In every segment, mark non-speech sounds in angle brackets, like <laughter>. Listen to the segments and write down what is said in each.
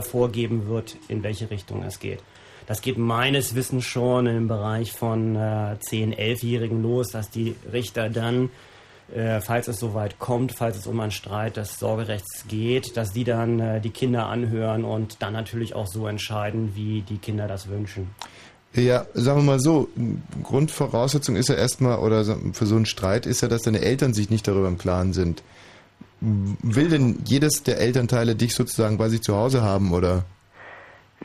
vorgeben wird, in welche Richtung es geht. Das geht meines Wissens schon im Bereich von äh, 10-, 11-Jährigen los, dass die Richter dann, äh, falls es soweit kommt, falls es um einen Streit des Sorgerechts geht, dass die dann äh, die Kinder anhören und dann natürlich auch so entscheiden, wie die Kinder das wünschen. Ja, sagen wir mal so, Grundvoraussetzung ist ja erstmal, oder für so einen Streit ist ja, dass deine Eltern sich nicht darüber im Klaren sind. Will denn jedes der Elternteile dich sozusagen bei sich zu Hause haben, oder?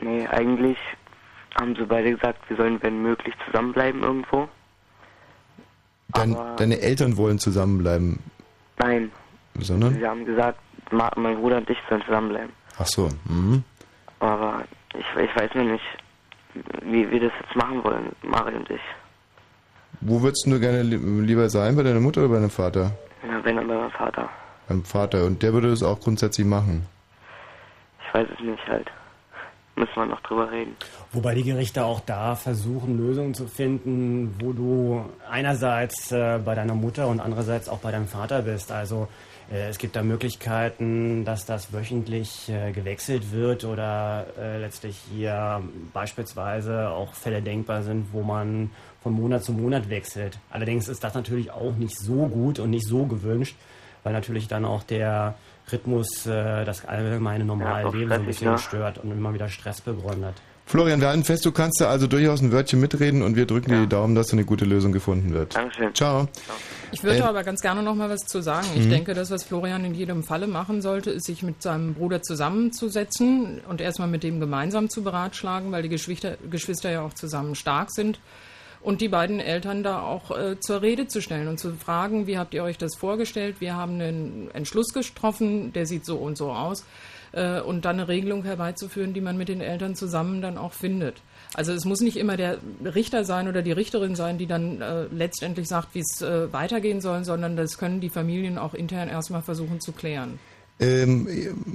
Nee, eigentlich haben sie beide gesagt, wir sollen, wenn möglich, zusammenbleiben irgendwo. Dein, deine Eltern wollen zusammenbleiben? Nein. Sondern? Sie haben gesagt, mein Bruder und ich sollen zusammenbleiben. Ach so. Mhm. Aber ich, ich weiß nur nicht, wie wir das jetzt machen wollen, Mari und ich. Wo würdest du gerne lieber sein, bei deiner Mutter oder bei deinem Vater? Ja, wenn dann bei meinem Vater. Beim Vater. Und der würde das auch grundsätzlich machen? Ich weiß es nicht halt. Müssen wir noch drüber reden. Wobei die Gerichte auch da versuchen, Lösungen zu finden, wo du einerseits äh, bei deiner Mutter und andererseits auch bei deinem Vater bist. Also äh, es gibt da Möglichkeiten, dass das wöchentlich äh, gewechselt wird oder äh, letztlich hier beispielsweise auch Fälle denkbar sind, wo man von Monat zu Monat wechselt. Allerdings ist das natürlich auch nicht so gut und nicht so gewünscht, weil natürlich dann auch der Rhythmus äh, das allgemeine normale ja, Leben so ein bisschen ja. stört und immer wieder Stress begründet. Florian, wir halten fest, du kannst da also durchaus ein Wörtchen mitreden und wir drücken ja. dir die Daumen, dass eine gute Lösung gefunden wird. Dankeschön. Ciao. Ich würde äh, aber ganz gerne noch mal was zu sagen. Ich mhm. denke, das, was Florian in jedem Falle machen sollte, ist, sich mit seinem Bruder zusammenzusetzen und erstmal mit dem gemeinsam zu beratschlagen, weil die Geschwister, Geschwister ja auch zusammen stark sind und die beiden Eltern da auch äh, zur Rede zu stellen und zu fragen, wie habt ihr euch das vorgestellt? Wir haben einen Entschluss getroffen, der sieht so und so aus äh, und dann eine Regelung herbeizuführen, die man mit den Eltern zusammen dann auch findet. Also es muss nicht immer der Richter sein oder die Richterin sein, die dann äh, letztendlich sagt, wie es äh, weitergehen soll, sondern das können die Familien auch intern erstmal versuchen zu klären. Ähm,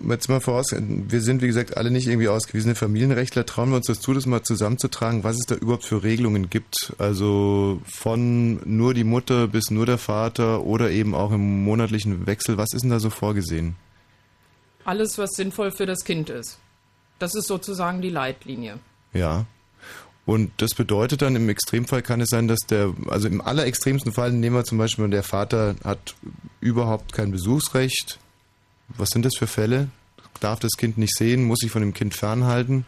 jetzt mal voraus, wir sind wie gesagt alle nicht irgendwie ausgewiesene Familienrechtler. Trauen wir uns das zu, das mal zusammenzutragen, was es da überhaupt für Regelungen gibt? Also von nur die Mutter bis nur der Vater oder eben auch im monatlichen Wechsel. Was ist denn da so vorgesehen? Alles, was sinnvoll für das Kind ist. Das ist sozusagen die Leitlinie. Ja. Und das bedeutet dann im Extremfall kann es sein, dass der, also im allerextremsten Fall nehmen wir zum Beispiel, der Vater hat überhaupt kein Besuchsrecht, was sind das für Fälle? Darf das Kind nicht sehen? Muss sich von dem Kind fernhalten?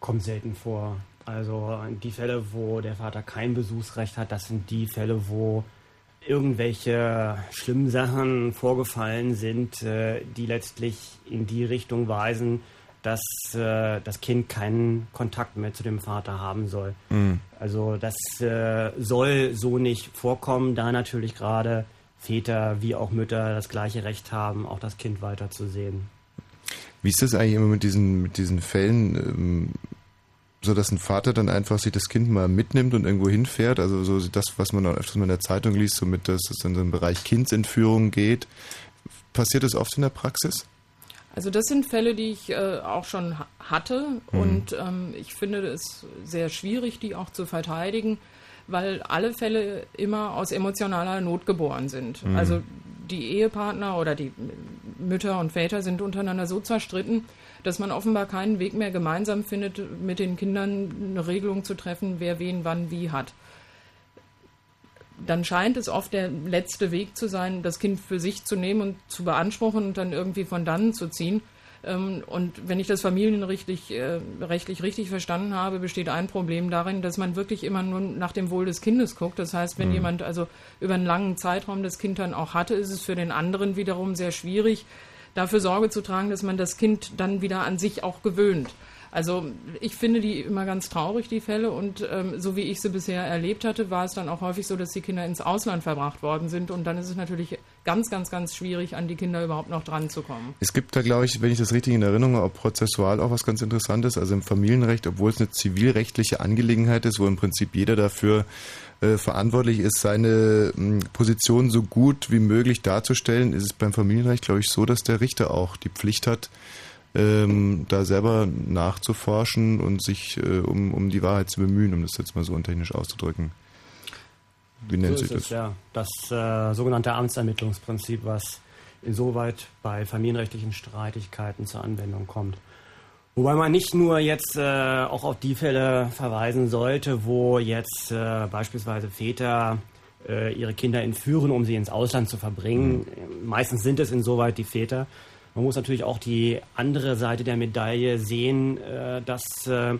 Kommt selten vor. Also die Fälle, wo der Vater kein Besuchsrecht hat, das sind die Fälle, wo irgendwelche schlimmen Sachen vorgefallen sind, äh, die letztlich in die Richtung weisen, dass äh, das Kind keinen Kontakt mehr zu dem Vater haben soll. Mhm. Also das äh, soll so nicht vorkommen, da natürlich gerade Väter wie auch Mütter das gleiche Recht haben, auch das Kind weiterzusehen. Wie ist das eigentlich immer mit diesen, mit diesen Fällen, ähm, so dass ein Vater dann einfach sich das Kind mal mitnimmt und irgendwo hinfährt? Also so das, was man auch öfters mal in der Zeitung liest, so mit, dass es in so einen Bereich Kindsentführung geht. Passiert das oft in der Praxis? Also das sind Fälle, die ich äh, auch schon hatte mhm. und ähm, ich finde es sehr schwierig, die auch zu verteidigen weil alle Fälle immer aus emotionaler Not geboren sind. Mhm. Also die Ehepartner oder die Mütter und Väter sind untereinander so zerstritten, dass man offenbar keinen Weg mehr gemeinsam findet, mit den Kindern eine Regelung zu treffen, wer wen wann wie hat. Dann scheint es oft der letzte Weg zu sein, das Kind für sich zu nehmen und zu beanspruchen und dann irgendwie von dannen zu ziehen. Ähm, und wenn ich das familienrechtlich äh, rechtlich richtig verstanden habe, besteht ein Problem darin, dass man wirklich immer nur nach dem Wohl des Kindes guckt. Das heißt, wenn mhm. jemand also über einen langen Zeitraum das Kind dann auch hatte, ist es für den anderen wiederum sehr schwierig, dafür Sorge zu tragen, dass man das Kind dann wieder an sich auch gewöhnt. Also ich finde die immer ganz traurig, die Fälle. Und ähm, so wie ich sie bisher erlebt hatte, war es dann auch häufig so, dass die Kinder ins Ausland verbracht worden sind. Und dann ist es natürlich ganz, ganz, ganz schwierig, an die Kinder überhaupt noch dran zu kommen. Es gibt da, glaube ich, wenn ich das richtig in Erinnerung habe, prozessual auch was ganz Interessantes. Also im Familienrecht, obwohl es eine zivilrechtliche Angelegenheit ist, wo im Prinzip jeder dafür äh, verantwortlich ist, seine mh, Position so gut wie möglich darzustellen, ist es beim Familienrecht, glaube ich, so, dass der Richter auch die Pflicht hat, ähm, da selber nachzuforschen und sich äh, um, um die Wahrheit zu bemühen, um das jetzt mal so untechnisch auszudrücken. Wie nennt so sich das? Es, ja, das äh, sogenannte Amtsermittlungsprinzip, was insoweit bei familienrechtlichen Streitigkeiten zur Anwendung kommt. Wobei man nicht nur jetzt äh, auch auf die Fälle verweisen sollte, wo jetzt äh, beispielsweise Väter äh, ihre Kinder entführen, um sie ins Ausland zu verbringen. Mhm. Meistens sind es insoweit die Väter. Man muss natürlich auch die andere Seite der Medaille sehen, äh, dass äh,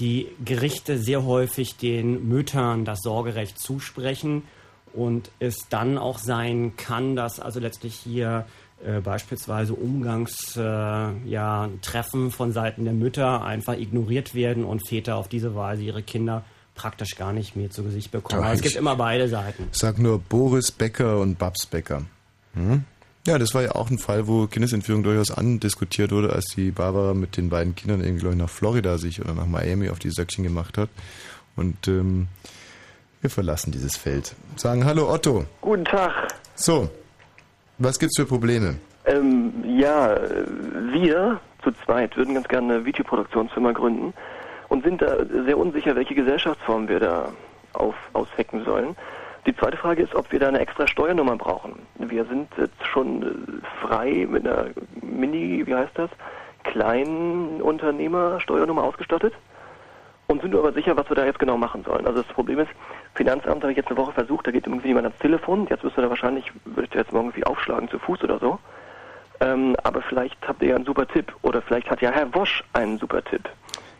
die Gerichte sehr häufig den Müttern das Sorgerecht zusprechen und es dann auch sein kann, dass also letztlich hier äh, beispielsweise Umgangstreffen äh, ja, von Seiten der Mütter einfach ignoriert werden und Väter auf diese Weise ihre Kinder praktisch gar nicht mehr zu Gesicht bekommen. Also es gibt immer beide Seiten. Sag nur Boris Becker und Babs Becker. Hm? Ja, das war ja auch ein Fall, wo Kindesentführung durchaus andiskutiert wurde, als die Barbara mit den beiden Kindern irgendwie, glaube ich, nach Florida sich oder nach Miami auf die Söckchen gemacht hat. Und ähm, wir verlassen dieses Feld. Sagen Hallo Otto. Guten Tag. So, was gibt's für Probleme? Ähm, ja, wir zu zweit würden ganz gerne eine Videoproduktionsfirma gründen und sind da sehr unsicher, welche Gesellschaftsform wir da auf, auswecken sollen. Die zweite Frage ist, ob wir da eine extra Steuernummer brauchen. Wir sind jetzt schon äh, frei mit einer Mini, wie heißt das, kleinen Unternehmersteuernummer ausgestattet und sind aber sicher, was wir da jetzt genau machen sollen. Also das Problem ist, Finanzamt habe ich jetzt eine Woche versucht, da geht irgendwie jemand ans Telefon. Jetzt müsste da wahrscheinlich, würde ich da jetzt morgen irgendwie aufschlagen zu Fuß oder so. Ähm, aber vielleicht habt ihr ja einen super Tipp oder vielleicht hat ja Herr Wosch einen super Tipp.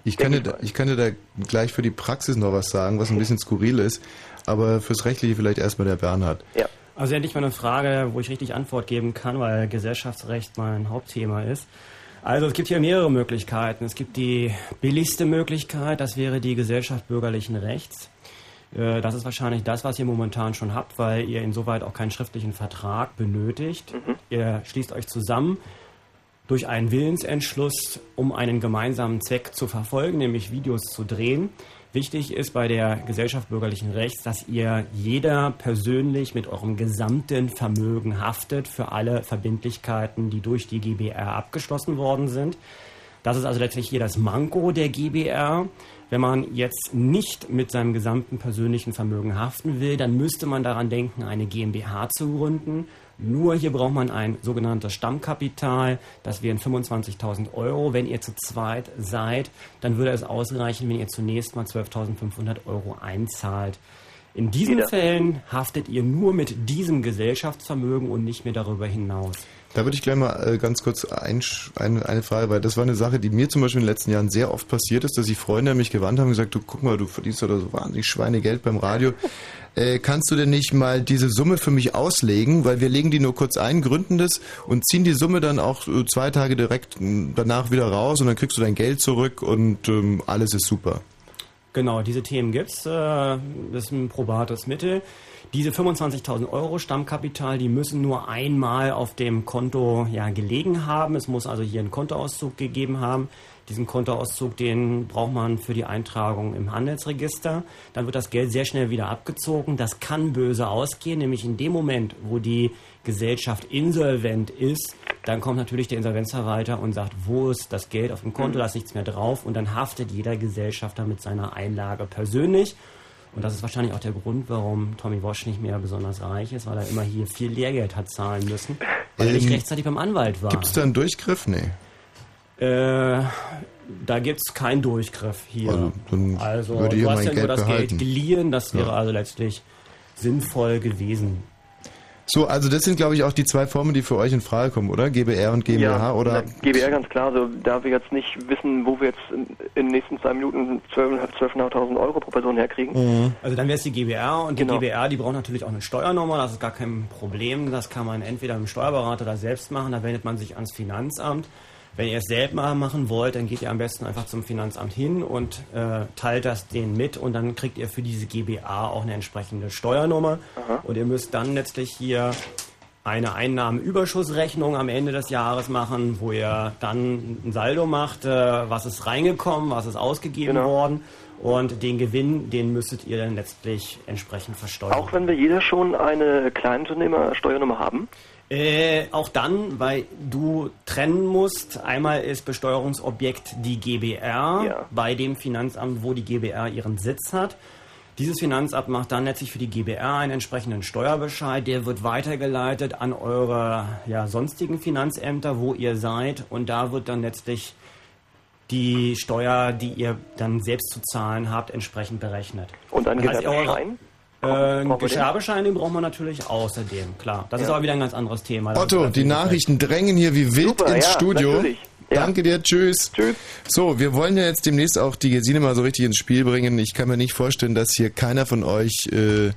Ich da, ich dir da gleich für die Praxis noch was sagen, was ein bisschen skurril ist. Aber fürs Rechtliche vielleicht erstmal der Bernhard. Ja. Also endlich mal eine Frage, wo ich richtig Antwort geben kann, weil Gesellschaftsrecht mein Hauptthema ist. Also es gibt hier mehrere Möglichkeiten. Es gibt die billigste Möglichkeit, das wäre die Gesellschaft bürgerlichen Rechts. Äh, das ist wahrscheinlich das, was ihr momentan schon habt, weil ihr insoweit auch keinen schriftlichen Vertrag benötigt. Mhm. Ihr schließt euch zusammen durch einen Willensentschluss, um einen gemeinsamen Zweck zu verfolgen, nämlich Videos zu drehen. Wichtig ist bei der Gesellschaft bürgerlichen Rechts, dass ihr jeder persönlich mit eurem gesamten Vermögen haftet für alle Verbindlichkeiten, die durch die GBR abgeschlossen worden sind. Das ist also letztlich hier das Manko der GBR. Wenn man jetzt nicht mit seinem gesamten persönlichen Vermögen haften will, dann müsste man daran denken, eine GmbH zu gründen. Nur hier braucht man ein sogenanntes Stammkapital. Das wären 25.000 Euro. Wenn ihr zu zweit seid, dann würde es ausreichen, wenn ihr zunächst mal 12.500 Euro einzahlt. In diesen Wieder. Fällen haftet ihr nur mit diesem Gesellschaftsvermögen und nicht mehr darüber hinaus. Da würde ich gleich mal äh, ganz kurz ein, eine, eine Frage, weil das war eine Sache, die mir zum Beispiel in den letzten Jahren sehr oft passiert ist, dass sich Freunde an mich gewandt haben und gesagt, du guck mal, du verdienst oder so wahnsinnig Schweinegeld beim Radio. Äh, kannst du denn nicht mal diese Summe für mich auslegen? Weil wir legen die nur kurz ein, gründen das und ziehen die Summe dann auch äh, zwei Tage direkt danach wieder raus und dann kriegst du dein Geld zurück und ähm, alles ist super. Genau, diese Themen gibt's. Äh, das ist ein probates Mittel. Diese 25.000 Euro Stammkapital, die müssen nur einmal auf dem Konto ja, gelegen haben. Es muss also hier einen Kontoauszug gegeben haben. Diesen Kontoauszug, den braucht man für die Eintragung im Handelsregister. Dann wird das Geld sehr schnell wieder abgezogen. Das kann böse ausgehen, nämlich in dem Moment, wo die Gesellschaft insolvent ist, dann kommt natürlich der Insolvenzverwalter und sagt, wo ist das Geld auf dem Konto, da ist nichts mehr drauf und dann haftet jeder Gesellschafter mit seiner Einlage persönlich. Und das ist wahrscheinlich auch der Grund, warum Tommy Walsh nicht mehr besonders reich ist, weil er immer hier viel Lehrgeld hat zahlen müssen, weil ähm, er nicht ähm, rechtzeitig beim Anwalt war. Gibt es da einen Durchgriff? Nee. Äh, da gibt es keinen Durchgriff hier. Also, dann also würde du hast ja nur das behalten. Geld geliehen, das wäre ja. also letztlich sinnvoll gewesen. So, also das sind, glaube ich, auch die zwei Formen, die für euch in Frage kommen, oder? GBR und GmbH, ja, oder? GBR ganz klar. Also, da wir jetzt nicht wissen, wo wir jetzt in, in den nächsten zwei Minuten 12.500 12 Euro pro Person herkriegen. Mhm. Also dann wäre es die GBR und die genau. GBR, die braucht natürlich auch eine Steuernummer. Das ist gar kein Problem. Das kann man entweder mit dem Steuerberater oder selbst machen. Da wendet man sich ans Finanzamt. Wenn ihr es selber machen wollt, dann geht ihr am besten einfach zum Finanzamt hin und äh, teilt das denen mit und dann kriegt ihr für diese GBA auch eine entsprechende Steuernummer. Aha. Und ihr müsst dann letztlich hier eine Einnahmenüberschussrechnung am Ende des Jahres machen, wo ihr dann ein Saldo macht, äh, was ist reingekommen, was ist ausgegeben genau. worden. Und den Gewinn, den müsstet ihr dann letztlich entsprechend versteuern. Auch wenn wir jeder schon eine Kleinunternehmersteuernummer haben? Äh, auch dann, weil du trennen musst. Einmal ist Besteuerungsobjekt die GBR ja. bei dem Finanzamt, wo die GBR ihren Sitz hat. Dieses Finanzamt macht dann letztlich für die GBR einen entsprechenden Steuerbescheid. Der wird weitergeleitet an eure ja, sonstigen Finanzämter, wo ihr seid. Und da wird dann letztlich die Steuer, die ihr dann selbst zu zahlen habt, entsprechend berechnet. Und einen Das heißt, Gewerbeschein? Äh, Brauchen wir den? Gewerbeschein, den braucht man natürlich außerdem, klar. Das ist Ja. aber wieder ein ganz anderes Thema. Otto, ist die Nachrichten drängen hier wie wild Super, ins ja, Studio. natürlich. Ja. Danke dir, tschüss. Tschüss. So, wir wollen ja jetzt demnächst auch die Gesine mal so richtig ins Spiel bringen. Ich kann mir nicht vorstellen, dass hier keiner von euch, äh,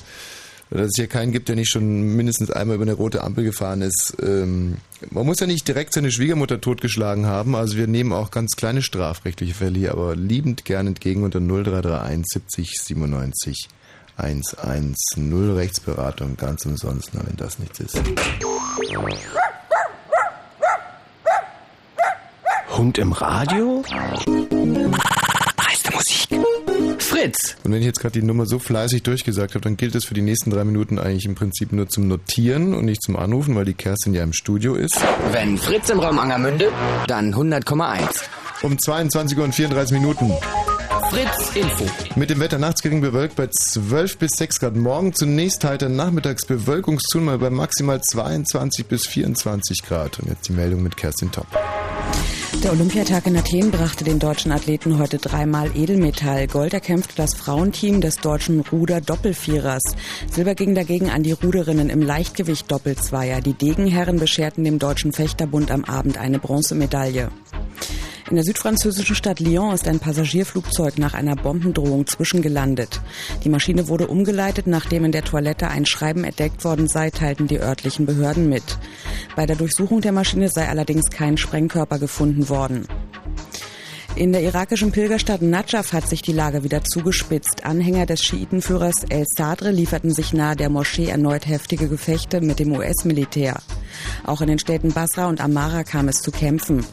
dass es hier keinen gibt, der nicht schon mindestens einmal über eine rote Ampel gefahren ist. Ähm, man muss ja nicht direkt seine Schwiegermutter totgeschlagen haben. Also wir nehmen auch ganz kleine strafrechtliche Fälle hier, aber liebend gern entgegen unter 0331 70 97 110 Rechtsberatung ganz umsonst, na, wenn das nichts ist. Hund im Radio? Dreiste Musik. Fritz. Und wenn ich jetzt gerade die Nummer so fleißig durchgesagt habe, dann gilt es für die nächsten drei Minuten eigentlich im Prinzip nur zum Notieren und nicht zum Anrufen, weil die Kerstin ja im Studio ist. Wenn Fritz im Raum Angermünde, dann 100,1. Um 22 Uhr und 34 Minuten. Fritz Info. Mit dem Wetter nachts gering bewölkt bei 12 bis 6 Grad. Morgen zunächst heiter nachmittags Bewölkungszunahme bei maximal 22 bis 24 Grad. Und jetzt die Meldung mit Kerstin Topp. Der Olympiatag in Athen brachte den deutschen Athleten heute dreimal Edelmetall. Gold erkämpfte das Frauenteam des deutschen Ruder-Doppelvierers. Silber ging dagegen an die Ruderinnen im Leichtgewicht-Doppelzweier. Die Degenherren bescherten dem Deutschen Fechterbund am Abend eine Bronzemedaille. In der südfranzösischen Stadt Lyon ist ein Passagierflugzeug nach einer Bombendrohung zwischengelandet. Die Maschine wurde umgeleitet, nachdem in der Toilette ein Schreiben entdeckt worden sei, teilten die örtlichen Behörden mit. Bei der Durchsuchung der Maschine sei allerdings kein Sprengkörper gefunden worden. In der irakischen Pilgerstadt Najaf hat sich die Lage wieder zugespitzt. Anhänger des Schiitenführers El Sadr lieferten sich nahe der Moschee erneut heftige Gefechte mit dem US-Militär. Auch in den Städten Basra und Amara kam es zu Kämpfen.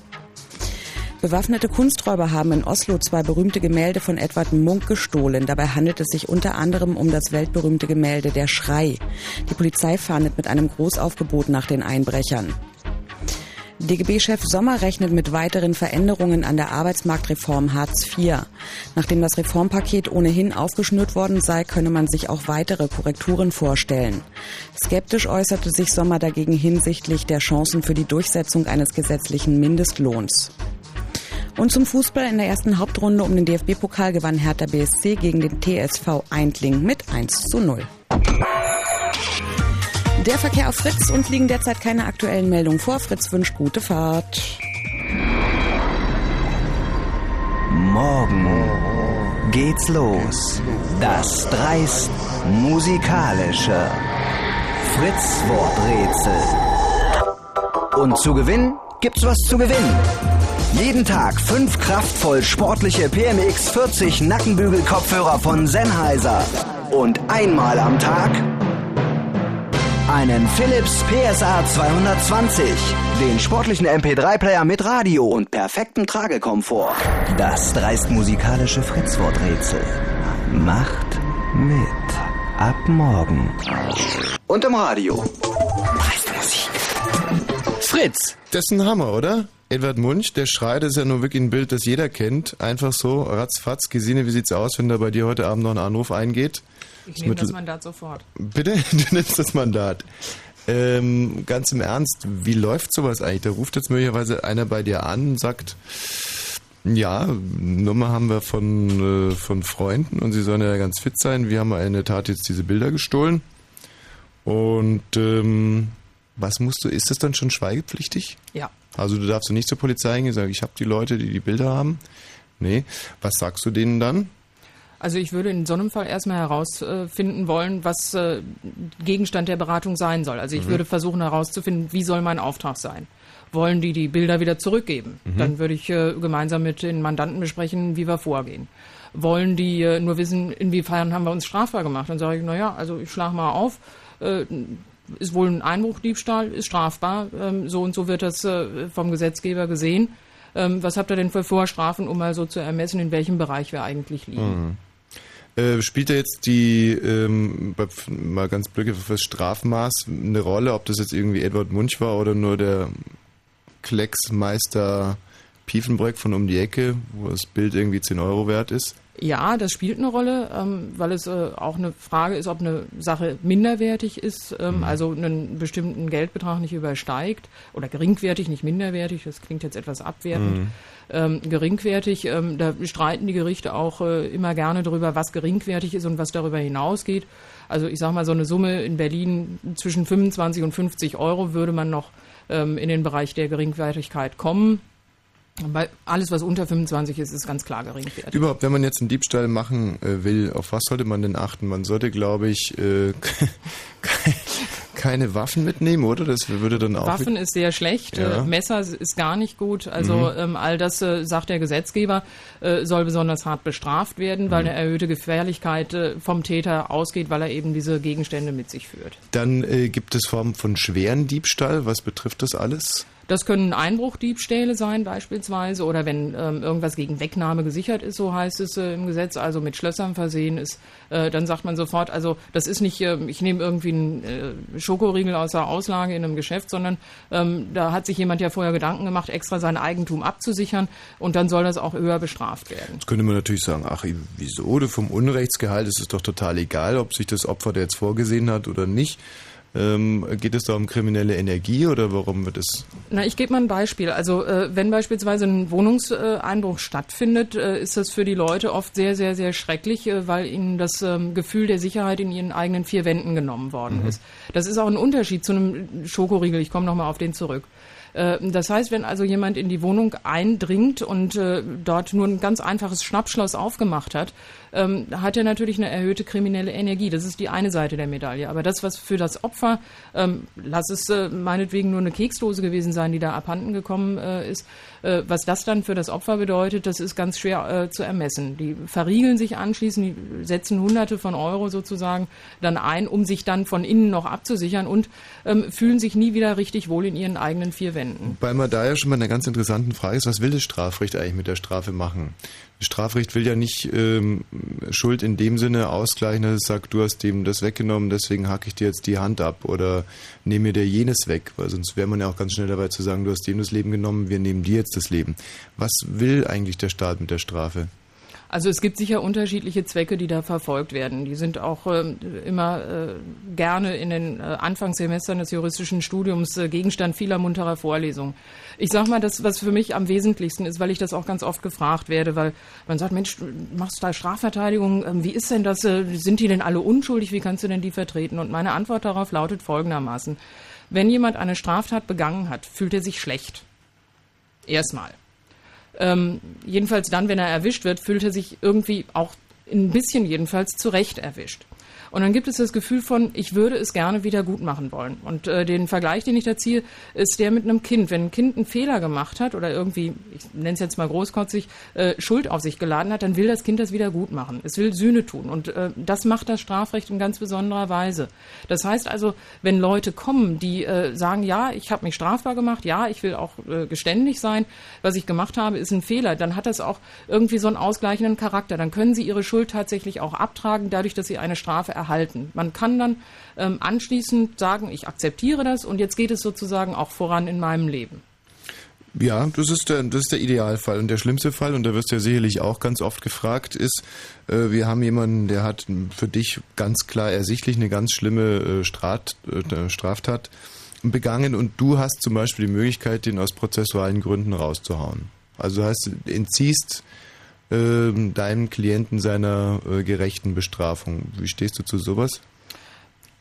Bewaffnete Kunsträuber haben in Oslo zwei berühmte Gemälde von Edward Munk gestohlen. Dabei handelt es sich unter anderem um das weltberühmte Gemälde Der Schrei. Die Polizei fahndet mit einem Großaufgebot nach den Einbrechern. DGB-Chef Sommer rechnet mit weiteren Veränderungen an der Arbeitsmarktreform Hartz IV. Nachdem das Reformpaket ohnehin aufgeschnürt worden sei, könne man sich auch weitere Korrekturen vorstellen. Skeptisch äußerte sich Sommer dagegen hinsichtlich der Chancen für die Durchsetzung eines gesetzlichen Mindestlohns. Und zum Fußball in der ersten Hauptrunde um den DFB-Pokal gewann Hertha BSC gegen den TSV Eindling mit 1 zu 0. Der Verkehr auf Fritz und liegen derzeit keine aktuellen Meldungen vor. Fritz wünscht gute Fahrt. Morgen geht's los. Das dreist musikalische Fritz-Worträtsel. Und zu gewinnen gibt's was zu gewinnen. Jeden Tag fünf kraftvoll sportliche PMX 40 Nackenbügel-Kopfhörer von Sennheiser. Und einmal am Tag einen Philips PSA 220, den sportlichen MP3-Player mit Radio und perfektem Tragekomfort. Das dreist musikalische Fritzworträtsel macht mit ab morgen. Und im Radio. Dreiste Musik. Fritz. Das ist ein Hammer, oder? Edward Munch, der Schrei, das ist ja nur wirklich ein Bild, das jeder kennt. Einfach so, ratzfatz. Gesine, wie sieht's aus, wenn da bei dir heute Abend noch ein Anruf eingeht? Ich nehme das Mandat sofort. Bitte? <laughs> Du nimmst das Mandat. Ähm, ganz im Ernst, wie läuft sowas eigentlich? Da ruft jetzt möglicherweise einer bei dir an und sagt, ja, Nummer haben wir von, äh, von Freunden und sie sollen ja ganz fit sein. Wir haben in der Tat jetzt diese Bilder gestohlen. Und ähm, was musst du, ist das dann schon schweigepflichtig? Ja. Also du darfst du nicht zur Polizei hingehen und sagen, ich habe die Leute, die die Bilder haben. Nee. Was sagst du denen dann? Also ich würde in so einem Fall erstmal herausfinden wollen, was äh, Gegenstand der Beratung sein soll. Also ich Mhm. würde versuchen herauszufinden, wie soll mein Auftrag sein. Wollen die die Bilder wieder zurückgeben? Mhm. Dann würde ich äh, gemeinsam mit den Mandanten besprechen, wie wir vorgehen. Wollen die äh, nur wissen, inwiefern haben wir uns strafbar gemacht? Dann sage ich, naja, also ich schlage mal auf, ist wohl ein Einbruchdiebstahl, ist strafbar, ähm, so und so wird das äh, vom Gesetzgeber gesehen. Ähm, was habt ihr denn für Vorstrafen, um mal so zu ermessen, in welchem Bereich wir eigentlich liegen? Äh, spielt da jetzt die, ähm, mal ganz blöd, fürs Strafmaß eine Rolle, ob das jetzt irgendwie Edward Munch war oder nur der Klecksmeister Piefenbreck von um die Ecke, wo das Bild irgendwie 10 Euro wert ist? Ja, das spielt eine Rolle, ähm, weil es äh, auch eine Frage ist, ob eine Sache minderwertig ist, ähm, mhm. also einen bestimmten Geldbetrag nicht übersteigt oder geringwertig, nicht minderwertig, das klingt jetzt etwas abwertend. Mhm. Ähm, geringwertig, ähm, da streiten die Gerichte auch äh, immer gerne darüber, was geringwertig ist und was darüber hinausgeht. Also ich sage mal, so eine Summe in Berlin zwischen 25 und 50 Euro würde man noch ähm, in den Bereich der Geringwertigkeit kommen. Weil alles, was unter 25 ist, ist ganz klar geringwertig. Überhaupt, wenn man jetzt einen Diebstahl machen äh, will, auf was sollte man denn achten? Man sollte, glaube ich, äh, <laughs> keine Waffen mitnehmen, oder? Das würde dann auch. Waffen ist sehr schlecht, ja. äh, Messer ist gar nicht gut. Also mhm. ähm, all das, äh, sagt der Gesetzgeber, äh, soll besonders hart bestraft werden, weil mhm. eine erhöhte Gefährlichkeit äh, vom Täter ausgeht, weil er eben diese Gegenstände mit sich führt. Dann äh, gibt es Formen von schweren Diebstahl. Was betrifft das alles? Das können Einbruchdiebstähle sein beispielsweise oder wenn ähm, irgendwas gegen Wegnahme gesichert ist, so heißt es äh, im Gesetz, also mit Schlössern versehen ist, äh, dann sagt man sofort, also das ist nicht, äh, ich nehme irgendwie einen äh, Schokoriegel aus der Auslage in einem Geschäft, sondern ähm, da hat sich jemand ja vorher Gedanken gemacht, extra sein Eigentum abzusichern und dann soll das auch höher bestraft werden. Jetzt könnte man natürlich sagen, ach wieso, vom Unrechtsgehalt ist es doch total egal, ob sich das Opfer der jetzt vorgesehen hat oder nicht. Ähm, geht es da um kriminelle Energie oder warum wird es? Na, ich gebe mal ein Beispiel. Also äh, wenn beispielsweise ein Wohnungseinbruch stattfindet, äh, ist das für die Leute oft sehr, sehr, sehr schrecklich, äh, weil ihnen das ähm, Gefühl der Sicherheit in ihren eigenen vier Wänden genommen worden mhm. ist. Das ist auch ein Unterschied zu einem Schokoriegel. Ich komme nochmal auf den zurück. Äh, das heißt, wenn also jemand in die Wohnung eindringt und äh, dort nur ein ganz einfaches Schnappschloss aufgemacht hat, ähm, hat er natürlich eine erhöhte kriminelle Energie. Das ist die eine Seite der Medaille. Aber das, was für das Opfer, ähm, lass es äh, meinetwegen nur eine Keksdose gewesen sein, die da abhanden gekommen ist, was das dann für das Opfer bedeutet, das ist ganz schwer zu ermessen. Die verriegeln sich anschließend, die setzen Hunderte von Euro sozusagen dann ein, um sich dann von innen noch abzusichern und ähm, fühlen sich nie wieder richtig wohl in ihren eigenen vier Wänden. Weil man da ja schon mal eine ganz interessante Frage ist, was will das Strafrecht eigentlich mit der Strafe machen? Strafrecht will ja nicht ähm, Schuld in dem Sinne ausgleichen, dass es sagt, du hast dem das weggenommen, deswegen hacke ich dir jetzt die Hand ab oder nehme dir jenes weg, weil sonst wäre man ja auch ganz schnell dabei zu sagen, du hast dem das Leben genommen, wir nehmen dir jetzt das Leben. Was will eigentlich der Staat mit der Strafe? Also es gibt sicher unterschiedliche Zwecke, die da verfolgt werden. Die sind auch äh, immer äh, gerne in den äh, Anfangssemestern des juristischen Studiums äh, Gegenstand vieler munterer Vorlesungen. Ich sage mal, das, was für mich am wesentlichsten ist, weil ich das auch ganz oft gefragt werde, weil man sagt, Mensch, machst du da Strafverteidigung? Ähm, wie ist denn das? Äh, sind die denn alle unschuldig? Wie kannst du denn die vertreten? Und meine Antwort darauf lautet folgendermaßen. Wenn jemand eine Straftat begangen hat, fühlt er sich schlecht. Erstmal. Ähm, jedenfalls dann, wenn er erwischt wird, fühlt er sich irgendwie auch ein bisschen jedenfalls zurecht erwischt. Und dann gibt es das Gefühl von, ich würde es gerne wieder gut machen wollen. Und äh, den Vergleich, den ich da ziehe, ist der mit einem Kind. Wenn ein Kind einen Fehler gemacht hat oder irgendwie, ich nenne es jetzt mal großkotzig, äh, Schuld auf sich geladen hat, dann will das Kind das wieder gut machen. Es will Sühne tun. Und äh, das macht das Strafrecht in ganz besonderer Weise. Das heißt also, wenn Leute kommen, die äh, sagen, ja, ich habe mich strafbar gemacht, ja, ich will auch äh, geständig sein, was ich gemacht habe, ist ein Fehler, dann hat das auch irgendwie so einen ausgleichenden Charakter. Dann können sie ihre Schuld tatsächlich auch abtragen, dadurch, dass sie eine Strafe erhalten. Man kann dann ähm, anschließend sagen, ich akzeptiere das und jetzt geht es sozusagen auch voran in meinem Leben. Ja, das ist der, das ist der Idealfall. Und der schlimmste Fall, und da wirst du ja sicherlich auch ganz oft gefragt, ist, äh, wir haben jemanden, der hat für dich ganz klar ersichtlich eine ganz schlimme äh, Strat, äh, Straftat begangen und du hast zum Beispiel die Möglichkeit, den aus prozessualen Gründen rauszuhauen. Also du entziehst äh, deinem Klienten seiner äh, gerechten Bestrafung. Wie stehst du zu sowas?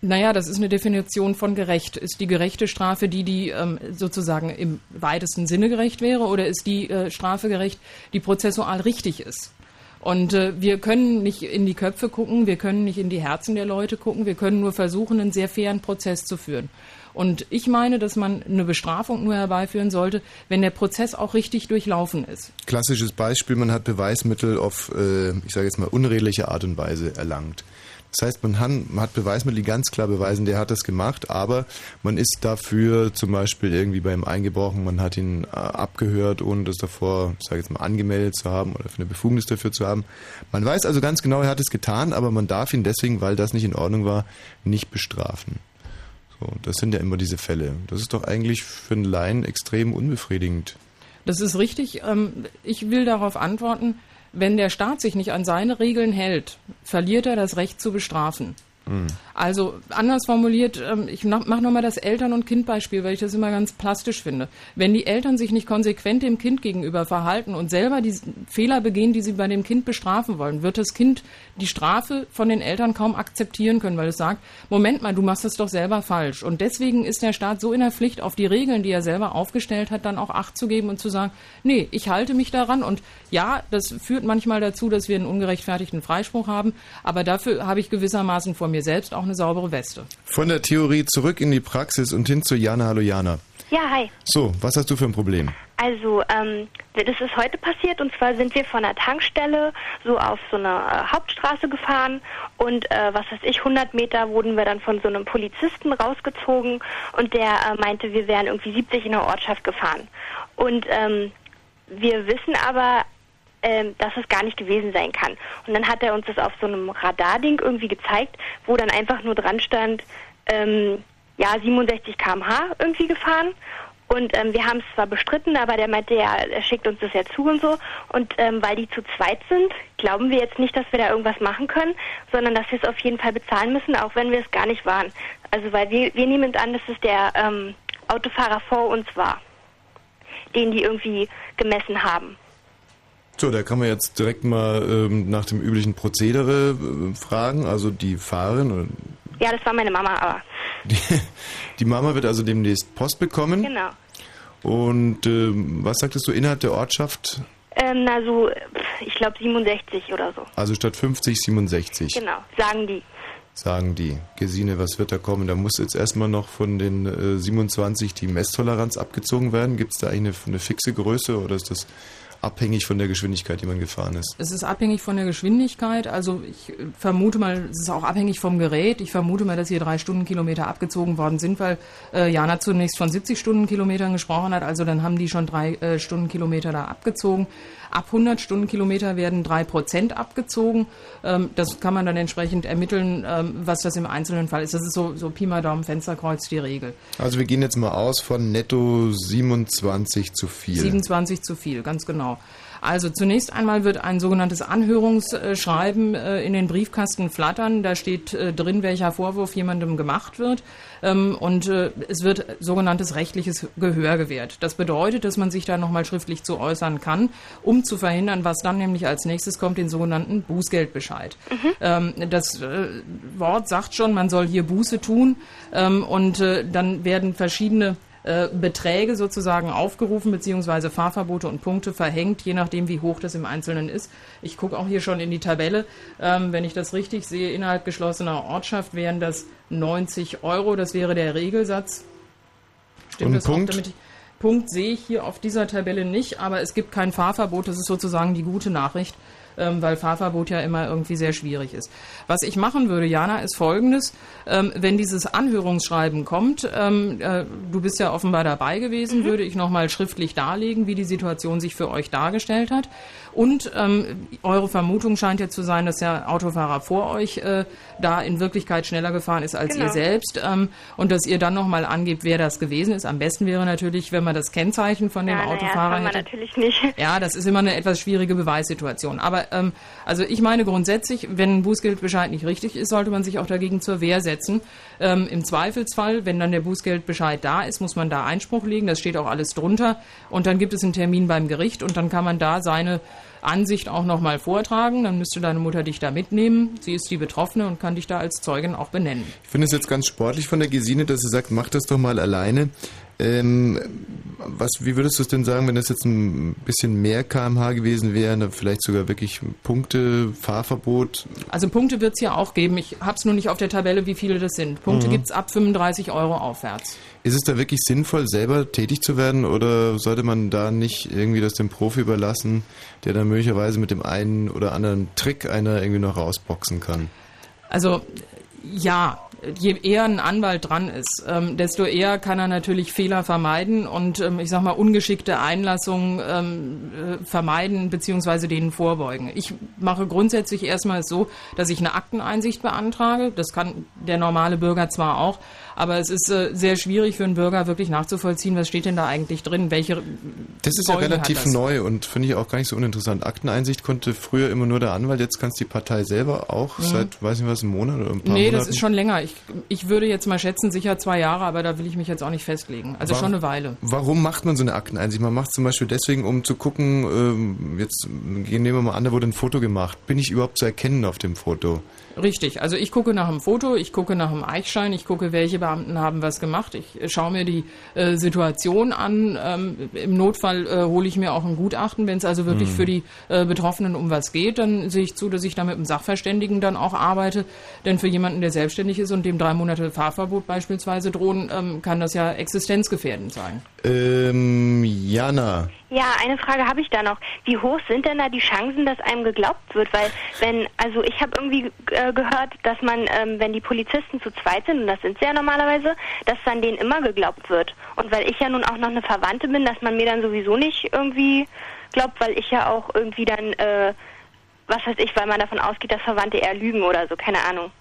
Naja, das ist eine Definition von gerecht. Ist die gerechte Strafe die, die ähm, sozusagen im weitesten Sinne gerecht wäre, oder ist die äh, Strafe gerecht, die prozessual richtig ist? Und äh, wir können nicht in die Köpfe gucken, wir können nicht in die Herzen der Leute gucken, wir können nur versuchen, einen sehr fairen Prozess zu führen. Und ich meine, dass man eine Bestrafung nur herbeiführen sollte, wenn der Prozess auch richtig durchlaufen ist. Klassisches Beispiel, man hat Beweismittel auf, äh, ich sage jetzt mal, unredliche Art und Weise erlangt. Das heißt, man hat Beweismittel, die ganz klar beweisen, der hat das gemacht, aber man ist dafür zum Beispiel irgendwie beim Eingebrochen, man hat ihn äh, abgehört, ohne das davor, ich sage jetzt mal, angemeldet zu haben oder eine Befugnis dafür zu haben. Man weiß also ganz genau, er hat es getan, aber man darf ihn deswegen, weil das nicht in Ordnung war, nicht bestrafen. So, das sind ja immer diese Fälle. Das ist doch eigentlich für einen Laien extrem unbefriedigend. Das ist richtig. Ähm, ich will darauf antworten, wenn der Staat sich nicht an seine Regeln hält, verliert er das Recht zu bestrafen. Mhm. Also anders formuliert, ähm, ich mache nochmal das Eltern- und Kindbeispiel, weil ich das immer ganz plastisch finde. Wenn die Eltern sich nicht konsequent dem Kind gegenüber verhalten und selber die Fehler begehen, die sie bei dem Kind bestrafen wollen, wird das Kind die Strafe von den Eltern kaum akzeptieren können, weil es sagt, Moment mal, du machst das doch selber falsch. Und deswegen ist der Staat so in der Pflicht, auf die Regeln, die er selber aufgestellt hat, dann auch Acht zu geben und zu sagen, nee, ich halte mich daran. Und ja, das führt manchmal dazu, dass wir einen ungerechtfertigten Freispruch haben, aber dafür habe ich gewissermaßen vor mir selbst auch eine saubere Weste. Von der Theorie zurück in die Praxis und hin zu Jana. Hallo Jana. Ja, hi. So, was hast du für ein Problem? Also, ähm, das ist heute passiert und zwar sind wir von der Tankstelle so auf so eine äh, Hauptstraße gefahren und äh, was weiß ich, 100 Meter wurden wir dann von so einem Polizisten rausgezogen und der äh, meinte, wir wären irgendwie 70 in der Ortschaft gefahren. Und ähm, wir wissen aber, ähm, dass es gar nicht gewesen sein kann. Und dann hat er uns das auf so einem Radarding irgendwie gezeigt, wo dann einfach nur dran stand, ähm, ja, 67 km/h irgendwie gefahren. Und ähm, wir haben es zwar bestritten, aber der meinte, ja, er schickt uns das ja zu und so. Und ähm, weil die zu zweit sind, glauben wir jetzt nicht, dass wir da irgendwas machen können, sondern dass wir es auf jeden Fall bezahlen müssen, auch wenn wir es gar nicht waren. Also weil wir, wir nehmen an, dass es der ähm, Autofahrer vor uns war, den die irgendwie gemessen haben. So, da kann man jetzt direkt mal ähm, nach dem üblichen Prozedere äh, fragen, also die Fahrerin. Oder ja, das war meine Mama, aber. Die, die Mama wird also demnächst Post bekommen. Genau. Und ähm, was sagtest du innerhalb der Ortschaft? Ähm, na so, ich glaube 67 oder so. Also statt 50 67. Genau, sagen die. Sagen die. Gesine, was wird da kommen? Da muss jetzt erstmal noch von den äh, 27 die Messtoleranz abgezogen werden. Gibt es da eigentlich eine, eine fixe Größe oder ist das abhängig von der Geschwindigkeit, die man gefahren ist? Es ist abhängig von der Geschwindigkeit. Also ich vermute mal, es ist auch abhängig vom Gerät. Ich vermute mal, dass hier drei Stundenkilometer abgezogen worden sind, weil äh, Jana zunächst von 70 Stundenkilometern gesprochen hat. Also dann haben die schon drei äh, Stundenkilometer da abgezogen. Ab 100 Stundenkilometer werden drei Prozent abgezogen. Ähm, das kann man dann entsprechend ermitteln, ähm, was das im einzelnen Fall ist. Das ist so, so Pi mal Daumen Fensterkreuz die Regel. Also wir gehen jetzt mal aus von netto 27 zu viel. 27 zu viel, ganz genau. Also zunächst einmal wird ein sogenanntes Anhörungsschreiben äh, in den Briefkasten flattern. Da steht äh, drin, welcher Vorwurf jemandem gemacht wird. Ähm, und äh, es wird sogenanntes rechtliches Gehör gewährt. Das bedeutet, dass man sich da nochmal schriftlich zu äußern kann, um zu verhindern, was dann nämlich als nächstes kommt, den sogenannten Bußgeldbescheid. Mhm. Ähm, das Wort sagt schon, man soll hier Buße tun ähm, und dann werden verschiedene äh, Beträge sozusagen aufgerufen, beziehungsweise Fahrverbote und Punkte verhängt, je nachdem, wie hoch das im Einzelnen ist. Ich gucke auch hier schon in die Tabelle. Ähm, wenn ich das richtig sehe, innerhalb geschlossener Ortschaft wären das 90 Euro. Das wäre der Regelsatz. Stimmt und das Punkt? Punkt sehe ich hier auf dieser Tabelle nicht, aber es gibt kein Fahrverbot. Das ist sozusagen die gute Nachricht ähm, weil Fahrverbot ja immer irgendwie sehr schwierig ist. Was ich machen würde, Jana, ist folgendes. Ähm, wenn dieses Anhörungsschreiben kommt, ähm, äh, du bist ja offenbar dabei gewesen, mhm. würde ich nochmal schriftlich darlegen, wie die Situation sich für euch dargestellt hat. Und ähm, eure Vermutung scheint ja zu sein, dass der Autofahrer vor euch äh, da in Wirklichkeit schneller gefahren ist als genau. ihr selbst ähm, und dass ihr dann nochmal angebt, wer das gewesen ist. Am besten wäre natürlich, wenn man das Kennzeichen von dem ja, Autofahrer ja, hätte. natürlich nicht. Ja, das ist immer eine etwas schwierige Beweissituation. Aber ähm, also ich meine grundsätzlich, wenn ein Bußgeldbescheid nicht richtig ist, sollte man sich auch dagegen zur Wehr setzen. Ähm, Im Zweifelsfall, wenn dann der Bußgeldbescheid da ist, muss man da Einspruch legen. Das steht auch alles drunter. Und dann gibt es einen Termin beim Gericht und dann kann man da seine Ansicht auch nochmal vortragen. Dann müsste deine Mutter dich da mitnehmen. Sie ist die Betroffene und kann dich da als Zeugin auch benennen. Ich finde es jetzt ganz sportlich von der Gesine, dass sie sagt, mach das doch mal alleine. Ähm, was, wie würdest du es denn sagen, wenn das jetzt ein bisschen mehr kmh gewesen wäre, vielleicht sogar wirklich Punkte, Fahrverbot? Also Punkte wird es ja auch geben. Ich habe es nur nicht auf der Tabelle, wie viele das sind. Punkte mhm. gibt es ab 35 Euro aufwärts. Ist es da wirklich sinnvoll, selber tätig zu werden oder sollte man da nicht irgendwie das dem Profi überlassen, der dann möglicherweise mit dem einen oder anderen Trick einer irgendwie noch rausboxen kann? Also ja, je eher ein Anwalt dran ist, ähm, desto eher kann er natürlich Fehler vermeiden und ähm, ich sag mal ungeschickte Einlassungen ähm, äh, vermeiden bzw. denen vorbeugen. Ich mache grundsätzlich erstmal so, dass ich eine Akteneinsicht beantrage. Das kann der normale Bürger zwar auch, aber es ist äh, sehr schwierig für einen Bürger wirklich nachzuvollziehen, was steht denn da eigentlich drin, welche Das ist Folgen ja relativ neu und finde ich auch gar nicht so uninteressant. Akteneinsicht konnte früher immer nur der Anwalt, jetzt kann es die Partei selber auch mhm. seit, weiß nicht was, einem Monat oder ein paar Nee, Monaten. das ist schon länger. Ich, ich würde jetzt mal schätzen, sicher zwei Jahre, aber da will ich mich jetzt auch nicht festlegen. Also War, schon eine Weile. Warum macht man so eine Akteneinsicht? Man macht es zum Beispiel deswegen, um zu gucken, ähm, jetzt nehmen wir mal an, da wurde ein Foto gemacht. Bin ich überhaupt zu erkennen auf dem Foto? Richtig, also ich gucke nach dem Foto, ich gucke nach dem Eichschein, ich gucke, welche Beamten haben was gemacht, ich äh, schaue mir die äh, Situation an. Ähm, Im Notfall äh, hole ich mir auch ein Gutachten, wenn es also wirklich mhm. für die äh, Betroffenen um was geht, dann sehe ich zu, dass ich da mit dem Sachverständigen dann auch arbeite. Denn für jemanden, der selbstständig ist und dem drei Monate Fahrverbot beispielsweise drohen, ähm, kann das ja existenzgefährdend sein. Ähm, Jana. Ja, eine Frage habe ich da noch. Wie hoch sind denn da die Chancen, dass einem geglaubt wird? Weil wenn, also ich habe irgendwie äh, gehört, dass man, ähm, wenn die Polizisten zu zweit sind, und das sind sie ja normalerweise, dass dann denen immer geglaubt wird. Und weil ich ja nun auch noch eine Verwandte bin, dass man mir dann sowieso nicht irgendwie glaubt, weil ich ja auch irgendwie dann, äh, was weiß ich, weil man davon ausgeht, dass Verwandte eher lügen oder so, keine Ahnung.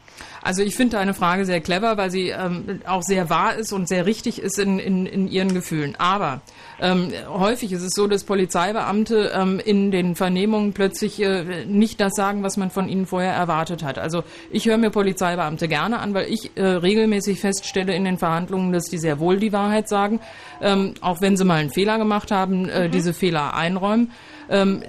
Also ich finde deine Frage sehr clever, weil sie ähm, auch sehr wahr ist und sehr richtig ist in, in, in ihren Gefühlen. Aber ähm, häufig ist es so, dass Polizeibeamte ähm, in den Vernehmungen plötzlich äh, nicht das sagen, was man von ihnen vorher erwartet hat. Also ich höre mir Polizeibeamte gerne an, weil ich äh, regelmäßig feststelle in den Verhandlungen, dass die sehr wohl die Wahrheit sagen, ähm, auch wenn sie mal einen Fehler gemacht haben, äh, mhm. diese Fehler einräumen. Ähm,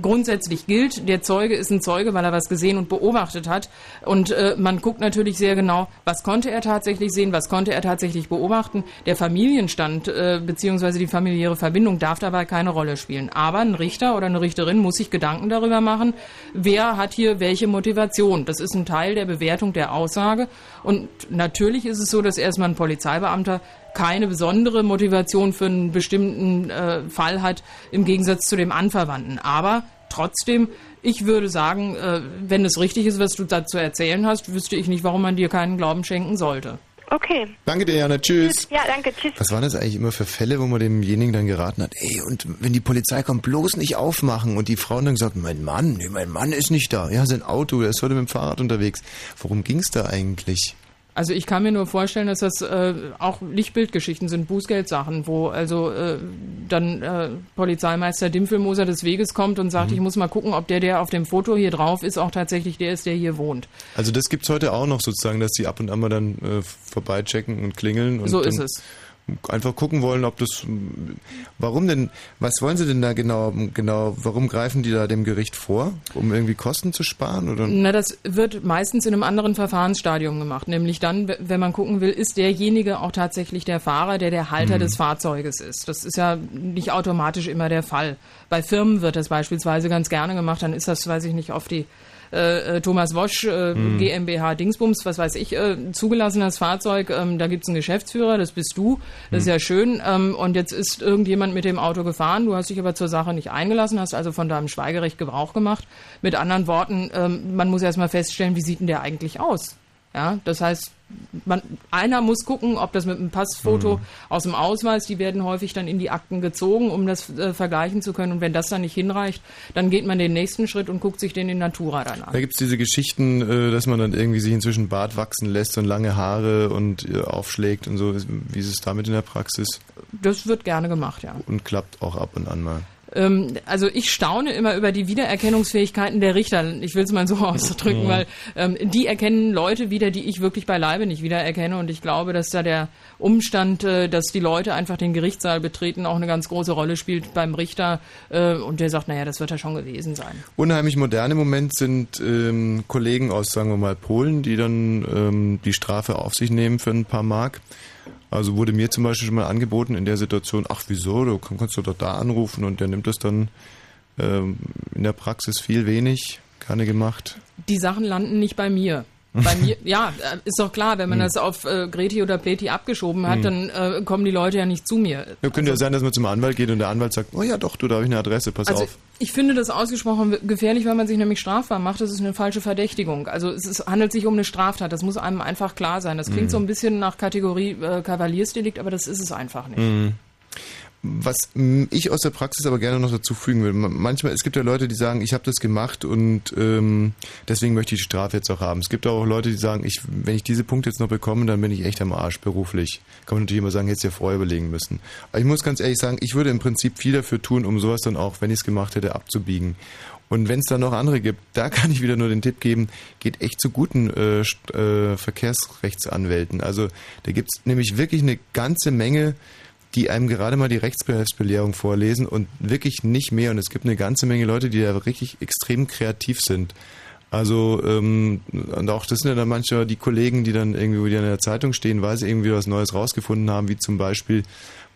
grundsätzlich gilt, der Zeuge ist ein Zeuge, weil er was gesehen und beobachtet hat. Und äh, man guckt natürlich sehr genau, was konnte er tatsächlich sehen, was konnte er tatsächlich beobachten. Der Familienstand äh, bzw. die familiäre Verbindung darf dabei keine Rolle spielen. Aber ein Richter oder eine Richterin muss sich Gedanken darüber machen, wer hat hier welche Motivation. Das ist ein Teil der Bewertung der Aussage. Und natürlich ist es so, dass erstmal ein Polizeibeamter keine besondere Motivation für einen bestimmten äh, Fall hat, im Gegensatz zu dem Anverwandten. Aber trotzdem, ich würde sagen, äh, wenn es richtig ist, was du dazu erzählen hast, wüsste ich nicht, warum man dir keinen Glauben schenken sollte. Okay. Danke dir, Jana. Tschüss. Ja, danke. Tschüss. Was waren das eigentlich immer für Fälle, wo man demjenigen dann geraten hat, ey, und wenn die Polizei kommt, bloß nicht aufmachen. Und die Frauen dann gesagt, mein Mann, nee, mein Mann ist nicht da. Ja, sein Auto, der ist heute mit dem Fahrrad unterwegs. Worum ging es da eigentlich? Also ich kann mir nur vorstellen, dass das äh, auch Lichtbildgeschichten sind, Bußgeldsachen, wo also äh, dann äh, Polizeimeister Dimpfelmoser des Weges kommt und sagt, mhm. ich muss mal gucken, ob der, der auf dem Foto hier drauf ist, auch tatsächlich der ist, der hier wohnt. Also das gibt es heute auch noch sozusagen, dass die ab und an mal dann äh, vorbeichecken und klingeln. Und so ist es einfach gucken wollen, ob das. Warum denn? Was wollen Sie denn da genau? Genau, warum greifen die da dem Gericht vor, um irgendwie Kosten zu sparen oder? Na, das wird meistens in einem anderen Verfahrensstadium gemacht, nämlich dann, wenn man gucken will, ist derjenige auch tatsächlich der Fahrer, der der Halter mhm. des Fahrzeuges ist. Das ist ja nicht automatisch immer der Fall. Bei Firmen wird das beispielsweise ganz gerne gemacht. Dann ist das, weiß ich nicht, auf die äh, äh, Thomas Wosch, äh, mhm. GmbH Dingsbums, was weiß ich, äh, zugelassenes Fahrzeug, ähm, da gibt's einen Geschäftsführer, das bist du, das mhm. ist ja schön. Ähm, und jetzt ist irgendjemand mit dem Auto gefahren, du hast dich aber zur Sache nicht eingelassen, hast also von deinem Schweigerecht Gebrauch gemacht. Mit anderen Worten, ähm, man muss erstmal feststellen, wie sieht denn der eigentlich aus? Ja, das heißt, man, einer muss gucken, ob das mit einem Passfoto mhm. aus dem Ausweis, die werden häufig dann in die Akten gezogen, um das äh, vergleichen zu können. Und wenn das dann nicht hinreicht, dann geht man den nächsten Schritt und guckt sich den in Natura dann an. Da gibt es diese Geschichten, äh, dass man dann irgendwie sich inzwischen Bart wachsen lässt und lange Haare und äh, aufschlägt und so. Wie ist es damit in der Praxis? Das wird gerne gemacht, ja. Und klappt auch ab und an mal. Ähm, also ich staune immer über die Wiedererkennungsfähigkeiten der Richter. Ich will es mal so <laughs> ausdrücken, mhm. weil ähm, die erkennen Leute wieder, die ich wirklich beileibe nicht wiedererkenne. Und ich glaube, dass da der Umstand, äh, dass die Leute einfach den Gerichtssaal betreten, auch eine ganz große Rolle spielt beim Richter. Äh, und der sagt, naja, das wird ja schon gewesen sein. Unheimlich modern im Moment sind ähm, Kollegen aus, sagen wir mal, Polen, die dann ähm, die Strafe auf sich nehmen für ein paar Mark. Also wurde mir zum Beispiel schon mal angeboten in der Situation, ach wieso, du kannst du doch da anrufen und der nimmt das dann ähm, in der Praxis viel wenig, keine gemacht. Die Sachen landen nicht bei mir. Bei mir, ja, äh, ist doch klar, wenn man hm. das auf äh, Greti oder Pleti abgeschoben hat, hm. dann äh, kommen die Leute ja nicht zu mir. Ja, könnte also, ja sein, dass man zum Anwalt geht und der Anwalt sagt, oh ja doch, du, da habe ich eine Adresse, pass also, auf. Ich finde das ausgesprochen gefährlich, weil man sich nämlich strafbar macht. Das ist eine falsche Verdächtigung. Also es ist, handelt sich um eine Straftat. Das muss einem einfach klar sein. Das klingt hm. so ein bisschen nach Kategorie äh, Kavaliersdelikt, aber das ist es einfach nicht. Was ich aus der Praxis aber gerne noch dazu fügen will, manchmal, es gibt ja Leute, die sagen, ich habe das gemacht und ähm, deswegen möchte ich die Strafe jetzt auch haben. Es gibt auch Leute, die sagen, ich, wenn ich diese Punkte jetzt noch bekomme, dann bin ich echt am Arsch beruflich. Kann man natürlich immer sagen, hätte es ja vorher überlegen müssen. Aber ich muss ganz ehrlich sagen, ich würde im Prinzip viel dafür tun, um sowas dann auch, wenn ich es gemacht hätte, abzubiegen. Und wenn es dann noch andere gibt, da <laughs> kann ich wieder nur den Tipp geben, geht echt zu guten äh, äh, Verkehrsrechtsanwälten. Also da gibt es nämlich wirklich eine ganze Menge die einem gerade mal die Rechtsbehelfsbelehrung vorlesen und wirklich nicht mehr. Und es gibt eine ganze Menge Leute, die da richtig extrem kreativ sind. Also, ähm, und auch das sind ja dann manchmal die Kollegen, die dann irgendwie wieder in der Zeitung stehen, weil sie irgendwie was Neues rausgefunden haben, wie zum Beispiel,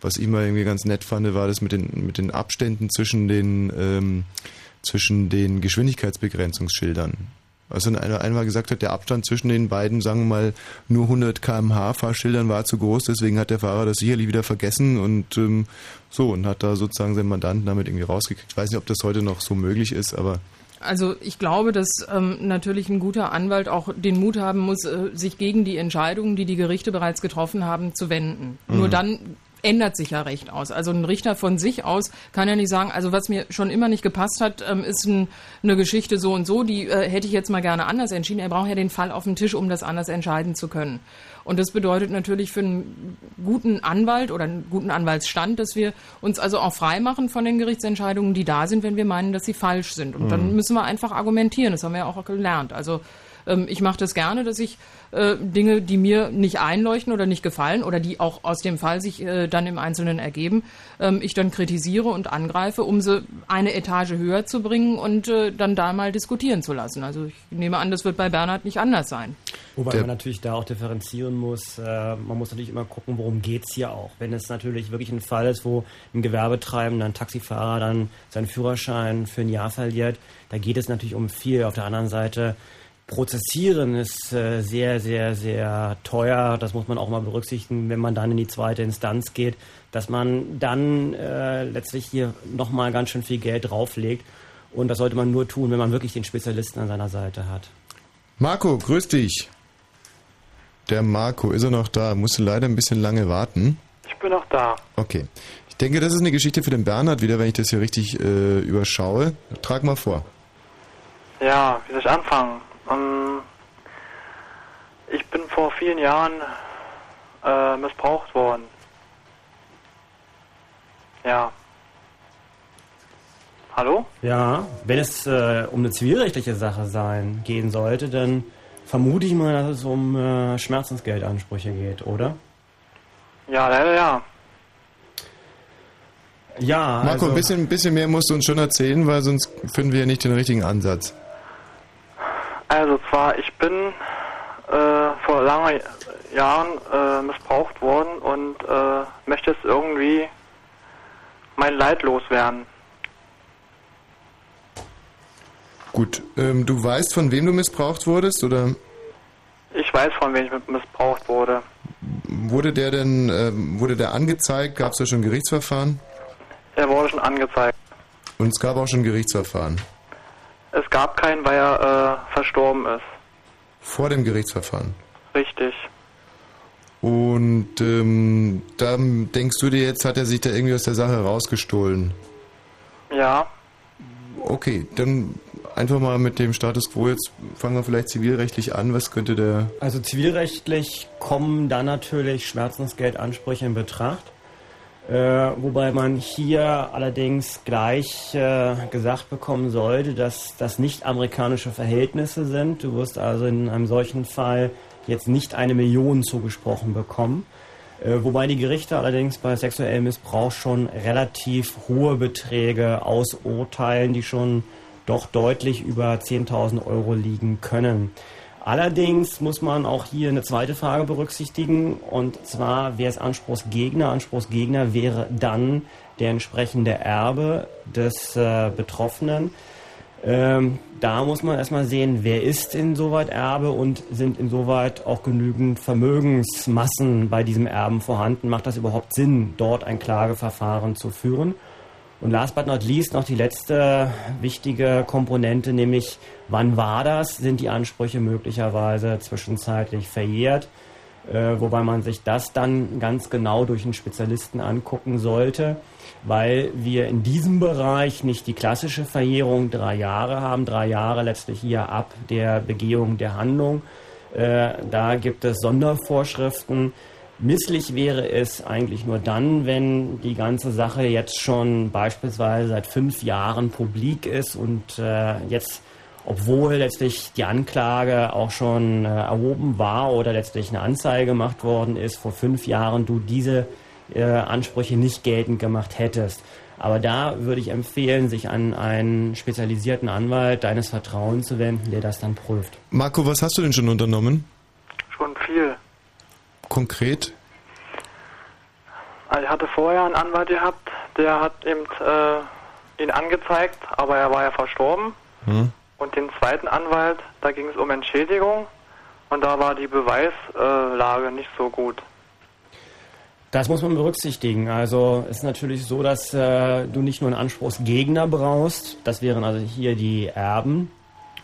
was ich mal irgendwie ganz nett fand, war das mit den, mit den Abständen zwischen den, ähm, zwischen den Geschwindigkeitsbegrenzungsschildern. Also einer einmal gesagt hat, der Abstand zwischen den beiden, sagen wir mal, nur 100 kmh Fahrschildern war zu groß, deswegen hat der Fahrer das sicherlich wieder vergessen und ähm, so und hat da sozusagen seinen Mandanten damit irgendwie rausgekriegt. Ich weiß nicht, ob das heute noch so möglich ist, aber also ich glaube, dass ähm, natürlich ein guter Anwalt auch den Mut haben muss, äh, sich gegen die Entscheidungen, die die Gerichte bereits getroffen haben, zu wenden. Mhm. Nur dann ändert sich ja Recht aus. Also ein Richter von sich aus kann ja nicht sagen, also was mir schon immer nicht gepasst hat, ähm, ist ein, eine Geschichte so und so, die äh, hätte ich jetzt mal gerne anders entschieden. Er braucht ja den Fall auf dem Tisch, um das anders entscheiden zu können. Und das bedeutet natürlich für einen guten Anwalt oder einen guten Anwaltsstand, dass wir uns also auch frei machen von den Gerichtsentscheidungen, die da sind, wenn wir meinen, dass sie falsch sind. Und mhm. dann müssen wir einfach argumentieren. Das haben wir ja auch gelernt. Also ähm, ich mache das gerne, dass ich äh, Dinge, die mir nicht einleuchten oder nicht gefallen oder die auch aus dem Fall sich äh, dann im Einzelnen ergeben, ähm, ich dann kritisiere und angreife, um sie eine Etage höher zu bringen und äh, dann da mal diskutieren zu lassen. Also ich nehme an, das wird bei Bernhard nicht anders sein. Wobei Der man natürlich da auch differenzieren muss. Äh, man muss natürlich immer gucken, worum geht es hier auch. Wenn es natürlich wirklich ein Fall ist, wo ein Gewerbetreibender, ein Taxifahrer dann seinen Führerschein für ein Jahr verliert, da geht es natürlich um viel. Auf der anderen Seite Prozessieren ist äh, sehr, sehr, sehr teuer. Das muss man auch mal berücksichtigen, wenn man dann in die zweite Instanz geht, dass man dann äh, letztlich hier nochmal ganz schön viel Geld drauflegt. Und das sollte man nur tun, wenn man wirklich den Spezialisten an seiner Seite hat. Marco, grüß dich. Der Marco, ist er noch da? Musste leider ein bisschen lange warten. Ich bin noch da. Okay. Ich denke, das ist eine Geschichte für den Bernhard wieder, wenn ich das hier richtig äh, überschaue. Trag mal vor. Ja, wie soll ich anfangen? Ähm, ich bin vor vielen Jahren äh, missbraucht worden. Ja. Hallo? Ja, wenn es äh, um eine zivilrechtliche Sache sein gehen sollte, dann vermute ich mal, dass es um äh, Schmerzensgeldansprüche geht, oder? Ja, leider ja. Ja. Marco, also, ein bisschen, bisschen mehr musst du uns schon erzählen, weil sonst finden wir ja nicht den richtigen Ansatz. Also zwar, ich bin äh, vor langen Jahren äh, missbraucht worden und äh, möchte jetzt irgendwie mein Leid loswerden. Gut, ähm, du weißt, von wem du missbraucht wurdest, oder? Ich weiß, von wem ich missbraucht wurde. Wurde der denn, äh, wurde der angezeigt? Gab es da schon Gerichtsverfahren? Er wurde schon angezeigt. Und es gab auch schon Gerichtsverfahren? Es gab keinen, weil er äh, verstorben ist. Vor dem Gerichtsverfahren? Richtig. Und ähm, dann denkst du dir jetzt, hat er sich da irgendwie aus der Sache rausgestohlen? Ja. Okay, dann einfach mal mit dem Status quo jetzt fangen wir vielleicht zivilrechtlich an. Was könnte der. Also zivilrechtlich kommen dann natürlich Schmerzensgeldansprüche in Betracht. Äh, wobei man hier allerdings gleich äh, gesagt bekommen sollte, dass das nicht amerikanische Verhältnisse sind. Du wirst also in einem solchen Fall jetzt nicht eine Million zugesprochen bekommen. Äh, wobei die Gerichte allerdings bei sexuellem Missbrauch schon relativ hohe Beträge ausurteilen, die schon doch deutlich über 10.000 Euro liegen können. Allerdings muss man auch hier eine zweite Frage berücksichtigen, und zwar, wer ist Anspruchsgegner? Anspruchsgegner wäre dann der entsprechende Erbe des äh, Betroffenen. Ähm, da muss man erstmal sehen, wer ist insoweit Erbe und sind insoweit auch genügend Vermögensmassen bei diesem Erben vorhanden. Macht das überhaupt Sinn, dort ein Klageverfahren zu führen? Und last but not least noch die letzte wichtige Komponente, nämlich wann war das? Sind die Ansprüche möglicherweise zwischenzeitlich verjährt? Äh, wobei man sich das dann ganz genau durch einen Spezialisten angucken sollte weil wir in diesem Bereich nicht die klassische Verjährung drei Jahre haben, drei Jahre letztlich hier ab der Begehung der Handlung. Äh, da gibt es Sondervorschriften. Misslich wäre es eigentlich nur dann, wenn die ganze Sache jetzt schon beispielsweise seit fünf Jahren publik ist und äh, jetzt, obwohl letztlich die Anklage auch schon äh, erhoben war oder letztlich eine Anzeige gemacht worden ist, vor fünf Jahren du diese äh, Ansprüche nicht geltend gemacht hättest. Aber da würde ich empfehlen, sich an einen spezialisierten Anwalt deines Vertrauens zu wenden, der das dann prüft. Marco, was hast du denn schon unternommen? Schon viel. Konkret? Also ich hatte vorher einen Anwalt gehabt, der hat eben äh, ihn angezeigt, aber er war ja verstorben. Hm. Und den zweiten Anwalt, da ging es um Entschädigung und da war die Beweislage nicht so gut. Das muss man berücksichtigen. Also es ist natürlich so, dass äh, du nicht nur einen Anspruchsgegner brauchst, das wären also hier die Erben,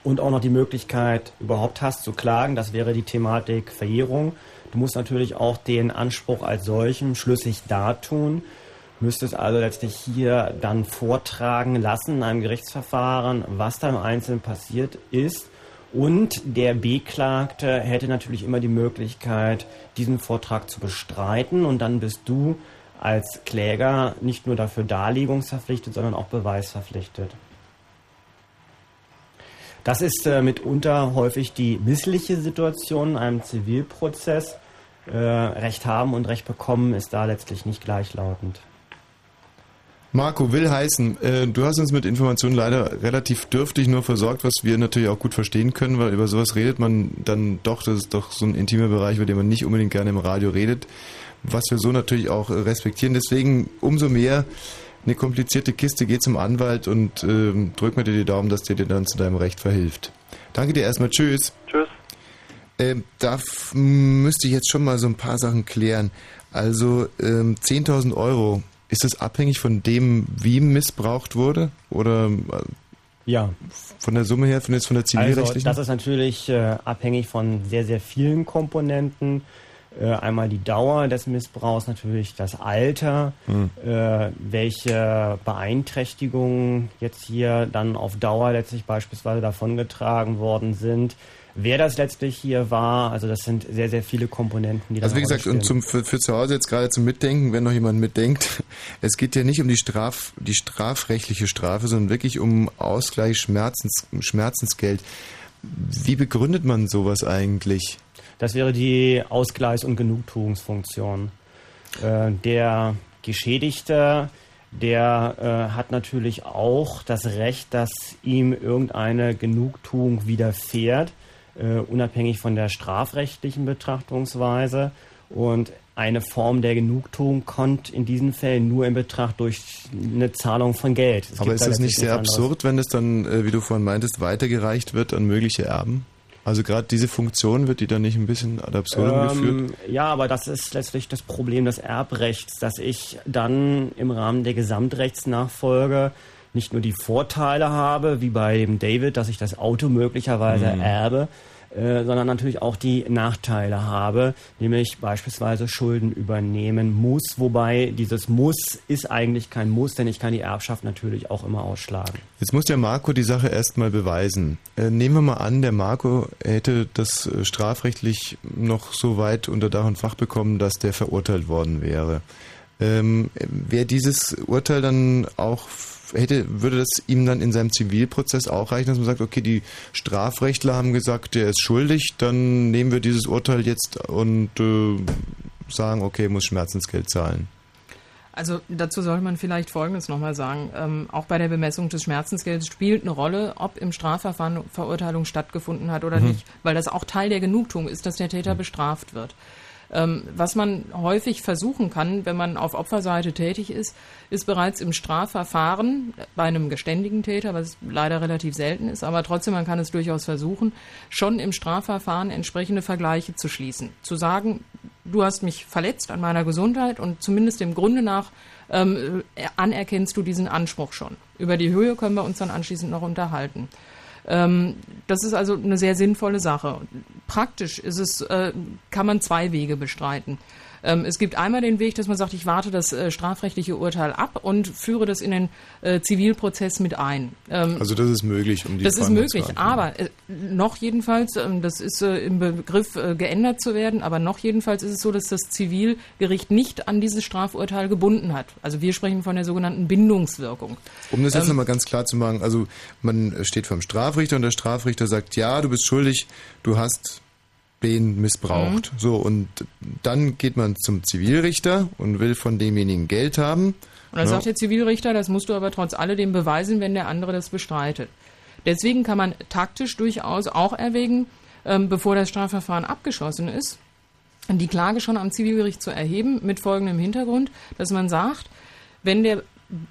und auch noch die Möglichkeit überhaupt hast zu klagen, das wäre die Thematik Verjährung. Du musst natürlich auch den Anspruch als solchen schlüssig dartun, müsstest also letztlich hier dann vortragen lassen in einem Gerichtsverfahren, was da im Einzelnen passiert ist und der Beklagte hätte natürlich immer die Möglichkeit, diesen Vortrag zu bestreiten und dann bist du als Kläger nicht nur dafür darlegungsverpflichtet, sondern auch beweisverpflichtet. Das ist äh, mitunter häufig die missliche Situation in einem Zivilprozess. Äh, Recht haben und Recht bekommen ist da letztlich nicht gleichlautend. Marco, will heißen, äh, du hast uns mit Informationen leider relativ dürftig nur versorgt, was wir natürlich auch gut verstehen können, weil über sowas redet man dann doch, das ist doch so ein intimer Bereich, über den man nicht unbedingt gerne im Radio redet, was wir so natürlich auch äh, respektieren. Deswegen umso mehr eine komplizierte Kiste, geh zum Anwalt und äh, drück mir dir die Daumen, dass der dir dann zu deinem Recht verhilft. Danke dir erstmal, tschüss. Tschüss. Äh, da müsste ich jetzt schon mal so ein paar Sachen klären. Also ähm, 10.000 Euro ist das abhängig von dem, wie missbraucht wurde? Oder äh, ja. von der Summe her, von, jetzt von der zivilrechtlichen? Also das ist natürlich äh, abhängig von sehr, sehr vielen Komponenten. Äh, einmal die Dauer des Missbrauchs, natürlich das Alter, hm. äh, welche Beeinträchtigungen jetzt hier dann auf Dauer letztlich beispielsweise davongetragen worden sind wer das letztlich hier war. Also das sind sehr, sehr viele Komponenten, die Also wie gesagt, und zum, für, für zu Hause jetzt gerade zum Mitdenken, wenn noch jemand mitdenkt, <laughs> es geht ja nicht um die, Straf, die strafrechtliche Strafe, sondern wirklich um Ausgleich Schmerzens, Schmerzensgeld. Wie begründet man sowas eigentlich? Das wäre die Ausgleichs- und Genugtuungsfunktion. Äh, der Geschädigte, der äh, hat natürlich auch das Recht, dass ihm irgendeine Genugtuung widerfährt äh, unabhängig von der strafrechtlichen Betrachtungsweise. Und eine Form der Genugtuung kommt in diesen Fällen nur in Betracht durch eine Zahlung von Geld. Es Aber ist das nicht sehr absurd, wenn es dann, äh, wie du vorhin meintest, weitergereicht wird an mögliche Erben? Also gerade diese Funktion wird die dann nicht ein bisschen ad absurdum ähm, geführt? Ja, aber das ist letztlich das Problem des Erbrechts, dass ich dann im Rahmen der Gesamtrechtsnachfolge nicht nur die Vorteile habe, wie bei dem David, dass ich das Auto möglicherweise mhm. erbe, äh, sondern natürlich auch die Nachteile habe, nämlich beispielsweise Schulden übernehmen muss, wobei dieses Muss ist eigentlich kein Muss, denn ich kann die Erbschaft natürlich auch immer ausschlagen. Jetzt muss der Marco die Sache erstmal beweisen. Äh, nehmen wir mal an, der Marco hätte das äh, strafrechtlich noch so weit unter Dach und Fach bekommen, dass der verurteilt worden wäre. Ähm, Wäre dieses Urteil dann auch hätte, würde das ihm dann in seinem Zivilprozess auch reichen, dass man sagt, okay, die Strafrechtler haben gesagt, der ist schuldig, dann nehmen wir dieses Urteil jetzt und äh, sagen, okay, muss Schmerzensgeld zahlen. Also dazu sollte man vielleicht Folgendes nochmal sagen. Ähm, auch bei der Bemessung des Schmerzensgeldes spielt eine Rolle, ob im Strafverfahren Verurteilung stattgefunden hat oder mhm. nicht, weil das auch Teil der Genugtuung ist, dass der Täter mhm. bestraft wird. Ähm, was man häufig versuchen kann, wenn man auf Opferseite tätig ist, ist bereits im Strafverfahren bei einem geständigen Täter, was leider relativ selten ist, aber trotzdem man kann es durchaus versuchen, schon im Strafverfahren entsprechende Vergleiche zu schließen. Zu sagen, du hast mich verletzt an meiner Gesundheit und zumindest dem Grunde nach ähm, anerkennst du diesen Anspruch schon. Über die Höhe können wir uns dann anschließend noch unterhalten. Ähm, das ist also eine sehr sinnvolle Sache. Praktisch ist es, äh, kann man zwei Wege bestreiten. Ähm, es gibt einmal den Weg, dass man sagt, ich warte das äh, strafrechtliche Urteil ab und führe das in den äh, Zivilprozess mit ein. Ähm, also das ist möglich, um die Das ist möglich, aber äh, noch jedenfalls, ähm, das ist äh, im Begriff äh, geändert zu werden, aber noch jedenfalls ist es so, dass das Zivilgericht nicht an dieses Strafurteil gebunden hat. Also wir sprechen von der sogenannten Bindungswirkung. Um das jetzt ähm, nochmal ganz klar zu machen, also man steht vor dem Strafrichter und der Strafrichter sagt, ja, du bist schuldig, du hast den missbraucht. Mhm. So, und dann geht man zum Zivilrichter und will von demjenigen Geld haben. Und dann ja. sagt der Zivilrichter, das musst du aber trotz alledem beweisen, wenn der andere das bestreitet. Deswegen kann man taktisch durchaus auch erwägen, ähm, bevor das Strafverfahren abgeschlossen ist, die Klage schon am Zivilgericht zu erheben, mit folgendem Hintergrund, dass man sagt, wenn der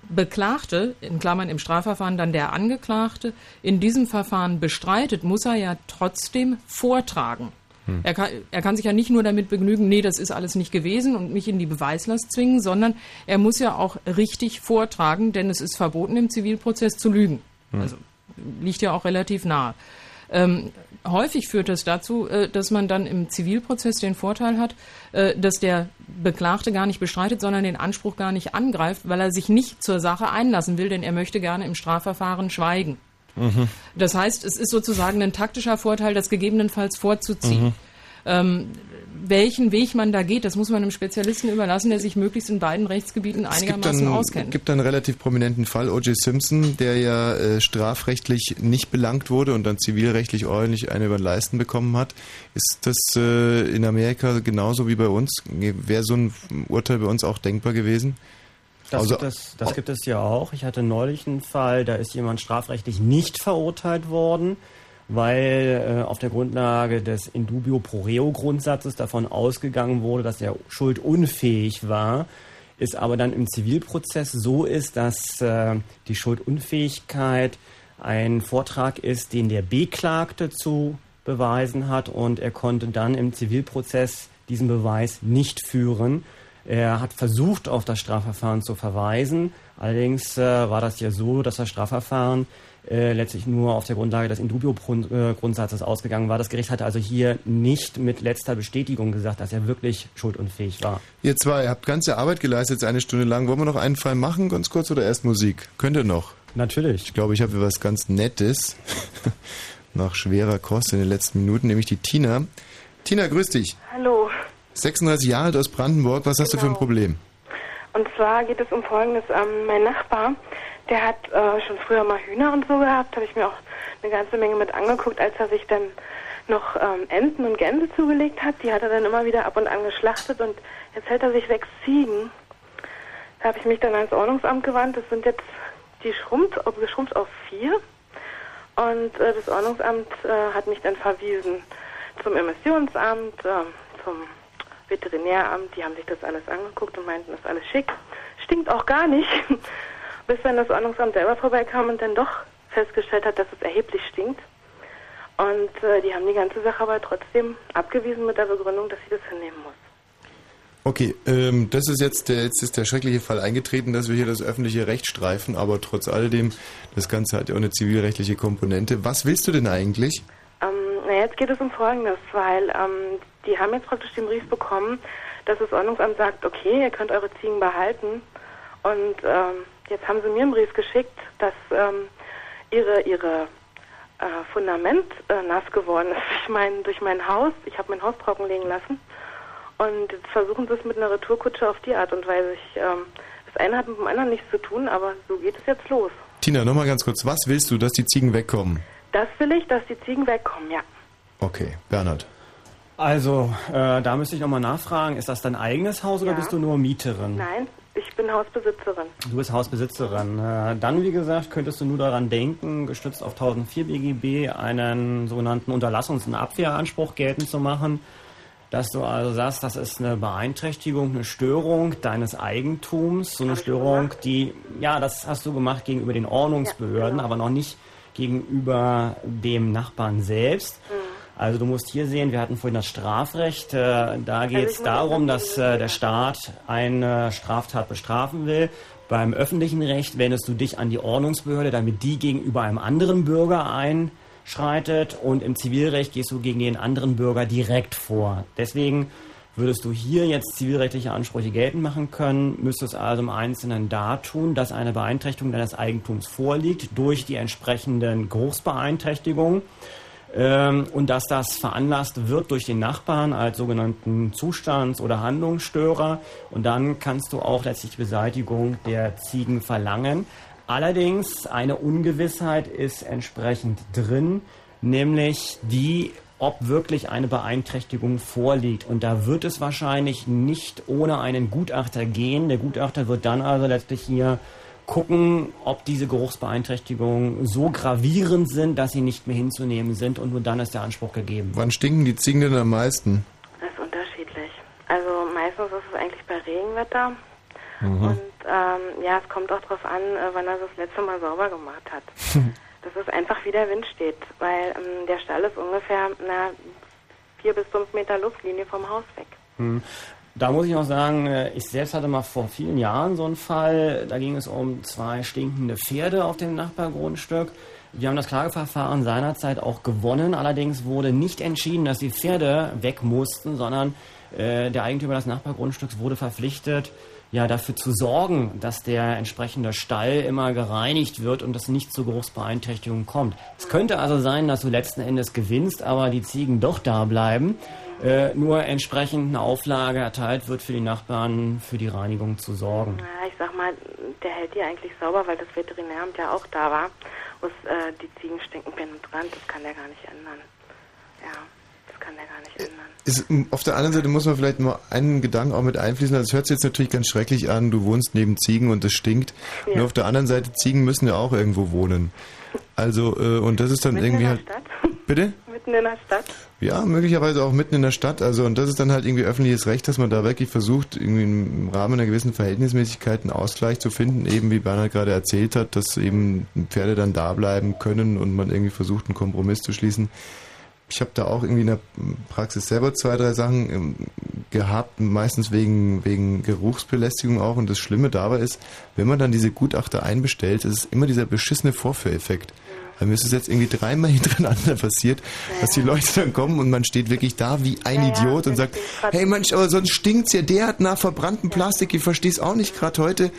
Beklagte, in Klammern im Strafverfahren dann der Angeklagte, in diesem Verfahren bestreitet, muss er ja trotzdem vortragen. Hm. Er, kann, er kann sich ja nicht nur damit begnügen, nee, das ist alles nicht gewesen und mich in die Beweislast zwingen, sondern er muss ja auch richtig vortragen, denn es ist verboten, im Zivilprozess zu lügen. Hm. Also liegt ja auch relativ nahe. Ähm, häufig führt das dazu, äh, dass man dann im Zivilprozess den Vorteil hat, äh, dass der Beklagte gar nicht bestreitet, sondern den Anspruch gar nicht angreift, weil er sich nicht zur Sache einlassen will, denn er möchte gerne im Strafverfahren schweigen. Mhm. Das heißt, es ist sozusagen ein taktischer Vorteil, das gegebenenfalls vorzuziehen. Mhm. Ähm, welchen Weg man da geht, das muss man einem Spezialisten überlassen, der sich möglichst in beiden Rechtsgebieten einigermaßen einen, auskennt. Es gibt einen relativ prominenten Fall, O.J. Simpson, der ja äh, strafrechtlich nicht belangt wurde und dann zivilrechtlich ordentlich eine über den Leisten bekommen hat. Ist das äh, in Amerika genauso wie bei uns? Wäre so ein Urteil bei uns auch denkbar gewesen? Das, also, gibt es, das gibt es ja auch. Ich hatte neulich einen Fall, da ist jemand strafrechtlich nicht verurteilt worden, weil äh, auf der Grundlage des Indubio pro reo Grundsatzes davon ausgegangen wurde, dass er schuldunfähig war, ist aber dann im Zivilprozess so ist, dass äh, die Schuldunfähigkeit ein Vortrag ist, den der Beklagte zu beweisen hat und er konnte dann im Zivilprozess diesen Beweis nicht führen. Er hat versucht, auf das Strafverfahren zu verweisen. Allerdings äh, war das ja so, dass das Strafverfahren äh, letztlich nur auf der Grundlage des Indubio-Grundsatzes ausgegangen war. Das Gericht hatte also hier nicht mit letzter Bestätigung gesagt, dass er wirklich schuldunfähig war. Ihr zwei habt ganze Arbeit geleistet, eine Stunde lang. Wollen wir noch einen Fall machen, ganz kurz, oder erst Musik? Könnt ihr noch? Natürlich. Ich glaube, ich habe was ganz Nettes <laughs> nach schwerer Kost in den letzten Minuten, nämlich die Tina. Tina, grüß dich. Hallo. 36 Jahre alt aus Brandenburg. Was hast genau. du für ein genau. Problem? Und zwar geht es um Folgendes. Ähm, mein Nachbar, der hat äh, schon früher mal Hühner und so gehabt. Habe ich mir auch eine ganze Menge mit angeguckt, als er sich dann noch ähm, Enten und Gänse zugelegt hat. Die hat er dann immer wieder ab und an geschlachtet und jetzt hält er sich sechs Ziegen. Da habe ich mich dann ans Ordnungsamt gewandt. Das sind jetzt, die schrumpft, geschrumpft auf vier. Und äh, das Ordnungsamt äh, hat mich dann verwiesen zum Emissionsamt, äh, zum Veterinäramt, die haben sich das alles angeguckt und meinten, das ist alles schick. Stinkt auch gar nicht. <laughs> Bis dann das Ordnungsamt selber vorbeikam und dann doch festgestellt hat, dass es erheblich stinkt. Und äh, die haben die ganze Sache aber trotzdem abgewiesen mit der Begründung, dass sie das hinnehmen muss. Okay, ähm, das ist jetzt der, jetzt ist der schreckliche Fall eingetreten, dass wir hier das öffentliche Recht streifen, aber trotz alledem, das Ganze hat ja auch eine zivilrechtliche Komponente. Was willst du denn eigentlich? Ähm, na, jetzt geht es um Folgendes, weil ähm, die haben jetzt praktisch den Brief bekommen, dass das Ordnungsamt sagt, okay, ihr könnt eure Ziegen behalten. Und ähm, jetzt haben sie mir einen Brief geschickt, dass ähm, ihre, ihre äh, Fundament äh, nass geworden ist <laughs> durch mein, durch mein Haus. Ich habe mein Haus trockenlegen lassen. Und jetzt versuchen sie es mit einer Retourkutsche auf die Art und Weise. Ich, ähm, das eine hat mit dem anderen nichts zu tun, aber so geht es jetzt los. Tina, nochmal ganz kurz. Was willst du, dass die Ziegen wegkommen? Das will ich, dass die Ziegen wegkommen, ja. Okay, Bernhard. Also, äh, da müsste ich nochmal nachfragen, ist das dein eigenes Haus ja. oder bist du nur Mieterin? Nein, ich bin Hausbesitzerin. Du bist Hausbesitzerin. Äh, dann, wie gesagt, könntest du nur daran denken, gestützt auf 1004 BGB einen sogenannten Unterlassungs- und Abwehranspruch geltend zu machen. dass du also sagst, das ist eine Beeinträchtigung, eine Störung deines Eigentums, so eine Störung, die, ja, das hast du gemacht gegenüber den Ordnungsbehörden, ja, genau. aber noch nicht gegenüber dem Nachbarn selbst. Mhm. Also du musst hier sehen, wir hatten vorhin das Strafrecht. Äh, da geht es also darum, dass äh, der Staat eine Straftat bestrafen will. Beim öffentlichen Recht wendest du dich an die Ordnungsbehörde, damit die gegenüber einem anderen Bürger einschreitet. Und im Zivilrecht gehst du gegen den anderen Bürger direkt vor. Deswegen Würdest du hier jetzt zivilrechtliche Ansprüche geltend machen können, müsstest also im Einzelnen da tun, dass eine Beeinträchtigung deines Eigentums vorliegt durch die entsprechenden Geruchsbeeinträchtigungen ähm, und dass das veranlasst wird durch den Nachbarn als sogenannten Zustands- oder Handlungsstörer und dann kannst du auch letztlich die Beseitigung der Ziegen verlangen. Allerdings eine Ungewissheit ist entsprechend drin, nämlich die ob wirklich eine Beeinträchtigung vorliegt. Und da wird es wahrscheinlich nicht ohne einen Gutachter gehen. Der Gutachter wird dann also letztlich hier gucken, ob diese Geruchsbeeinträchtigungen so gravierend sind, dass sie nicht mehr hinzunehmen sind und nur dann ist der Anspruch gegeben. Wann stinken die Ziegen denn am meisten? Das ist unterschiedlich. Also meistens ist es eigentlich bei Regenwetter. Mhm. Und ähm, ja, es kommt auch darauf an, äh, wann er das letzte Mal sauber gemacht hat. <laughs> Das ist einfach, wie der Wind steht, weil ähm, der Stall ist ungefähr na, vier bis fünf Meter Luftlinie vom Haus weg. Da muss ich noch sagen, äh, ich selbst hatte mal vor vielen Jahren so einen Fall. Da ging es um zwei stinkende Pferde auf dem Nachbargrundstück. Wir haben das Klageverfahren seinerzeit auch gewonnen. Allerdings wurde nicht entschieden, dass die Pferde weg mussten, sondern äh, der Eigentümer des Nachbargrundstücks wurde verpflichtet, ja, dafür zu sorgen, dass der entsprechende Stall immer gereinigt wird und es nicht zu Geruchsbeeinträchtigungen kommt. Es könnte also sein, dass du letzten Endes gewinnst, aber die Ziegen doch da bleiben, äh, nur entsprechend eine Auflage erteilt wird für die Nachbarn, für die Reinigung zu sorgen. Ja, ich sag mal, der hält die eigentlich sauber, weil das Veterinäramt ja auch da war. Und, äh, die Ziegen stinken penetrant, das kann der gar nicht ändern. Ja kann der gar nicht ändern. Ist, auf der anderen Seite muss man vielleicht nur einen Gedanken auch mit einfließen. Das hört sich jetzt natürlich ganz schrecklich an. Du wohnst neben Ziegen und es stinkt. Ja. Nur auf der anderen Seite, Ziegen müssen ja auch irgendwo wohnen. Also, äh, und das ist dann mitten irgendwie halt. Stadt? <laughs> Bitte? Mitten in der Stadt? Ja, möglicherweise auch mitten in der Stadt. Also, und das ist dann halt irgendwie öffentliches Recht, dass man da wirklich versucht, irgendwie im Rahmen einer gewissen Verhältnismäßigkeit einen Ausgleich zu finden, eben wie Bernhard gerade erzählt hat, dass eben Pferde dann da bleiben können und man irgendwie versucht, einen Kompromiss zu schließen ich habe da auch irgendwie in der Praxis selber zwei, drei Sachen ähm, gehabt, meistens wegen, wegen Geruchsbelästigung auch. Und das Schlimme dabei ist, wenn man dann diese Gutachter einbestellt, ist es immer dieser beschissene Vorführeffekt. Also mir ist es jetzt irgendwie dreimal <laughs> hintereinander passiert, ja. dass die Leute dann kommen und man steht wirklich da wie ein ja, Idiot ja, und sagt, hey Mensch, aber sonst stinkt's ja, der hat nach verbranntem Plastik, ich verstehe es auch nicht gerade heute.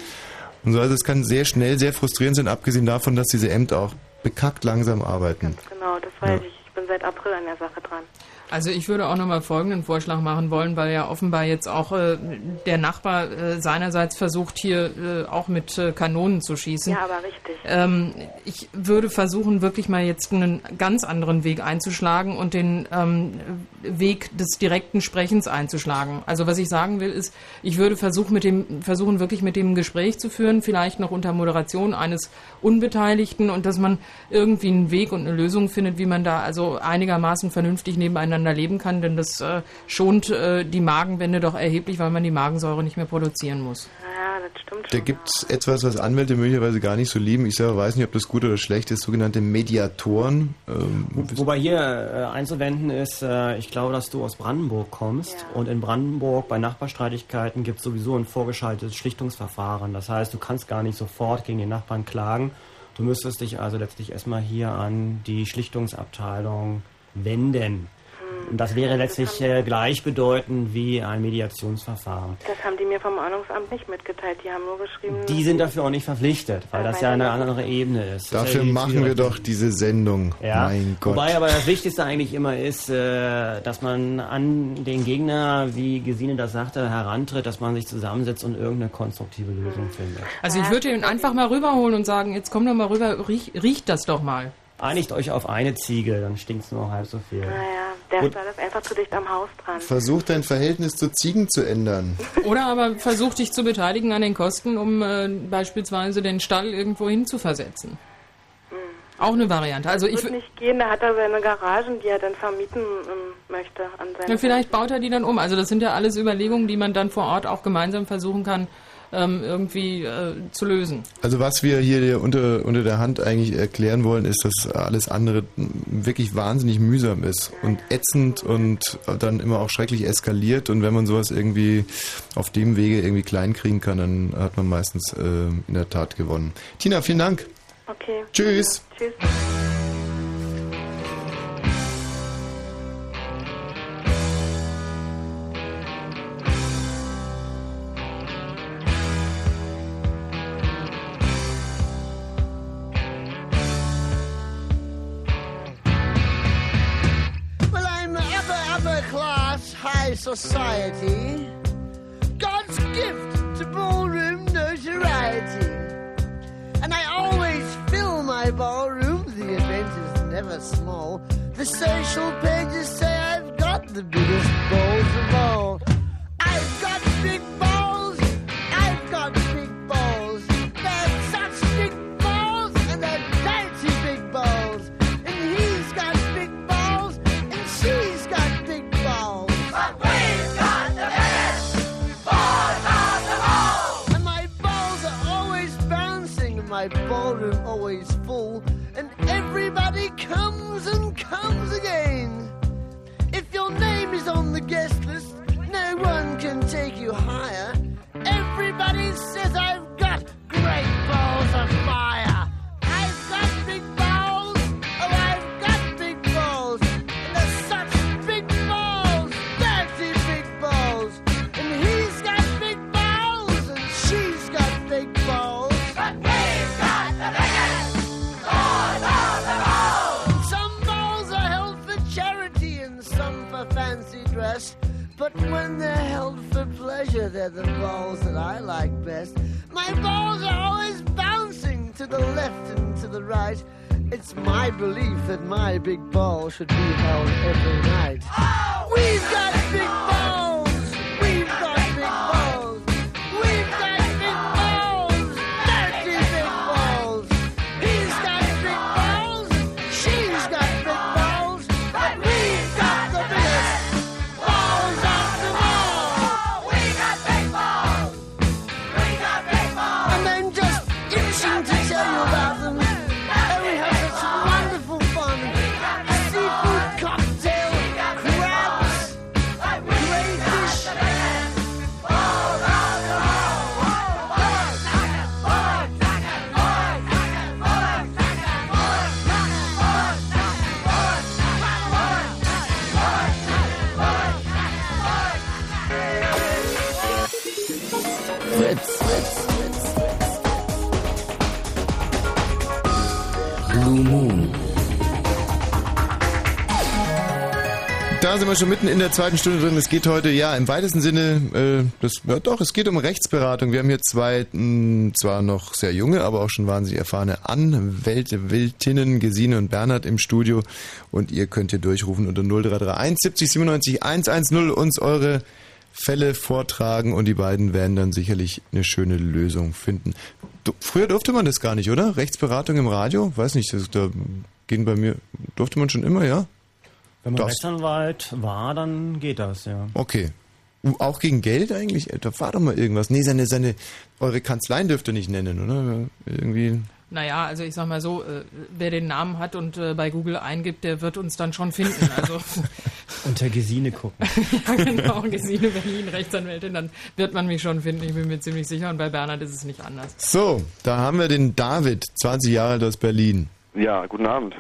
Und so, also es kann sehr schnell, sehr frustrierend sein, abgesehen davon, dass diese Ämter auch bekackt langsam arbeiten. Ganz genau, das weiß ich bin seit April an der Sache dran. Also ich würde auch nochmal folgenden Vorschlag machen wollen, weil ja offenbar jetzt auch äh, der Nachbar äh, seinerseits versucht, hier äh, auch mit äh, Kanonen zu schießen. Ja, aber richtig. Ähm, ich würde versuchen, wirklich mal jetzt einen ganz anderen Weg einzuschlagen und den ähm, Weg des direkten Sprechens einzuschlagen. Also was ich sagen will, ist, ich würde versuchen, mit dem, versuchen wirklich mit dem Gespräch zu führen, vielleicht noch unter Moderation eines Unbeteiligten und dass man irgendwie einen Weg und eine Lösung findet, wie man da also einigermaßen vernünftig nebeneinander miteinander leben kann, denn das äh, schont äh, die Magenwände doch erheblich, weil man die Magensäure nicht mehr produzieren muss. Ja, das stimmt schon. Da gibt es etwas, was Anwälte möglicherweise gar nicht so lieben. Ich selber weiß nicht, ob das gut oder schlecht ist, sogenannte Mediatoren. Ähm, Wobei hier äh, einzuwenden ist, äh, ich glaube, dass du aus Brandenburg kommst ja. und in Brandenburg bei Nachbarstreitigkeiten gibt es sowieso ein vorgeschaltetes Schlichtungsverfahren. Das heißt, du kannst gar nicht sofort gegen den Nachbarn klagen. Du müsstest dich also letztlich erstmal hier an die Schlichtungsabteilung wenden. Und das wäre letztlich äh, gleichbedeutend wie ein Mediationsverfahren. Das haben die mir vom Ordnungsamt nicht mitgeteilt. Die haben nur geschrieben. Die sind dafür auch nicht verpflichtet, weil das ja eine andere Ebene ist. Dafür ja machen wir doch diese Sendung. Ja. Mein Gott. Wobei aber das Wichtigste eigentlich immer ist, äh, dass man an den Gegner, wie Gesine das sagte, herantritt, dass man sich zusammensetzt und irgendeine konstruktive Lösung findet. Also ich würde ihn einfach mal rüberholen und sagen, jetzt komm doch mal rüber, riech, riecht das doch mal. Einigt euch auf eine Ziege, dann stinkt es nur halb so viel. Naja, der Stall ist einfach zu dicht am Haus dran. Versuch dein Verhältnis zu Ziegen zu ändern. <laughs> Oder aber versuch dich zu beteiligen an den Kosten, um äh, beispielsweise den Stall irgendwo hin zu versetzen. Hm, Auch eine Variante. Also das ich wird nicht gehen, da hat er seine Garagen, die er dann vermieten ähm, möchte an seine ja, vielleicht baut er die dann um. Also das sind ja alles Überlegungen, die man dann vor Ort auch gemeinsam versuchen kann, ähm, irgendwie äh, zu lösen. Also was wir hier unter, unter der Hand eigentlich erklären wollen, ist, dass alles andere wirklich wahnsinnig mühsam ist und ätzend und dann immer auch schrecklich eskaliert und wenn man sowas irgendwie auf dem Wege irgendwie klein kriegen kann, dann hat man meistens äh, in der Tat gewonnen. Tina, vielen Dank. Okay. Tschüss. Ja, tschüss. High society. God's gift to ballroom notoriety. And I always fill my ballroom, the event is never small. The social pages say I've got the biggest balls of all. I've got big name is on the guest list, no one can take you higher. Everybody says I've got great balls of fire. But when they're held for pleasure, they're the balls that I like best. My balls are always bouncing to the left and to the right. It's my belief that my big ball should be held every night. Oh! We've got big balls! Da sind wir schon mitten in der zweiten Stunde drin. Es geht heute, ja, im weitesten Sinne, äh, das, ja, doch, es geht um Rechtsberatung. Wir haben hier zwei, mh, zwar noch sehr junge, aber auch schon wahnsinnig erfahrene Anwältinnen, Gesine und Bernhard im Studio. Und ihr könnt hier durchrufen unter 0331 70 97 110 uns eure Fälle vortragen und die beiden werden dann sicherlich eine schöne Lösung finden. Du, früher durfte man das gar nicht, oder? Rechtsberatung im Radio? Weiß nicht, das, da gehen bei mir, durfte man schon immer, ja? Wenn man Das- Rechtsanwalt war, dann geht das, ja. Okay. Auch gegen Geld eigentlich? Äh, Da war doch mal irgendwas. Nee, seine, seine, eure Kanzleien dürft ihr nicht nennen, oder? Irgendwie. Naja, also ich sag mal so, äh, wer den Namen hat und äh, bei Google eingibt, der wird uns dann schon finden. Also <laughs> Unter Gesine gucken. <laughs> ja genau, Gesine Berlin, Rechtsanwältin, dann wird man mich schon finden, ich bin mir ziemlich sicher. Und bei Bernhard ist es nicht anders. So, da haben wir den David, 20 Jahre alt aus Berlin. Ja, guten Abend.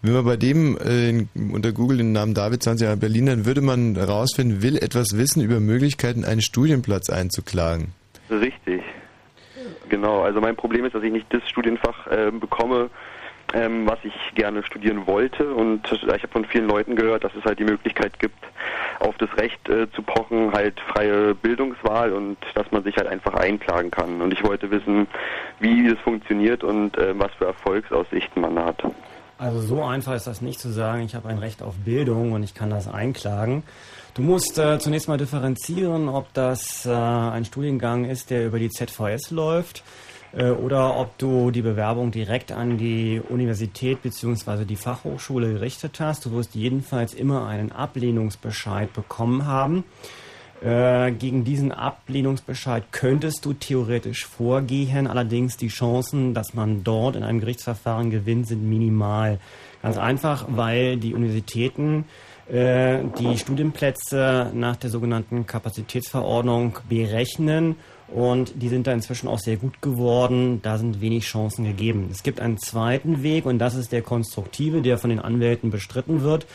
Wenn man bei dem äh, unter Google den Namen David 20 Jahre Berlin, dann würde man herausfinden, will etwas wissen über Möglichkeiten, einen Studienplatz einzuklagen. Richtig. Genau, also mein Problem ist, dass ich nicht das Studienfach ähm, bekomme, ähm, was ich gerne studieren wollte. Und ich habe von vielen Leuten gehört, dass es halt die Möglichkeit gibt, auf das Recht äh, zu pochen, halt freie Bildungswahl und dass man sich halt einfach einklagen kann. Und ich wollte wissen, wie das funktioniert und äh, was für Erfolgsaussichten man hat. Also so einfach ist das nicht zu sagen, ich habe ein Recht auf Bildung und ich kann das einklagen. Du musst äh, zunächst mal differenzieren, ob das äh, ein Studiengang ist, der über die ZVS läuft. äh, oder ob du die Bewerbung direkt an die Universität bzw. die Fachhochschule gerichtet hast. Du wirst jedenfalls immer einen Ablehnungsbescheid bekommen haben. Äh, gegen diesen Ablehnungsbescheid könntest du theoretisch vorgehen, allerdings die Chancen, dass man dort in einem Gerichtsverfahren gewinnt, sind minimal. Ganz einfach, weil die Universitäten äh, die Studienplätze nach der sogenannten Kapazitätsverordnung berechnen und die sind da inzwischen auch sehr gut geworden. Da sind wenig Chancen gegeben. Es gibt einen zweiten Weg und das ist der konstruktive, der von den Anwälten bestritten wird.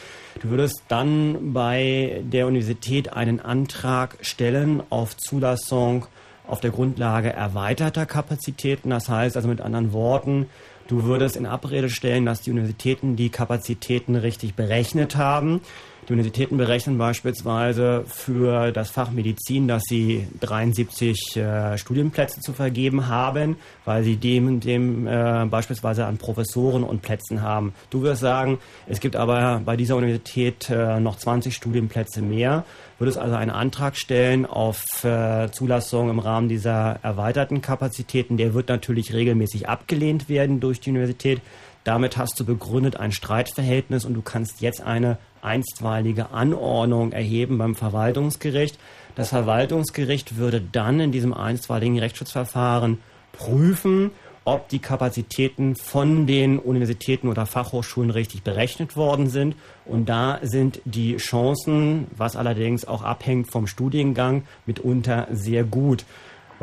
Du würdest dann bei der Universität einen Antrag stellen auf Zulassung auf der Grundlage erweiterter Kapazitäten. Das heißt also mit anderen Worten, du würdest in Abrede stellen, dass die Universitäten die Kapazitäten richtig berechnet haben. Die Universitäten berechnen beispielsweise für das Fach Medizin, dass sie 73 äh, Studienplätze zu vergeben haben, weil sie dem, dem äh, beispielsweise an Professoren und Plätzen haben. Du wirst sagen, es gibt aber bei dieser Universität äh, noch 20 Studienplätze mehr. Würdest also einen Antrag stellen auf äh, Zulassung im Rahmen dieser erweiterten Kapazitäten. Der wird natürlich regelmäßig abgelehnt werden durch die Universität. Damit hast du begründet ein Streitverhältnis und du kannst jetzt eine einstweilige Anordnung erheben beim Verwaltungsgericht. Das Verwaltungsgericht würde dann in diesem einstweiligen Rechtsschutzverfahren prüfen, ob die Kapazitäten von den Universitäten oder Fachhochschulen richtig berechnet worden sind. Und da sind die Chancen, was allerdings auch abhängt vom Studiengang, mitunter sehr gut.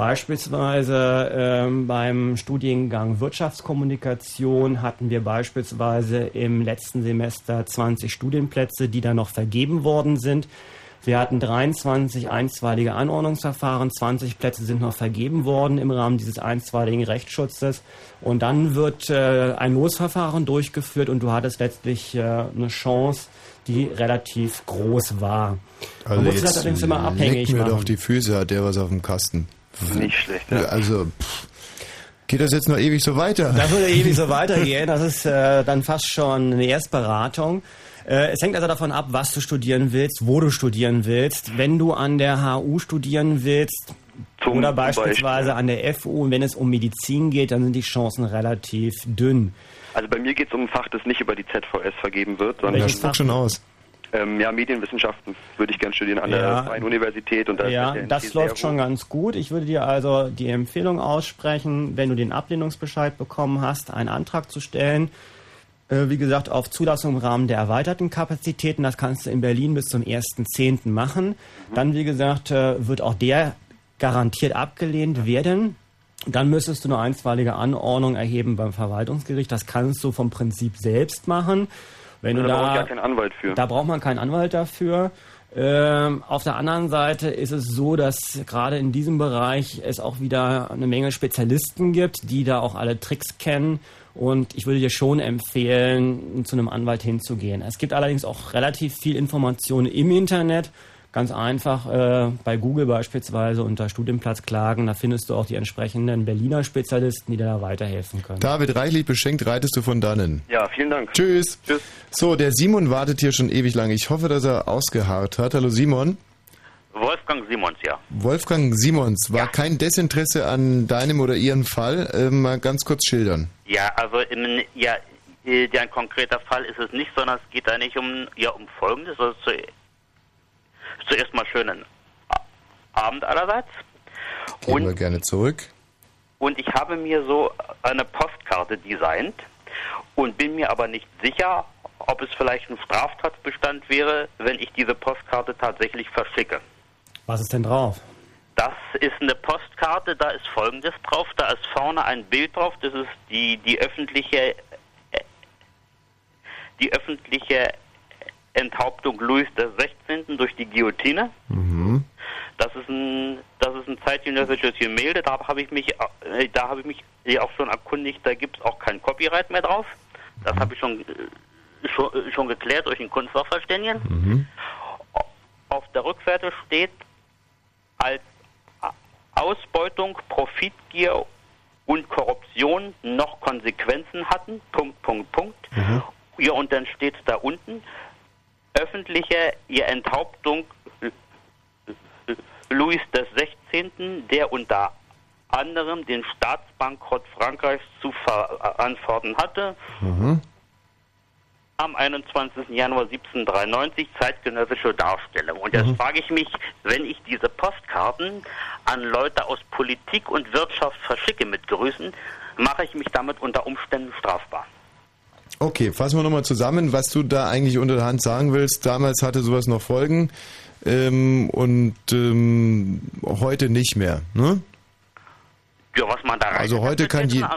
Beispielsweise ähm, beim Studiengang Wirtschaftskommunikation hatten wir beispielsweise im letzten Semester 20 Studienplätze, die da noch vergeben worden sind. Wir hatten 23 einstweilige Anordnungsverfahren, 20 Plätze sind noch vergeben worden im Rahmen dieses einstweiligen Rechtsschutzes. Und dann wird äh, ein Losverfahren durchgeführt und du hattest letztlich äh, eine Chance, die relativ groß war. Also Man muss das allerdings immer abhängig mir machen. doch die Füße, hat der was auf dem Kasten. Nicht schlecht, ja. Also, pff, geht das jetzt noch ewig so weiter? Das würde ewig so <laughs> weitergehen. Das ist äh, dann fast schon eine Erstberatung. Äh, es hängt also davon ab, was du studieren willst, wo du studieren willst. Wenn du an der HU studieren willst, Zum oder beispielsweise Beispiel. an der FU, und wenn es um Medizin geht, dann sind die Chancen relativ dünn. Also bei mir geht es um ein Fach, das nicht über die ZVS vergeben wird, sondern. Das spuckt schon aus. Ähm, ja, Medienwissenschaften würde ich gerne studieren an ja. der Freien Universität. Und da ja, das läuft schon ganz gut. Ich würde dir also die Empfehlung aussprechen, wenn du den Ablehnungsbescheid bekommen hast, einen Antrag zu stellen. Äh, wie gesagt, auf Zulassung im Rahmen der erweiterten Kapazitäten. Das kannst du in Berlin bis zum 1.10. machen. Mhm. Dann, wie gesagt, äh, wird auch der garantiert abgelehnt werden. Dann müsstest du eine einstweilige Anordnung erheben beim Verwaltungsgericht. Das kannst du vom Prinzip selbst machen. Wenn da, du da braucht man ja keinen Anwalt für. Da braucht man keinen Anwalt dafür. Ähm, auf der anderen Seite ist es so, dass gerade in diesem Bereich es auch wieder eine Menge Spezialisten gibt, die da auch alle Tricks kennen. Und ich würde dir schon empfehlen, zu einem Anwalt hinzugehen. Es gibt allerdings auch relativ viel Informationen im Internet Ganz einfach äh, bei Google beispielsweise unter Studienplatz klagen, da findest du auch die entsprechenden Berliner Spezialisten, die dir da weiterhelfen können. David reichlich beschenkt reitest du von dannen. Ja, vielen Dank. Tschüss. Tschüss. So, der Simon wartet hier schon ewig lang. Ich hoffe, dass er ausgeharrt hat. Hallo Simon. Wolfgang Simons, ja. Wolfgang Simons, war ja. kein Desinteresse an deinem oder ihren Fall? Äh, mal ganz kurz schildern. Ja, also im, ja, äh, ein konkreter Fall ist es nicht, sondern es geht da nicht um, ja, um Folgendes. Also zuerst mal schönen Abend allerseits. Gehen und, wir gerne zurück. Und ich habe mir so eine Postkarte designt und bin mir aber nicht sicher, ob es vielleicht ein Straftatbestand wäre, wenn ich diese Postkarte tatsächlich verschicke. Was ist denn drauf? Das ist eine Postkarte, da ist folgendes drauf, da ist vorne ein Bild drauf, das ist die, die öffentliche die öffentliche Enthauptung Louis XVI. durch die Guillotine. Mhm. Das ist ein, das ist ein zeitgenössisches Gemälde. Da habe ich mich, äh, da habe ich mich auch schon erkundigt. Da gibt es auch kein Copyright mehr drauf. Das habe ich schon, äh, schon, äh, schon geklärt durch den Kunstsachverständigen. Mhm. Auf der Rückseite steht als Ausbeutung, Profitgier und Korruption noch Konsequenzen hatten. Punkt, Punkt, Punkt. Mhm. Ja, und dann steht da unten, öffentliche ihr Enthauptung Louis XVI., der unter anderem den Staatsbankrott Frankreichs zu verantworten hatte. Mhm. Am 21. Januar 1793 zeitgenössische Darstellung. Und jetzt Mhm. frage ich mich, wenn ich diese Postkarten an Leute aus Politik und Wirtschaft verschicke mit Grüßen, mache ich mich damit unter Umständen strafbar. Okay, fassen wir nochmal zusammen, was du da eigentlich unter der Hand sagen willst. Damals hatte sowas noch Folgen ähm, und ähm, heute nicht mehr. Ne? Ja, was man da rein Also heute kann je-. <laughs>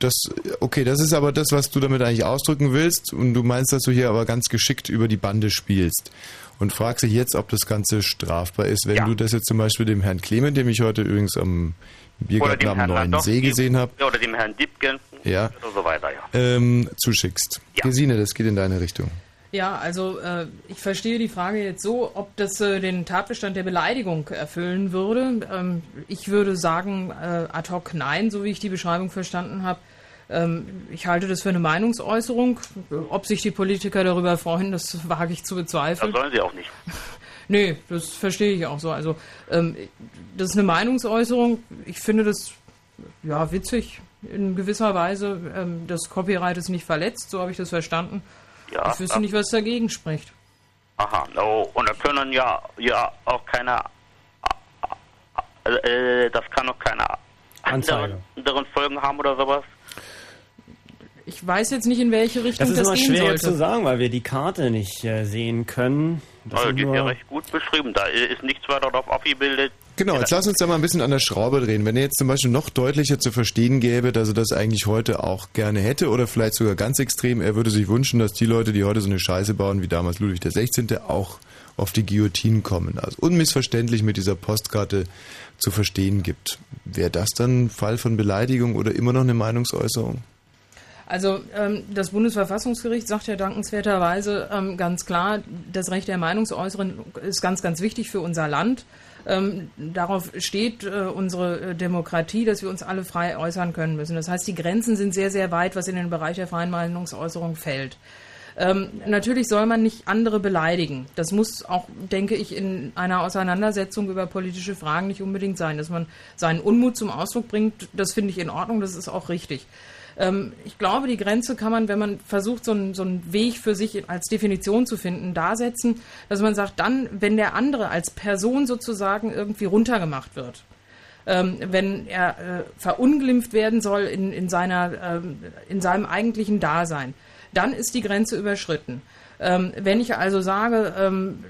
Das, okay, das ist aber das, was du damit eigentlich ausdrücken willst und du meinst, dass du hier aber ganz geschickt über die Bande spielst und fragst dich jetzt, ob das Ganze strafbar ist, wenn du das jetzt zum Beispiel dem Herrn Clement, dem ich heute übrigens am Biergarten am Neuen. See gesehen habe, Ja, Oder dem Herrn Dipken. Ja. Oder so weiter, ja. ähm, zuschickst. Gesine, das geht in deine Richtung. Ja, also äh, ich verstehe die Frage jetzt so, ob das äh, den Tatbestand der Beleidigung erfüllen würde. Ähm, ich würde sagen, äh, ad hoc nein, so wie ich die Beschreibung verstanden habe. Ähm, ich halte das für eine Meinungsäußerung. Ob sich die Politiker darüber freuen, das wage ich zu Das bezweifeln. sollen sie auch nicht. <laughs> Nee, das verstehe ich auch so. Also, ähm, das ist eine Meinungsäußerung. Ich finde das ja witzig in gewisser Weise. Ähm, das Copyright ist nicht verletzt, so habe ich das verstanden. Ja, ich wüsste ja. nicht, was dagegen spricht. Aha, oh, und da können ja, ja auch keine, äh, äh, das kann auch keine anderen, anderen Folgen haben oder sowas. Ich weiß jetzt nicht, in welche Richtung Das ist das, immer gehen schwer sollte. zu sagen, weil wir die Karte nicht äh, sehen können. Das Also die ist ja recht gut beschrieben. Da ist nichts weiter drauf abgebildet. Genau, jetzt lass uns da mal ein bisschen an der Schraube drehen. Wenn er jetzt zum Beispiel noch deutlicher zu verstehen gäbe, dass er das eigentlich heute auch gerne hätte oder vielleicht sogar ganz extrem, er würde sich wünschen, dass die Leute, die heute so eine Scheiße bauen wie damals Ludwig XVI., auch auf die Guillotine kommen. Also unmissverständlich mit dieser Postkarte zu verstehen gibt. Wäre das dann ein Fall von Beleidigung oder immer noch eine Meinungsäußerung? Also ähm, das Bundesverfassungsgericht sagt ja dankenswerterweise ähm, ganz klar, das Recht der Meinungsäußerung ist ganz, ganz wichtig für unser Land. Ähm, darauf steht äh, unsere äh, Demokratie, dass wir uns alle frei äußern können müssen. Das heißt, die Grenzen sind sehr, sehr weit, was in den Bereich der freien Meinungsäußerung fällt. Ähm, natürlich soll man nicht andere beleidigen. Das muss auch, denke ich, in einer Auseinandersetzung über politische Fragen nicht unbedingt sein. Dass man seinen Unmut zum Ausdruck bringt, das finde ich in Ordnung, das ist auch richtig. Ähm, ich glaube, die Grenze kann man, wenn man versucht, so einen, so einen Weg für sich als Definition zu finden, da setzen, dass man sagt, dann, wenn der andere als Person sozusagen irgendwie runtergemacht wird, ähm, wenn er äh, verunglimpft werden soll in, in, seiner, ähm, in seinem eigentlichen Dasein, dann ist die Grenze überschritten. Ähm, wenn ich also sage, ähm,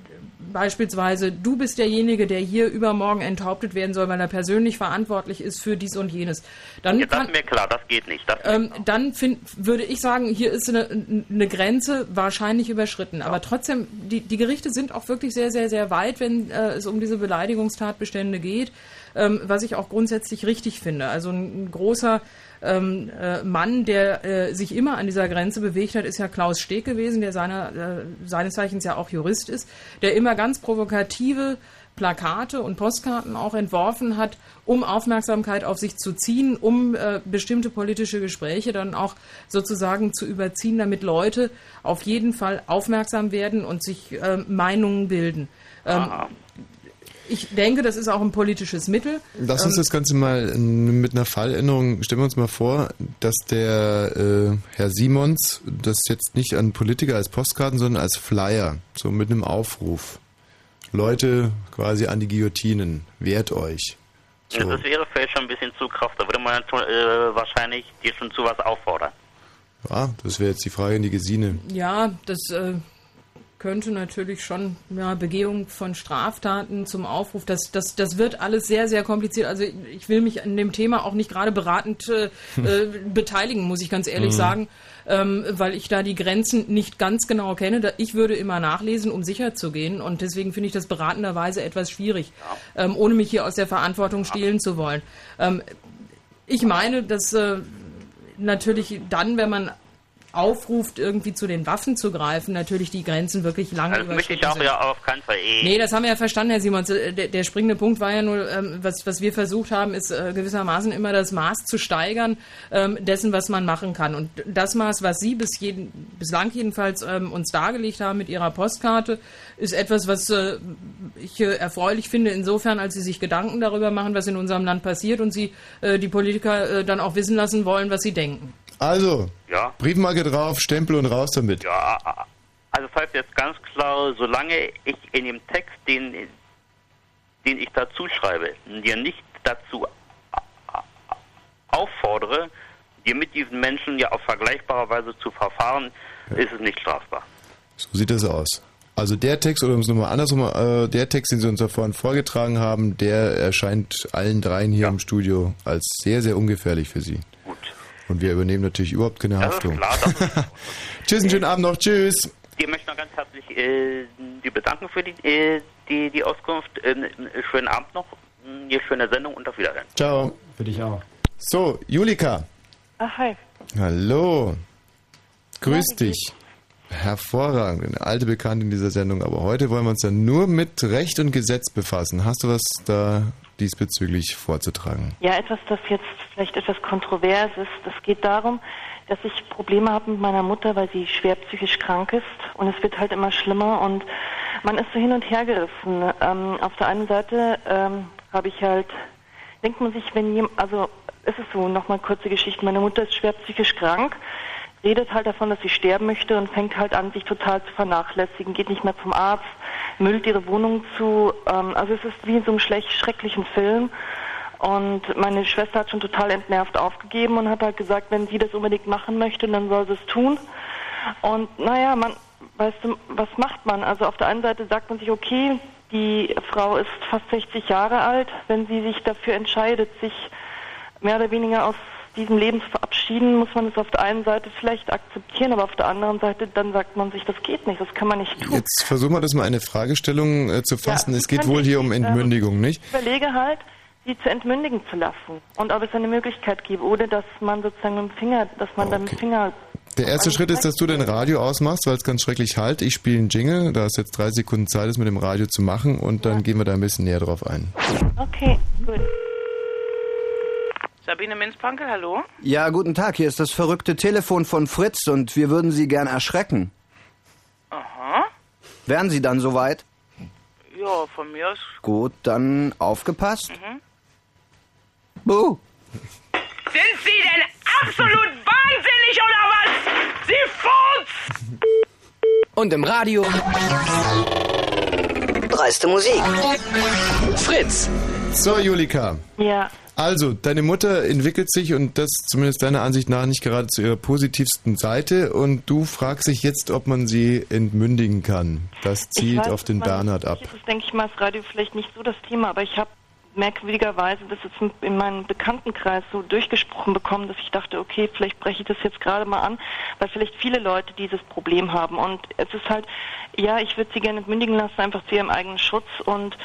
beispielsweise, du bist derjenige, der hier übermorgen enthauptet werden soll, weil er persönlich verantwortlich ist für dies und jenes, dann Ja, das ist mir klar, das geht nicht. Das ähm, dann find, würde ich sagen, hier ist eine, eine Grenze wahrscheinlich überschritten. Aber trotzdem, die, die Gerichte sind auch wirklich sehr, sehr, sehr weit, wenn äh, es um diese Beleidigungstatbestände geht, ähm, was ich auch grundsätzlich richtig finde. Also ein großer ähm, äh, Mann, der äh, sich immer an dieser Grenze bewegt hat, ist ja Klaus Steg gewesen, der seiner, äh, seines Zeichens ja auch Jurist ist, der immer ganz provokative Plakate und Postkarten auch entworfen hat, um Aufmerksamkeit auf sich zu ziehen, um äh, bestimmte politische Gespräche dann auch sozusagen zu überziehen, damit Leute auf jeden Fall aufmerksam werden und sich äh, Meinungen bilden. Ähm, ich denke, das ist auch ein politisches Mittel. Lass uns Ähm, das Ganze mal mit einer Falländerung, stellen wir uns mal vor, dass der äh, Herr Simons das jetzt nicht an Politiker als Postkarten, sondern als Flyer, so mit einem Aufruf. Leute quasi an die Guillotinen, wehrt euch. So. Das wäre vielleicht schon ein bisschen zu krass. Da würde man schon, äh, wahrscheinlich dir schon zu was auffordern. Ja, das wäre jetzt die Frage in die Gesine. Ja, das äh, könnte natürlich schon ja, Begehung von Straftaten zum Aufruf. Das, das, das wird alles sehr, sehr kompliziert. Also ich, ich will mich an dem Thema auch nicht gerade beratend äh, <laughs> äh, beteiligen, muss ich ganz ehrlich Mhm. sagen, ähm, weil ich da die Grenzen nicht ganz genau kenne. Ich würde immer nachlesen, um sicher zu gehen. Und deswegen finde ich das beratenderweise etwas schwierig, ähm, ohne mich hier aus der Verantwortung stehlen zu wollen. Ähm, ich meine, dass äh, natürlich dann, wenn man aufruft, irgendwie zu den Waffen zu greifen, natürlich die Grenzen wirklich lange Das möchte ich auch sind. ja auf keinen Fall. Eh. Nee, das haben wir ja verstanden, Herr Simons. Äh, Der, der springende Punkt war ja nur, ähm, was, was wir versucht haben, ist äh, gewissermaßen immer das Maß zu steigern ähm, dessen, was man machen kann. Und das Maß, was Sie bis jeden, bislang jedenfalls ähm, uns dargelegt haben mit Ihrer Postkarte, ist etwas, was äh, ich äh, erfreulich finde, insofern, als Sie sich Gedanken darüber machen, was in unserem Land passiert und Sie äh, die Politiker äh, dann auch wissen lassen wollen, was sie denken. Also, Ja. Briefmarke drauf, Stempel und raus damit. Ja, also heißt jetzt ganz klar, solange ich in dem Text, den, den ich dazu schreibe, dir nicht dazu auffordere, dir mit diesen Menschen ja auf vergleichbare Weise zu verfahren, ist es nicht strafbar. So sieht das aus. Also der Text, oder um es nochmal andersrum, äh, der Text, den Sie uns da vorhin vorgetragen haben, der erscheint allen dreien hier im Studio als sehr, sehr ungefährlich für Sie. Und wir übernehmen natürlich überhaupt keine Haftung. <laughs> klar, Tschüss, einen schönen Abend noch. Tschüss. Dir möchte ich noch ganz herzlich äh, die bedanken für die, äh, die, die Auskunft. Äh, schönen Abend noch, eine schöne Sendung und auf Wiedersehen. Ciao. Für dich auch. So, Julika. Ach, hi. Hallo. Grüß dich. Hervorragend, eine alte Bekannte in dieser Sendung, aber heute wollen wir uns dann nur mit Recht und Gesetz befassen. Hast du was da diesbezüglich vorzutragen? Ja, etwas, das jetzt vielleicht etwas kontrovers ist. Es geht darum, dass ich Probleme habe mit meiner Mutter, weil sie schwer psychisch krank ist und es wird halt immer schlimmer und man ist so hin und her gerissen. Ähm, auf der einen Seite ähm, habe ich halt, denkt man sich, wenn jemand, also es ist so, nochmal kurze Geschichte, meine Mutter ist schwer psychisch krank, redet halt davon, dass sie sterben möchte und fängt halt an, sich total zu vernachlässigen, geht nicht mehr zum Arzt, müllt ihre Wohnung zu. Ähm, also es ist wie in so einem schlecht, schrecklichen Film. Und meine Schwester hat schon total entnervt aufgegeben und hat halt gesagt, wenn sie das unbedingt machen möchte, dann soll sie es tun. Und naja, man, weißt du, was macht man? Also auf der einen Seite sagt man sich, okay, die Frau ist fast 60 Jahre alt, wenn sie sich dafür entscheidet, sich mehr oder weniger aus diesem Leben zu verabschieden, muss man es auf der einen Seite vielleicht akzeptieren, aber auf der anderen Seite dann sagt man sich, das geht nicht, das kann man nicht tun. Jetzt versuchen wir das mal eine Fragestellung äh, zu fassen. Ja, es geht wohl hier um Entmündigung, nicht? Ich überlege halt, sie zu entmündigen zu lassen und ob es eine Möglichkeit gibt, ohne dass man sozusagen mit dem Finger, dass man dann mit dem Finger Der erste Schritt ist, dass du dein Radio ausmachst, weil es ganz schrecklich halt. Ich spiele einen Jingle, da hast jetzt drei Sekunden Zeit, das mit dem Radio zu machen und dann gehen wir da ein bisschen näher drauf ein. Okay, gut. Sabine Minzpankel, hallo? Ja, guten Tag, hier ist das verrückte Telefon von Fritz und wir würden Sie gern erschrecken. Aha. Wären Sie dann soweit? Ja, von mir aus. Gut, dann aufgepasst. Mhm. Buh. Sind Sie denn absolut wahnsinnig oder was? Sie Furz! Und im Radio. Dreiste Musik. Fritz. So, Julika. Ja. Also, deine Mutter entwickelt sich und das zumindest deiner Ansicht nach nicht gerade zu ihrer positivsten Seite und du fragst dich jetzt, ob man sie entmündigen kann. Das zielt weiß, auf den Bernhard ab. Das ist, denke ich mal, das Radio vielleicht nicht so das Thema, aber ich habe merkwürdigerweise das jetzt in- in meinem Bekanntenkreis so durchgesprochen bekommen, dass ich dachte, okay, vielleicht breche ich das jetzt gerade mal an, weil vielleicht viele Leute dieses Problem haben. Und es ist halt, ja, ich würde sie gerne entmündigen lassen, einfach zu ihrem eigenen Schutz und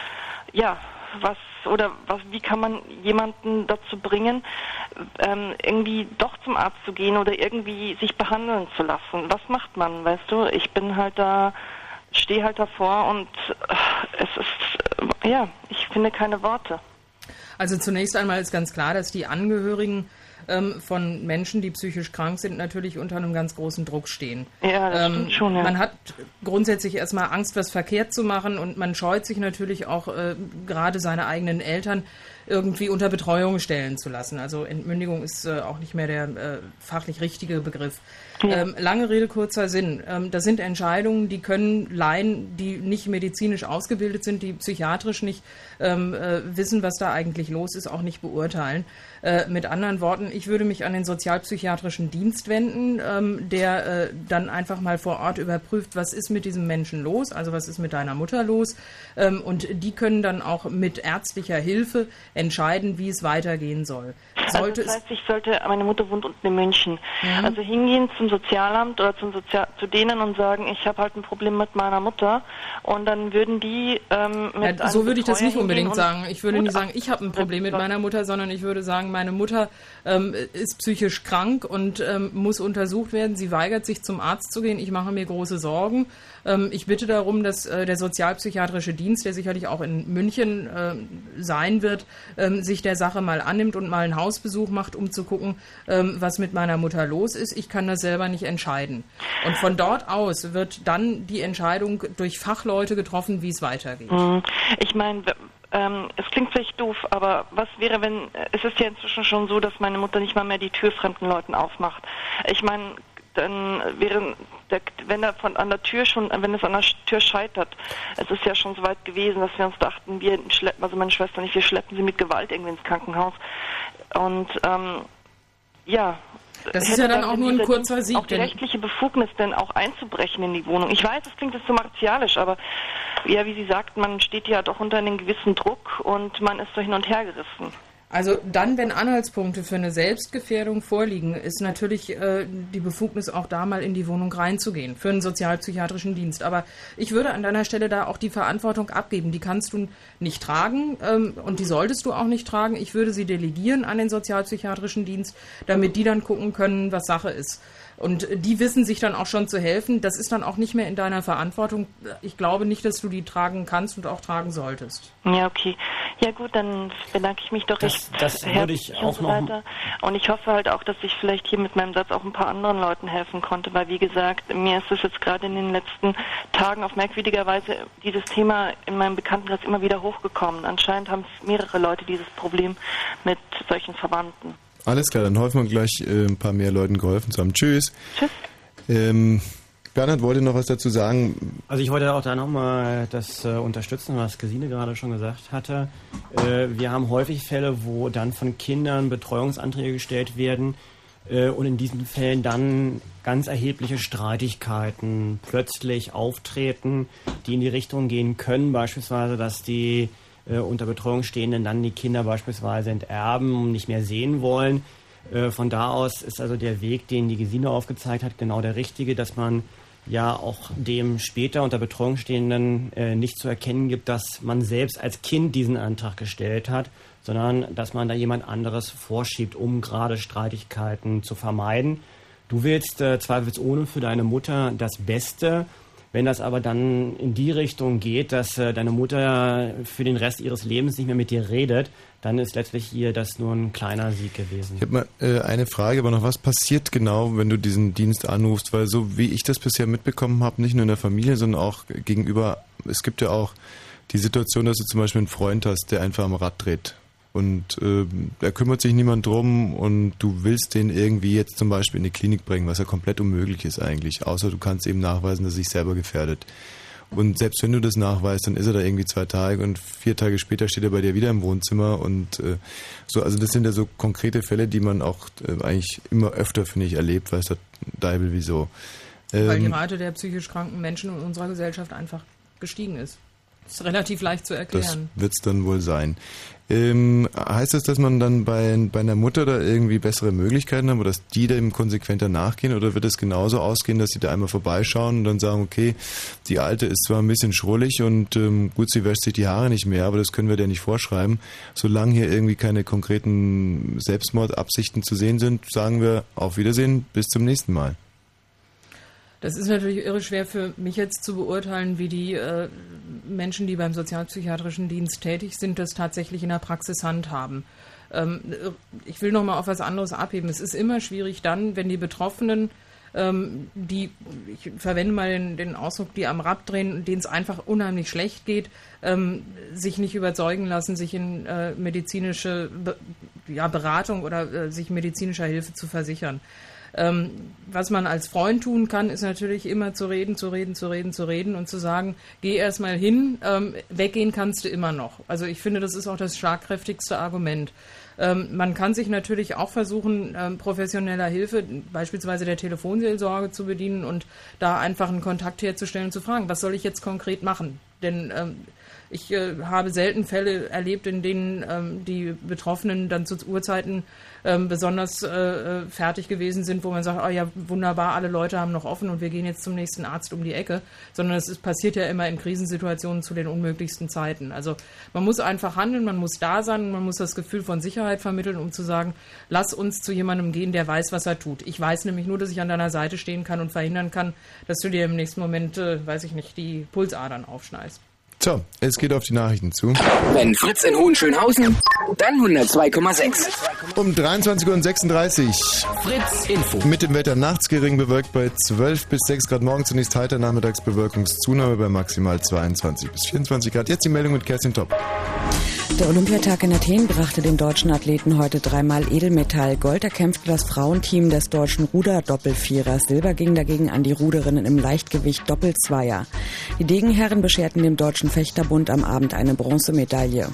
ja, was oder was, wie kann man jemanden dazu bringen, ähm, irgendwie doch zum Arzt zu gehen oder irgendwie sich behandeln zu lassen? Was macht man, weißt du? Ich bin halt da, stehe halt davor und äh, es ist, äh, ja, ich finde keine Worte. Also zunächst einmal ist ganz klar, dass die Angehörigen ähm, von Menschen, die psychisch krank sind, natürlich unter einem ganz großen Druck stehen. Ja, das stimmt schon, ja. Man hat grundsätzlich erstmal Angst, was verkehrt zu machen und man scheut sich natürlich auch äh, gerade seine eigenen Eltern irgendwie unter Betreuung stellen zu lassen. Also Entmündigung ist äh, auch nicht mehr der äh, fachlich richtige Begriff. Ähm, lange Rede, kurzer Sinn. Ähm, das sind Entscheidungen, die können Laien, die nicht medizinisch ausgebildet sind, die psychiatrisch nicht ähm, äh, wissen, was da eigentlich los ist, auch nicht beurteilen. Äh, mit anderen Worten, ich würde mich an den sozialpsychiatrischen Dienst wenden, ähm, der äh, dann einfach mal vor Ort überprüft, was ist mit diesem Menschen los, also was ist mit deiner Mutter los. Ähm, und die können dann auch mit ärztlicher Hilfe entscheiden, wie es weitergehen soll. Sollte also das heißt, ich sollte, meine Mutter wohnt unten in München. Mhm. Also hingehen zum Sozialamt oder zum Sozial zu denen und sagen, ich habe halt ein Problem mit meiner Mutter und dann würden die ähm, mit ja, So würde ich das nicht unbedingt sagen. Ich würde nicht sagen, ich habe ein Problem mit meiner Mutter, sondern ich würde sagen, meine Mutter ähm, ist psychisch krank und ähm, muss untersucht werden. Sie weigert sich zum Arzt zu gehen. Ich mache mir große Sorgen. Ähm, ich bitte darum, dass äh, der sozialpsychiatrische Dienst, der sicherlich auch in München äh, sein wird, ähm, sich der Sache mal annimmt und mal einen Hausbesuch macht, um zu gucken, ähm, was mit meiner Mutter los ist. Ich kann das selber nicht entscheiden. Und von dort aus wird dann die Entscheidung durch Fachleute getroffen, wie es weitergeht. Mhm. Ich meine, ähm, es klingt vielleicht doof, aber was wäre, wenn es ist ja inzwischen schon so, dass meine Mutter nicht mal mehr die Tür fremden Leuten aufmacht. Ich meine, dann wäre der, wenn er von an der Tür schon, wenn es an der Tür scheitert, es ist ja schon so weit gewesen, dass wir uns dachten, wir schleppen, also meine Schwester nicht, wir schleppen sie mit Gewalt irgendwie ins Krankenhaus. Und ähm, ja, das ist ja dann auch nur ein kurzer Sieg. Auch die rechtliche Befugnis, denn auch einzubrechen in die Wohnung. Ich weiß, es klingt jetzt so martialisch, aber ja, wie Sie sagt, man steht ja doch unter einem gewissen Druck und man ist so hin und her gerissen. Also dann, wenn Anhaltspunkte für eine Selbstgefährdung vorliegen, ist natürlich äh, die Befugnis auch da mal in die Wohnung reinzugehen für einen sozialpsychiatrischen Dienst. Aber ich würde an deiner Stelle da auch die Verantwortung abgeben. Die kannst du nicht tragen ähm, und die solltest du auch nicht tragen. Ich würde sie delegieren an den sozialpsychiatrischen Dienst, damit die dann gucken können, was Sache ist. Und die wissen sich dann auch schon zu helfen. Das ist dann auch nicht mehr in deiner Verantwortung. Ich glaube nicht, dass du die tragen kannst und auch tragen solltest. Ja, okay. Ja gut, dann bedanke ich mich doch das, recht das würde ich auch und so weiter. Und ich hoffe halt auch, dass ich vielleicht hier mit meinem Satz auch ein paar anderen Leuten helfen konnte, weil wie gesagt, mir ist es jetzt gerade in den letzten Tagen auf merkwürdiger Weise dieses Thema in meinem Bekanntenkreis immer wieder hochgekommen. Anscheinend haben mehrere Leute dieses Problem mit solchen Verwandten. Alles klar, dann hoffen wir gleich äh, ein paar mehr Leuten geholfen zu haben. Tschüss. Tschüss. Ähm, Bernhard wollte noch was dazu sagen. Also ich wollte auch da nochmal das äh, unterstützen, was Gesine gerade schon gesagt hatte. Äh, wir haben häufig Fälle, wo dann von Kindern Betreuungsanträge gestellt werden äh, und in diesen Fällen dann ganz erhebliche Streitigkeiten plötzlich auftreten, die in die Richtung gehen können, beispielsweise, dass die äh, unter Betreuung stehenden dann die Kinder beispielsweise enterben und nicht mehr sehen wollen. Äh, von da aus ist also der Weg, den die Gesine aufgezeigt hat, genau der richtige, dass man ja auch dem später unter Betreuung stehenden äh, nicht zu erkennen gibt, dass man selbst als Kind diesen Antrag gestellt hat, sondern dass man da jemand anderes vorschiebt, um gerade Streitigkeiten zu vermeiden. Du willst äh, zweifelsohne für deine Mutter das Beste. Wenn das aber dann in die Richtung geht, dass äh, deine Mutter für den Rest ihres Lebens nicht mehr mit dir redet, dann ist letztlich hier das nur ein kleiner Sieg gewesen. Ich habe mal äh, eine Frage, aber noch was passiert genau, wenn du diesen Dienst anrufst? Weil so wie ich das bisher mitbekommen habe, nicht nur in der Familie, sondern auch gegenüber, es gibt ja auch die Situation, dass du zum Beispiel einen Freund hast, der einfach am Rad dreht und äh, da kümmert sich niemand drum und du willst den irgendwie jetzt zum Beispiel in die Klinik bringen, was ja komplett unmöglich ist eigentlich, außer du kannst eben nachweisen, dass er sich selber gefährdet. Und selbst wenn du das nachweist, dann ist er da irgendwie zwei Tage und vier Tage später steht er bei dir wieder im Wohnzimmer und äh, so, also das sind ja so konkrete Fälle, die man auch äh, eigentlich immer öfter, finde ich, erlebt, weiß der Deibel wieso. Ähm, Weil die Rate der psychisch kranken Menschen in unserer Gesellschaft einfach gestiegen ist. Das ist relativ leicht zu erklären. Das wird es dann wohl sein. Ähm, heißt das, dass man dann bei, bei einer Mutter da irgendwie bessere Möglichkeiten hat, oder dass die dem konsequenter nachgehen? Oder wird es genauso ausgehen, dass sie da einmal vorbeischauen und dann sagen, okay, die Alte ist zwar ein bisschen schrullig und ähm, gut, sie wäscht sich die Haare nicht mehr, aber das können wir dir nicht vorschreiben. Solange hier irgendwie keine konkreten Selbstmordabsichten zu sehen sind, sagen wir auf Wiedersehen, bis zum nächsten Mal. Das ist natürlich irre schwer für mich jetzt zu beurteilen, wie die äh, Menschen, die beim sozialpsychiatrischen Dienst tätig sind, das tatsächlich in der Praxis handhaben. Ähm, ich will noch mal auf was anderes abheben. Es ist immer schwierig dann, wenn die Betroffenen ähm, die, ich verwende mal den, den, Ausdruck, die am Rad drehen, denen es einfach unheimlich schlecht geht, ähm, sich nicht überzeugen lassen, sich in äh, medizinische Be ja, Beratung oder äh, sich medizinischer Hilfe zu versichern. Ähm, was man als Freund tun kann, ist natürlich immer zu reden, zu reden, zu reden, zu reden und zu sagen, geh erstmal hin, ähm, weggehen kannst du immer noch. Also ich finde, das ist auch das schlagkräftigste Argument. Ähm, man kann sich natürlich auch versuchen, ähm, professioneller Hilfe, beispielsweise der Telefonseelsorge zu bedienen und da einfach einen Kontakt herzustellen und zu fragen, was soll ich jetzt konkret machen? denn ähm, ich äh, habe selten Fälle erlebt, in denen ähm, die Betroffenen dann zu Uhrzeiten ähm, besonders äh, äh, fertig gewesen sind, wo man sagt, oh ja, wunderbar, alle Leute haben noch offen und wir gehen jetzt zum nächsten Arzt um die Ecke, sondern es passiert ja immer in Krisensituationen zu den unmöglichsten Zeiten. Also man muss einfach handeln, man muss da sein, man muss das Gefühl von Sicherheit vermitteln, um zu sagen, lass uns zu jemandem gehen, der weiß, was er tut. Ich weiß nämlich nur, dass ich an deiner Seite stehen kann und verhindern kann, dass du dir im nächsten Moment, äh, weiß ich nicht, die Pulsadern aufschneidest. So, es geht auf die Nachrichten zu. Wenn Fritz in Hohenschönhausen, dann 102,6. Um 23.36 Uhr. Fritz Info. Mit dem Wetter nachts gering bewölkt bei 12 bis 6 Grad. Morgen zunächst heiter, nachmittags Bewölkungszunahme bei maximal 22 bis 24 Grad. Jetzt die Meldung mit Kerstin Top. Der Olympiatag in Athen brachte den deutschen Athleten heute dreimal Edelmetall. Gold erkämpfte das Frauenteam des deutschen Ruder-Doppelvierers. Silber ging dagegen an die Ruderinnen im Leichtgewicht Doppelzweier. Die Degenherren bescherten dem Deutschen Fechterbund am Abend eine Bronzemedaille.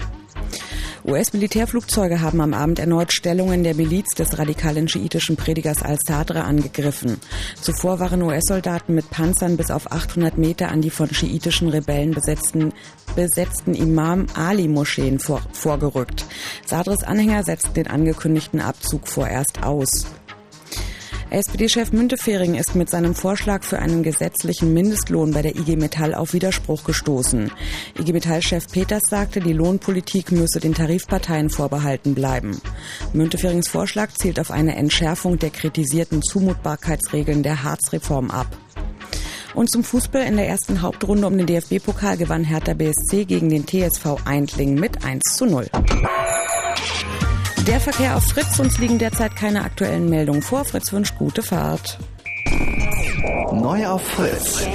US-Militärflugzeuge haben am Abend erneut Stellungen der Miliz des radikalen schiitischen Predigers al-Sadr angegriffen. Zuvor waren US-Soldaten mit Panzern bis auf 800 Meter an die von schiitischen Rebellen besetzten, besetzten Imam Ali-Moscheen vor, vorgerückt. Sadrs Anhänger setzten den angekündigten Abzug vorerst aus. SPD-Chef Müntefering ist mit seinem Vorschlag für einen gesetzlichen Mindestlohn bei der IG Metall auf Widerspruch gestoßen. IG Metall-Chef Peters sagte, die Lohnpolitik müsse den Tarifparteien vorbehalten bleiben. Münteferings Vorschlag zielt auf eine Entschärfung der kritisierten Zumutbarkeitsregeln der Harzreform ab. Und zum Fußball in der ersten Hauptrunde um den DFB-Pokal gewann Hertha BSC gegen den TSV Eindling mit 1 zu 0. Der Verkehr auf Fritz, uns liegen derzeit keine aktuellen Meldungen vor. Fritz wünscht gute Fahrt. Neu auf Fritz.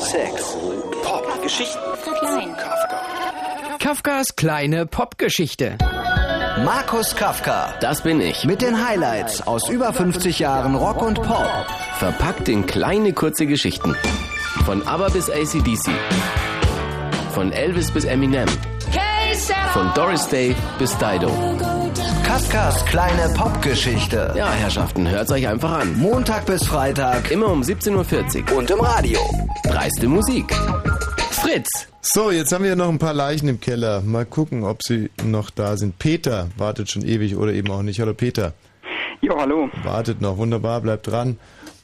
Sex. Pop. Geschichten. Klein. Kafka. Kafkas kleine Popgeschichte. Markus Kafka. Das bin ich. Mit den Highlights aus über 50 Jahren Rock und Pop. Verpackt in kleine kurze Geschichten. Von ABBA bis ACDC. Von Elvis bis Eminem. Von Doris Day bis Dido. Kafkas kleine Popgeschichte. Ja, Herrschaften, hört's euch einfach an. Montag bis Freitag. Immer um 17.40 Uhr. Und im Radio. Dreiste Musik. Fritz. So, jetzt haben wir noch ein paar Leichen im Keller. Mal gucken, ob sie noch da sind. Peter wartet schon ewig oder eben auch nicht. Hallo Peter. Ja, hallo. Wartet noch. Wunderbar, bleibt dran.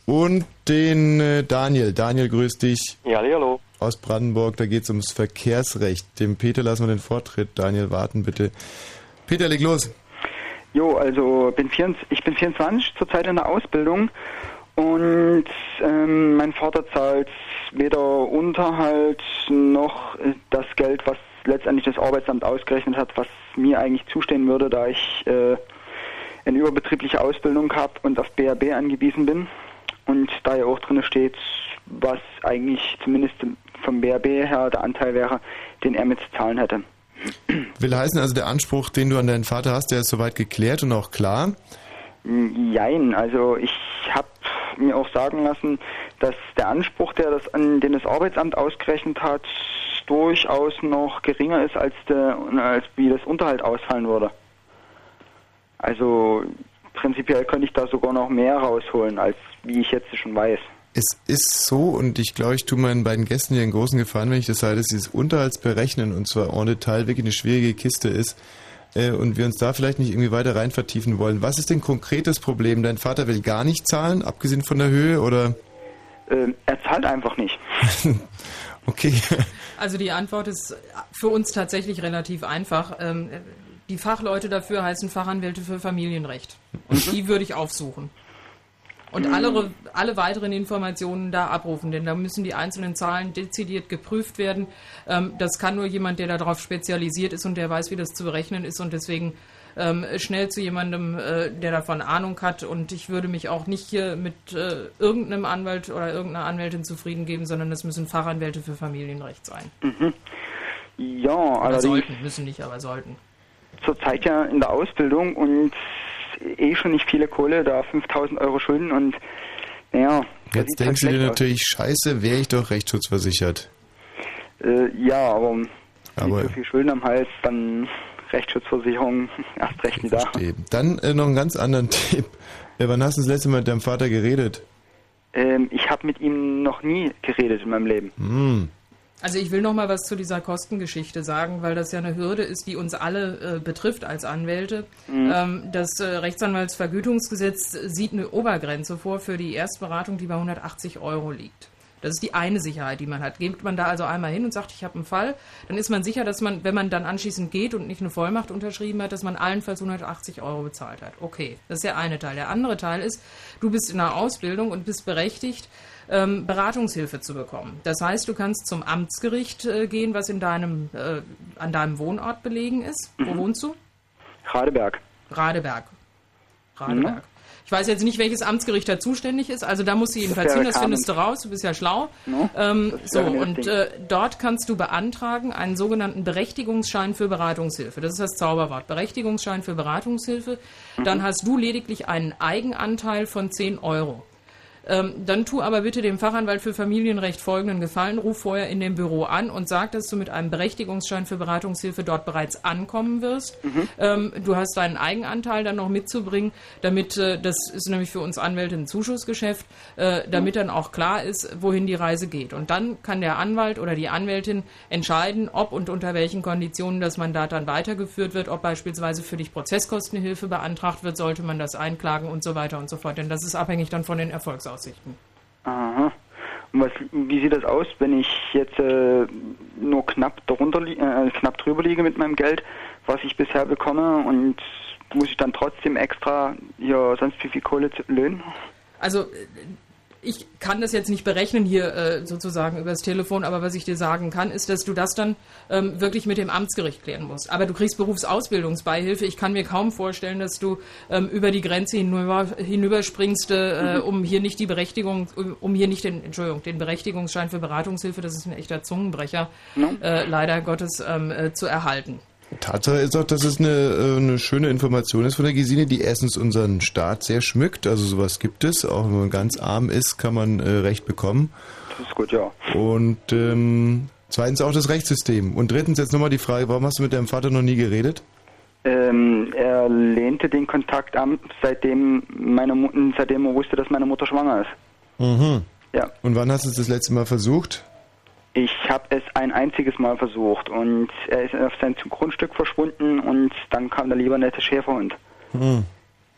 Und den äh, Daniel. Daniel, grüß dich. Ja, hallo. Aus Brandenburg, da geht's ums Verkehrsrecht. Dem Peter lassen wir den Vortritt. Daniel, warten bitte. Peter, leg los. Jo, also bin 24, ich bin 24, zurzeit in der Ausbildung und ähm, mein Vater zahlt weder Unterhalt noch das Geld, was letztendlich das Arbeitsamt ausgerechnet hat, was mir eigentlich zustehen würde, da ich äh, eine überbetriebliche Ausbildung habe und auf BRB angewiesen bin. Und da ja auch drin steht, was eigentlich zumindest vom BRB her der Anteil wäre, den er mit zu zahlen hätte. Will heißen, also der Anspruch, den du an deinen Vater hast, der ist soweit geklärt und auch klar? Jein, also ich habe mir auch sagen lassen, dass der Anspruch, der das an den das Arbeitsamt ausgerechnet hat, durchaus noch geringer ist als, der, als wie das Unterhalt ausfallen würde. Also prinzipiell könnte ich da sogar noch mehr rausholen, als wie ich jetzt schon weiß. Es ist so, und ich glaube, ich tue meinen beiden Gästen hier einen großen Gefallen, wenn ich das sage, dass dieses Unterhaltsberechnen, und zwar en Detail, wirklich eine schwierige Kiste ist, äh, und wir uns da vielleicht nicht irgendwie weiter rein vertiefen wollen. Was ist denn konkretes Problem? Dein Vater will gar nicht zahlen, abgesehen von der Höhe, oder? Ähm, er zahlt einfach nicht. <laughs> okay. Also die Antwort ist für uns tatsächlich relativ einfach. Ähm, die Fachleute dafür heißen Fachanwälte für Familienrecht. Und die würde ich aufsuchen. Und alle, alle weiteren Informationen da abrufen, denn da müssen die einzelnen Zahlen dezidiert geprüft werden. Ähm, das kann nur jemand, der darauf spezialisiert ist und der weiß, wie das zu berechnen ist und deswegen ähm, schnell zu jemandem, äh, der davon Ahnung hat. Und ich würde mich auch nicht hier mit äh, irgendeinem Anwalt oder irgendeiner Anwältin zufrieden geben, sondern es müssen Fachanwälte für Familienrecht sein. Mhm. Ja, Oder allerdings sollten, müssen nicht, aber sollten. zurzeit ja in der Ausbildung und eh schon nicht viele Kohle, da 5000 Euro Schulden und naja. Jetzt halt denkst du dir schlecht aus. natürlich, scheiße, wäre ich doch rechtsschutzversichert. Äh, ja, aber, wenn Aber- ich so viel Schulden am Hals, dann Rechtsschutzversicherung <laughs> erst recht nicht da. Dann äh, noch einen ganz anderen <laughs> Tipp. Äh, wann hast du das letzte Mal mit deinem Vater geredet? Ähm, ich habe mit ihm noch nie geredet in meinem Leben. Hm. Also ich will noch mal was zu dieser Kostengeschichte sagen, weil das ja eine Hürde ist, die uns alle äh, betrifft als Anwälte. Mhm. Ähm, das äh, Rechtsanwaltsvergütungsgesetz sieht eine Obergrenze vor für die Erstberatung, die bei 180 Euro liegt. Das ist die eine Sicherheit, die man hat. Geht man da also einmal hin und sagt, ich habe einen Fall, dann ist man sicher, dass man, wenn man dann anschließend geht und nicht eine Vollmacht unterschrieben hat, dass man allenfalls 180 Euro bezahlt hat. Okay, das ist der eine Teil. Der andere Teil ist, du bist in einer Ausbildung und bist berechtigt, ähm, Beratungshilfe zu bekommen. Das heißt, du kannst zum Amtsgericht äh, gehen, was in deinem, äh, an deinem Wohnort belegen ist. Wo wohnst du? Radeberg. Radeberg. Radeberg. Ich weiß jetzt nicht, welches Amtsgericht da zuständig ist. Also da musst du jedenfalls hin, das findest du raus, du bist ja schlau. No, ähm, so, und äh, dort kannst du beantragen einen sogenannten Berechtigungsschein für Beratungshilfe. Das ist das Zauberwort. Berechtigungsschein für Beratungshilfe. Dann hast du lediglich einen Eigenanteil von 10 Euro. Ähm, dann tu aber bitte dem Fachanwalt für Familienrecht folgenden Gefallen. Ruf vorher in dem Büro an und sag, dass du mit einem Berechtigungsschein für Beratungshilfe dort bereits ankommen wirst. Ähm, du hast deinen Eigenanteil dann noch mitzubringen, damit, äh, das ist nämlich für uns Anwälte ein Zuschussgeschäft, äh, damit dann auch klar ist, wohin die Reise geht. Und dann kann der Anwalt oder die Anwältin entscheiden, ob und unter welchen Konditionen das Mandat dann weitergeführt wird, ob beispielsweise für dich Prozesskostenhilfe beantragt wird, sollte man das einklagen und so weiter und so fort. Denn das ist abhängig dann von den Erfolgsaussichten. Aha. Und was, wie sieht das aus, wenn ich jetzt äh, nur knapp darunter, li- äh, knapp drüber liege mit meinem Geld, was ich bisher bekomme und muss ich dann trotzdem extra hier sonst wie viel Kohle löhnen? Also äh, ich kann das jetzt nicht berechnen hier äh, sozusagen übers Telefon, aber was ich dir sagen kann, ist, dass du das dann ähm, wirklich mit dem Amtsgericht klären musst. Aber du kriegst Berufsausbildungsbeihilfe. Ich kann mir kaum vorstellen, dass du ähm, über die Grenze hinüber, hinüberspringst, äh, Mhm. um hier nicht die Berechtigung, um, um hier nicht den, Entschuldigung, den Berechtigungsschein für Beratungshilfe, das ist ein echter Zungenbrecher, äh, leider Gottes ähm, äh, zu erhalten. Tatsache ist auch, dass es eine, äh, eine schöne Information ist von der Gesine, die erstens unseren Staat sehr schmückt. Also sowas gibt es. Auch wenn man ganz arm ist, kann man äh, Recht bekommen. Das ist gut, ja. Und ähm, zweitens auch das Rechtssystem. Und drittens jetzt nochmal die Frage, warum hast du mit deinem Vater noch nie geredet? Ähm, er lehnte den Kontakt an, seitdem meine seitdem er wusste, dass meine Mutter schwanger ist. Mhm. Ja. Und wann hast du es das letzte Mal versucht? Ich habe es ein einziges Mal versucht und er ist auf sein Grundstück verschwunden und dann kam der lieber nette Schäferhund. Hm.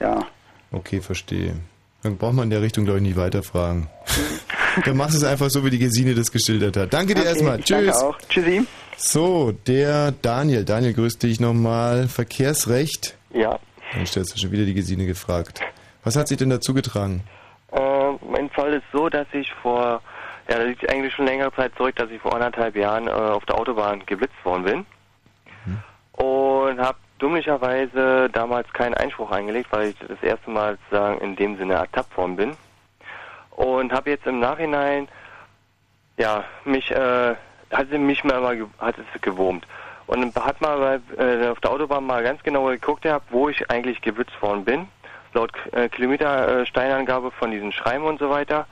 Ja. Okay, verstehe. Dann braucht man in der Richtung, glaube ich, nicht weiterfragen. <laughs> Dann machst du es einfach so, wie die Gesine das geschildert hat. Danke dir Okay, erstmal. ich Tschüss. danke auch. Tschüssi. So, der Daniel. Daniel, grüß dich nochmal. Verkehrsrecht. Ja. Dann stellst du schon wieder die Gesine gefragt. Was hat sich denn dazu getragen? Äh, mein Fall ist so, dass ich vor, ja, das liegt eigentlich schon längere Zeit zurück, dass ich vor anderthalb Jahren äh, auf der Autobahn geblitzt worden bin. Und habe dummlicherweise damals keinen Einspruch eingelegt, weil ich das erste Mal sozusagen in dem Sinne ertappt worden bin. Und habe jetzt im Nachhinein, ja, mich, äh, hat sie mich mal, hat es gewurmt. Und hat mal äh, auf der Autobahn mal ganz genau geguckt gehabt, wo ich eigentlich geblitzt worden bin. Laut äh, Kilometersteinangabe von diesen Schreiben und so weiter.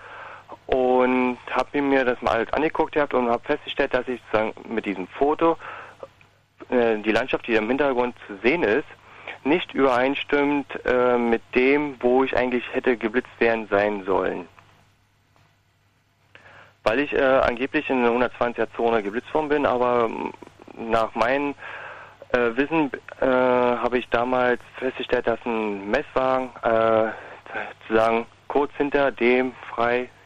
Und habe mir das mal alles angeguckt gehabt und habe festgestellt, dass ich sozusagen mit diesem Foto äh, die Landschaft, die im Hintergrund zu sehen ist, nicht übereinstimmt äh, mit dem, wo ich eigentlich hätte geblitzt werden sein sollen. Weil ich äh, angeblich in einer 120er-Zone geblitzt worden bin, aber ähm, nach meinem äh, Wissen äh, habe ich damals festgestellt, dass ein Messwagen äh, sozusagen kurz hinter dem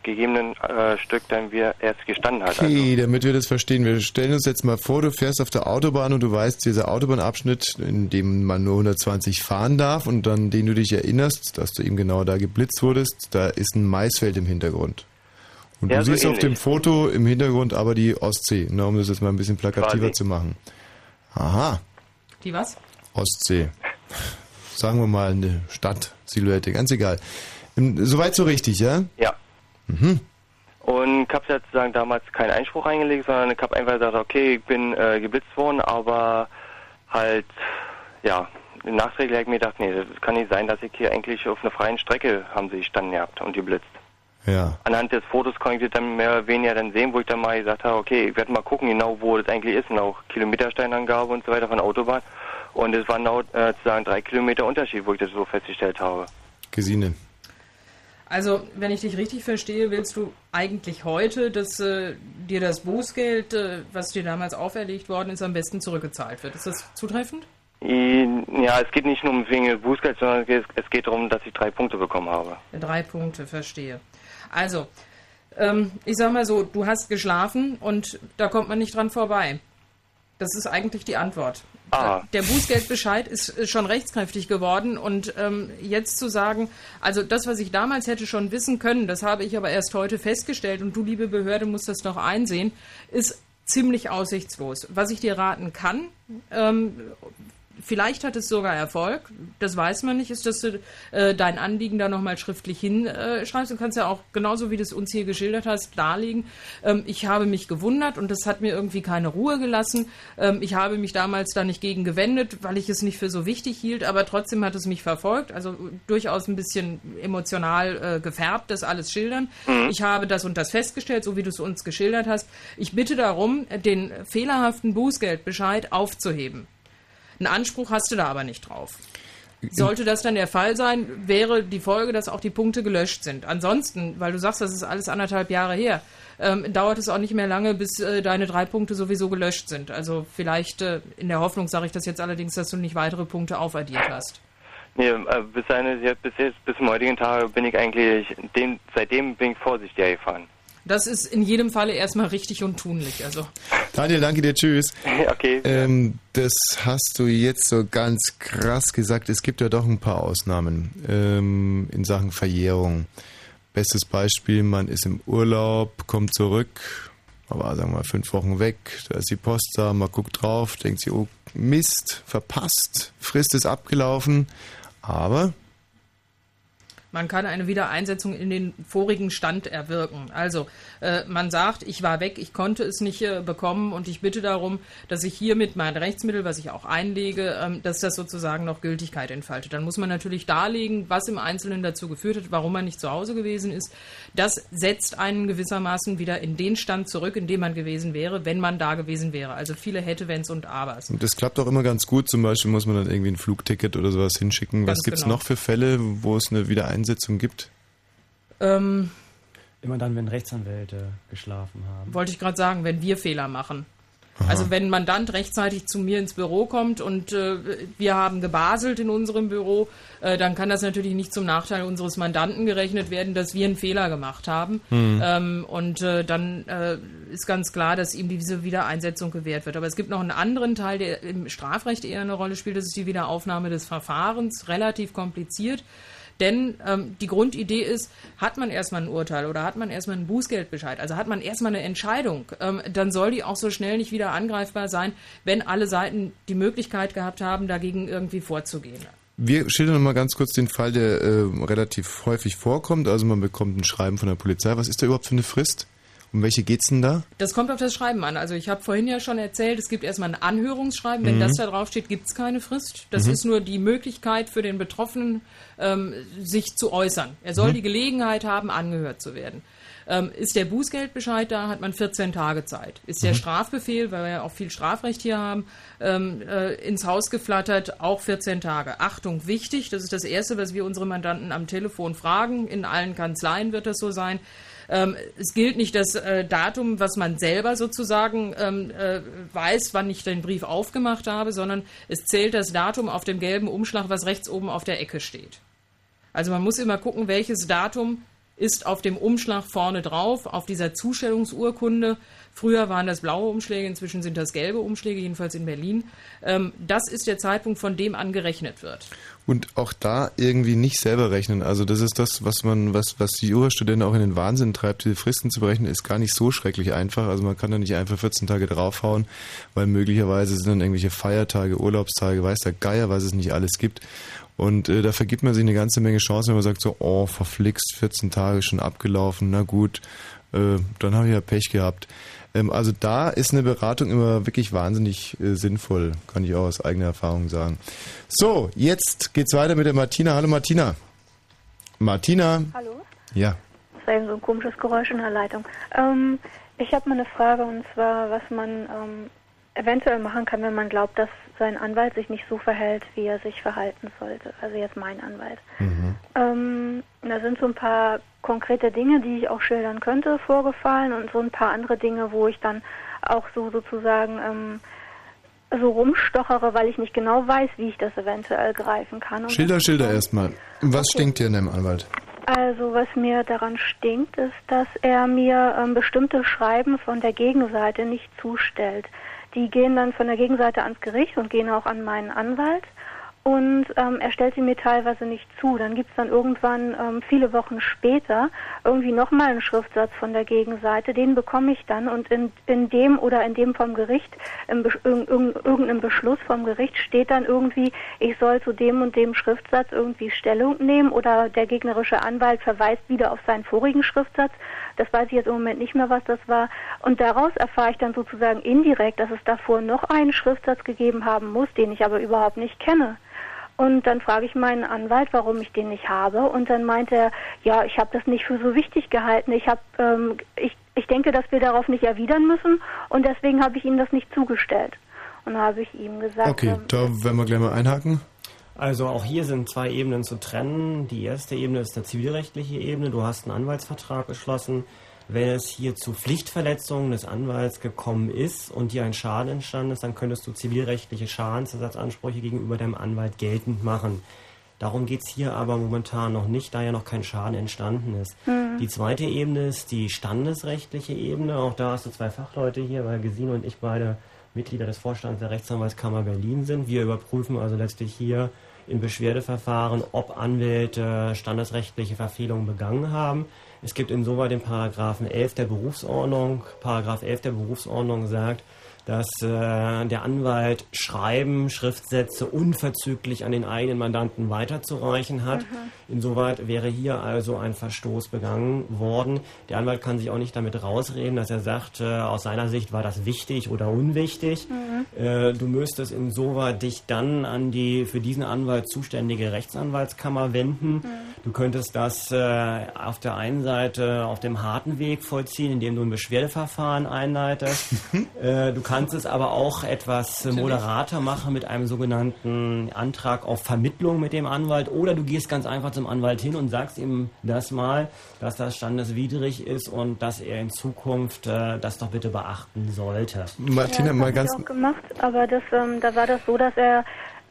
freigegebenen äh, Stück dann wir erst gestanden hat. Okay, damit wir das verstehen, wir stellen uns jetzt mal vor, du fährst auf der Autobahn und du weißt, dieser Autobahnabschnitt, in dem man nur 120 fahren darf und an den du dich erinnerst, dass du eben genau da geblitzt wurdest, da ist ein Maisfeld im Hintergrund. Und Ja, du so siehst auf ähnlich. dem Foto im Hintergrund aber die Ostsee, ne, um das jetzt mal ein bisschen plakativer Quasi. zu machen. Aha, Die was? Ostsee. Sagen wir mal eine Stadt-Silhouette, ganz egal. Ähm, Soweit so richtig, ja? Ja. Mhm. Und ich habe sozusagen damals keinen Einspruch eingelegt, sondern ich habe einfach gesagt, okay, ich bin äh, geblitzt worden, aber halt, ja, nachträglich habe ich mir gedacht, nee, das kann nicht sein, dass ich hier eigentlich auf einer freien Strecke haben sie gestanden gehabt und geblitzt. Ja. Anhand des Fotos konnte ich das dann mehr oder weniger dann sehen, wo ich dann mal gesagt habe, okay, ich werde mal gucken genau, wo das eigentlich ist und auch Kilometersteinangabe und so weiter von der Autobahn. Und es waren laut äh, sozusagen drei Kilometer Unterschied, wo ich das so festgestellt habe. Gesine. Also, wenn ich dich richtig verstehe, willst du eigentlich heute, dass äh, dir das Bußgeld, äh, was dir damals auferlegt worden ist, am besten zurückgezahlt wird. Ist das zutreffend? Ja, es geht nicht nur um wegen Bußgeld, sondern es es geht darum, dass ich drei Punkte bekommen habe. Drei Punkte, verstehe. Also, ähm, ich sag mal so, du hast geschlafen und da kommt man nicht dran vorbei. Das ist eigentlich die Antwort. Ah. Der Bußgeldbescheid ist schon rechtskräftig geworden und ähm, jetzt zu sagen, also das, was ich damals hätte schon wissen können, das habe ich aber erst heute festgestellt und du, liebe Behörde, musst das noch einsehen, ist ziemlich aussichtslos. Was ich dir raten kann, ähm, Vielleicht hat es sogar Erfolg, das weiß man nicht, ist, dass du äh, dein Anliegen da nochmal schriftlich hinschreibst. Du kannst ja auch, genauso wie du es uns hier geschildert hast, darlegen. Ähm, ich habe mich gewundert und das hat mir irgendwie keine Ruhe gelassen. Ähm, ich habe mich damals da nicht gegen gewendet, weil ich es nicht für so wichtig hielt, aber trotzdem hat es mich verfolgt. Also durchaus ein bisschen emotional äh, gefärbt, das alles schildern. Ich habe das und das festgestellt, so wie du es uns geschildert hast. Ich bitte darum, den fehlerhaften Bußgeldbescheid aufzuheben. Einen Anspruch hast du da aber nicht drauf. Sollte das dann der Fall sein, wäre die Folge, dass auch die Punkte gelöscht sind. Ansonsten, weil du sagst, das ist alles anderthalb Jahre her, ähm, dauert es auch nicht mehr lange, bis äh, deine drei Punkte sowieso gelöscht sind. Also vielleicht äh, in der Hoffnung sage ich das jetzt allerdings, dass du nicht weitere Punkte aufaddiert hast. Nee, äh, bis, eine, bis, jetzt, bis zum heutigen Tag bin ich eigentlich, dem, seitdem bin ich vorsichtiger gefahren. Das ist in jedem Falle erstmal richtig und tunlich. Also Daniel, danke dir, tschüss. <laughs> Okay. Ähm, das hast du jetzt so ganz krass gesagt. Es gibt ja doch ein paar Ausnahmen ähm, in Sachen Verjährung. Bestes Beispiel, man ist im Urlaub, kommt zurück, aber sagen wir mal fünf Wochen weg, da ist die Post da, man guckt drauf, denkt sich, oh Mist, verpasst, Frist ist abgelaufen, aber Man kann eine Wiedereinsetzung in den vorigen Stand erwirken. Also äh, man sagt, ich war weg, ich konnte es nicht äh, bekommen und ich bitte darum, dass ich hiermit mein Rechtsmittel, was ich auch einlege, ähm, dass das sozusagen noch Gültigkeit entfaltet. Dann muss man natürlich darlegen, was im Einzelnen dazu geführt hat, warum man nicht zu Hause gewesen ist. Das setzt einen gewissermaßen wieder in den Stand zurück, in dem man gewesen wäre, wenn man da gewesen wäre. Also viele hätte, wenns und abers. Und das klappt auch immer ganz gut. Zum Beispiel muss man dann irgendwie ein Flugticket oder sowas hinschicken. Was Ganz gibt's genau. noch für Fälle, wo es eine Wiedereinsetzung gibt? Ähm, Immer dann, wenn Rechtsanwälte geschlafen haben. wollte ich gerade sagen, wenn wir Fehler machen. Also wenn ein Mandant rechtzeitig zu mir ins Büro kommt und äh, wir haben gebaselt in unserem Büro, äh, dann kann das natürlich nicht zum Nachteil unseres Mandanten gerechnet werden, dass wir einen Fehler gemacht haben. Hm. Ähm, und äh, dann äh, ist ganz klar, dass ihm diese Wiedereinsetzung gewährt wird. Aber es gibt noch einen anderen Teil, der im Strafrecht eher eine Rolle spielt, das ist die Wiederaufnahme des Verfahrens, relativ kompliziert. Denn ähm, die Grundidee ist, hat man erstmal ein Urteil oder hat man erstmal einen Bußgeldbescheid, also hat man erstmal eine Entscheidung, ähm, dann soll die auch so schnell nicht wieder angreifbar sein, wenn alle Seiten die Möglichkeit gehabt haben, dagegen irgendwie vorzugehen. Wir schildern noch mal ganz kurz den Fall, der äh, relativ häufig vorkommt. Also man bekommt ein Schreiben von der Polizei. Was ist da überhaupt für eine Frist? Um welche geht's denn da? Das kommt auf das Schreiben an. Also ich habe vorhin ja schon erzählt, es gibt erstmal ein Anhörungsschreiben. Wenn Mhm. das da drauf steht, gibt es keine Frist. Das Mhm. ist nur die Möglichkeit für den Betroffenen, ähm, sich zu äußern. Er soll Mhm. die Gelegenheit haben, angehört zu werden. Ähm, ist der Bußgeldbescheid da, hat man 14 Tage Zeit. Ist der Mhm. Strafbefehl, weil wir ja auch viel Strafrecht hier haben, ähm, äh, ins Haus geflattert, auch 14 Tage. Achtung, wichtig, das ist das Erste, was wir unsere Mandanten am Telefon fragen. In allen Kanzleien wird das so sein. Ähm, es gilt nicht das äh, Datum, was man selber sozusagen ähm, äh, weiß, wann ich den Brief aufgemacht habe, sondern es zählt das Datum auf dem gelben Umschlag, was rechts oben auf der Ecke steht. Also man muss immer gucken, welches Datum ist auf dem Umschlag vorne drauf, auf dieser Zustellungsurkunde. Früher waren das blaue Umschläge, inzwischen sind das gelbe Umschläge, jedenfalls in Berlin. Ähm, das ist der Zeitpunkt, von dem an gerechnet wird. Und auch da irgendwie nicht selber rechnen. Also das ist das, was man, was, was die Jurastudenten auch in den Wahnsinn treibt, diese Fristen zu berechnen, ist gar nicht so schrecklich einfach. Also man kann da nicht einfach 14 Tage draufhauen, weil möglicherweise sind dann irgendwelche Feiertage, Urlaubstage, weiß der Geier, was es nicht alles gibt. Und äh, da vergibt man sich eine ganze Menge Chancen, wenn man sagt so, oh, verflixt, 14 Tage schon abgelaufen, na gut, äh, dann habe ich ja Pech gehabt. Ähm, also da ist eine Beratung immer wirklich wahnsinnig äh, sinnvoll, kann ich auch aus eigener Erfahrung sagen. So, jetzt geht's weiter mit der Martina. Hallo Martina. Martina. Hallo? Ja. Das war eben so ein komisches Geräusch in der Leitung. Ähm, ich habe mal eine Frage und zwar, was man ähm, eventuell machen kann, wenn man glaubt, dass sein Anwalt sich nicht so verhält, wie er sich verhalten sollte. Also jetzt mein Anwalt. Mhm. Ähm, da sind so ein paar konkrete Dinge, die ich auch schildern könnte, vorgefallen und so ein paar andere Dinge, wo ich dann auch so sozusagen ähm, so rumstochere, weil ich nicht genau weiß, wie ich das eventuell greifen kann. Und Schilder, Schilder erstmal. Was stinkt dir in deinem Anwalt? Also was mir daran stinkt, ist, dass er mir ähm, bestimmte Schreiben von der Gegenseite nicht zustellt. Die gehen dann von der Gegenseite ans Gericht und gehen auch an meinen Anwalt. Und ähm, er stellt sie mir teilweise nicht zu. Dann gibt es dann irgendwann ähm, viele Wochen später irgendwie nochmal einen Schriftsatz von der Gegenseite. Den bekomme ich dann und in, in dem oder in dem vom Gericht, im Be irgendeinem Beschluss vom Gericht steht dann irgendwie, ich soll zu dem und dem Schriftsatz irgendwie Stellung nehmen oder der gegnerische Anwalt verweist wieder auf seinen vorigen Schriftsatz. Das weiß ich jetzt im Moment nicht mehr, was das war. Und daraus erfahre ich dann sozusagen indirekt, dass es davor noch einen Schriftsatz gegeben haben muss, den ich aber überhaupt nicht kenne. Und dann frage ich meinen Anwalt, warum ich den nicht habe. Und dann meint er, ja, ich habe das nicht für so wichtig gehalten. Ich habe, ähm, ich, ich denke, dass wir darauf nicht erwidern müssen und deswegen habe ich ihm das nicht zugestellt. Und habe ich ihm gesagt. Okay, ähm, da werden wir gleich mal einhaken. Also auch hier sind zwei Ebenen zu trennen. Die erste Ebene ist eine zivilrechtliche Ebene. Du hast einen Anwaltsvertrag geschlossen. Wenn es hier zu Pflichtverletzungen des Anwalts gekommen ist und dir ein Schaden entstanden ist, dann könntest du zivilrechtliche Schadensersatzansprüche gegenüber deinem Anwalt geltend machen. Darum geht es hier aber momentan noch nicht, da ja noch kein Schaden entstanden ist. Mhm. Die zweite Ebene ist die standesrechtliche Ebene. Auch da hast du zwei Fachleute hier, weil Gesine und ich beide Mitglieder des Vorstands der Rechtsanwaltskammer Berlin sind. Wir überprüfen also letztlich hier in Beschwerdeverfahren, ob Anwälte standesrechtliche Verfehlungen begangen haben. Es gibt insoweit den Paragraphen 11 der Berufsordnung. Paragraph 11 der Berufsordnung sagt, dass äh, der Anwalt Schreiben, Schriftsätze unverzüglich an den eigenen Mandanten weiterzureichen hat. Mhm. Insoweit wäre hier also ein Verstoß begangen worden. Der Anwalt kann sich auch nicht damit rausreden, dass er sagt, äh, aus seiner Sicht war das wichtig oder unwichtig. Mhm. Äh, du müsstest insoweit dich dann an die für diesen Anwalt zuständige Rechtsanwaltskammer wenden. Mhm. Du könntest das äh, auf der einen Seite auf dem harten Weg vollziehen, indem du ein Beschwerdeverfahren einleitest. <laughs> äh, du kannst es aber auch etwas moderater machen mit einem sogenannten Antrag auf Vermittlung mit dem Anwalt oder du gehst ganz einfach zum Anwalt hin und sagst ihm das mal, dass das standeswidrig ist und dass er in Zukunft äh, das doch bitte beachten sollte. Martina, ja, das mal ganz. Ich auch gemacht, aber das, ähm, da war das so, dass er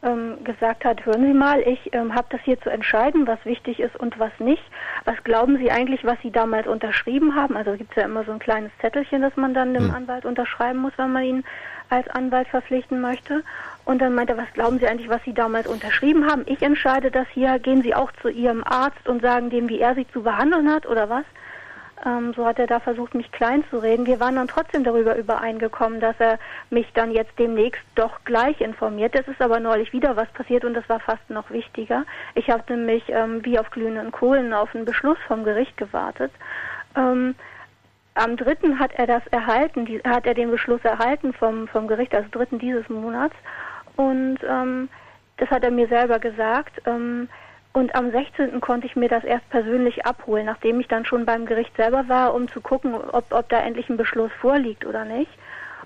ähm, gesagt hat, hören Sie mal, ich ähm, habe das hier zu entscheiden, was wichtig ist und was nicht. Was glauben Sie eigentlich, was Sie damals unterschrieben haben? Also gibt es ja immer so ein kleines Zettelchen, das man dann dem Hm. Anwalt unterschreiben muss, wenn man ihn als Anwalt verpflichten möchte. Und dann meinte er, was glauben Sie eigentlich, was Sie damals unterschrieben haben? Ich entscheide das hier. Gehen Sie auch zu Ihrem Arzt und sagen dem, wie er Sie zu behandeln hat oder was? Ähm, so hat er da versucht, mich klein zu reden. Wir waren dann trotzdem darüber übereingekommen, dass er mich dann jetzt demnächst doch gleich informiert. Es ist aber neulich wieder was passiert und das war fast noch wichtiger. Ich habe nämlich ähm, wie auf glühenden Kohlen auf einen Beschluss vom Gericht gewartet. Ähm, am dritten hat er das erhalten, die, hat er den Beschluss erhalten vom, vom Gericht, also dritten dieses Monats. Und ähm, das hat er mir selber gesagt. Und am 16. konnte ich mir das erst persönlich abholen, nachdem ich dann schon beim Gericht selber war, um zu gucken, ob, ob da endlich ein Beschluss vorliegt oder nicht.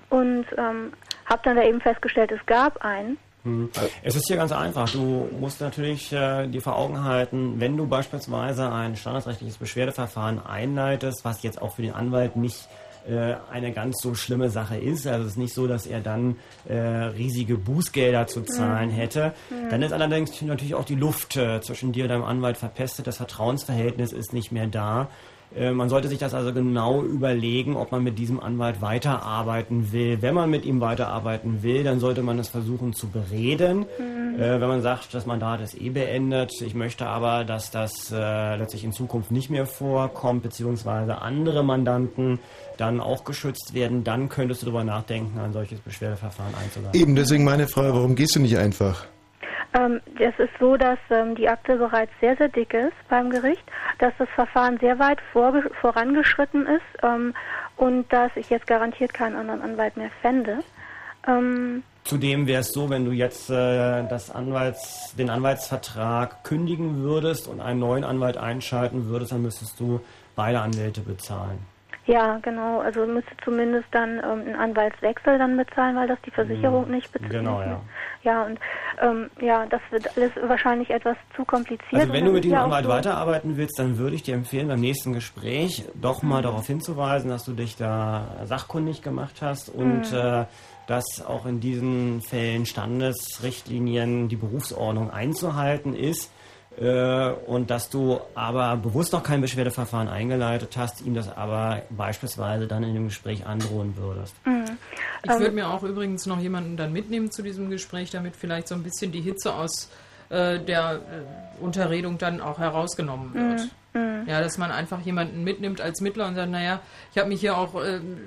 Und ähm, habe dann da eben festgestellt, es gab einen. Hm. Es ist hier ganz einfach. Du musst natürlich äh, dir vor Augen halten, wenn du beispielsweise ein standesrechtliches Beschwerdeverfahren einleitest, was jetzt auch für den Anwalt nicht äh, eine ganz so schlimme Sache ist. Also es ist nicht so, dass er dann äh, riesige Bußgelder zu zahlen Mhm. hätte. Mhm. Dann ist allerdings natürlich auch die Luft äh, zwischen dir und deinem Anwalt verpestet. Das Vertrauensverhältnis ist nicht mehr da. Äh, Man sollte sich das also genau überlegen, ob man mit diesem Anwalt weiterarbeiten will. Wenn man mit ihm weiterarbeiten will, dann sollte man es versuchen zu bereden. Mhm. Äh, wenn man sagt, das Mandat ist eh beendet, ich möchte aber, dass das äh, letztlich in Zukunft nicht mehr vorkommt, beziehungsweise andere Mandanten dann auch geschützt werden, dann könntest du darüber nachdenken, ein solches Beschwerdeverfahren einzuladen. Eben, deswegen meine Frage, warum gehst du nicht einfach? Ähm, es ist so, dass ähm, die Akte bereits sehr, sehr dick ist beim Gericht, dass das Verfahren sehr weit vorangeschritten ist ähm, und dass ich jetzt garantiert keinen anderen Anwalt mehr fände. Ähm, Zudem wäre es so, wenn du jetzt äh, Anwalts, den Anwaltsvertrag kündigen würdest und einen neuen Anwalt einschalten würdest, dann müsstest du beide Anwälte bezahlen. Ja, genau. Also müsste zumindest dann ähm, einen Anwaltswechsel dann bezahlen, weil das die Versicherung nicht bezahlt. Genau, ja. Ja, und ähm, ja, das wird alles wahrscheinlich etwas zu kompliziert. Also wenn du mit dem ja Anwalt weiterarbeiten willst, dann würde ich dir empfehlen, beim nächsten Gespräch doch mal darauf hinzuweisen, dass du dich da sachkundig gemacht hast und Mhm. äh, dass auch in diesen Fällen Standesrichtlinien die Berufsordnung einzuhalten ist. Äh, und dass du aber bewusst noch kein Beschwerdeverfahren eingeleitet hast, ihm das aber beispielsweise dann in dem Gespräch androhen würdest. Mhm. Ich Ähm, würde mir auch übrigens noch jemanden dann mitnehmen zu diesem Gespräch, damit vielleicht so ein bisschen die Hitze aus äh, der äh, Unterredung dann auch herausgenommen wird. Mhm. Ja, dass man einfach jemanden mitnimmt als Mittler und sagt, naja, ich habe mich hier auch ähm,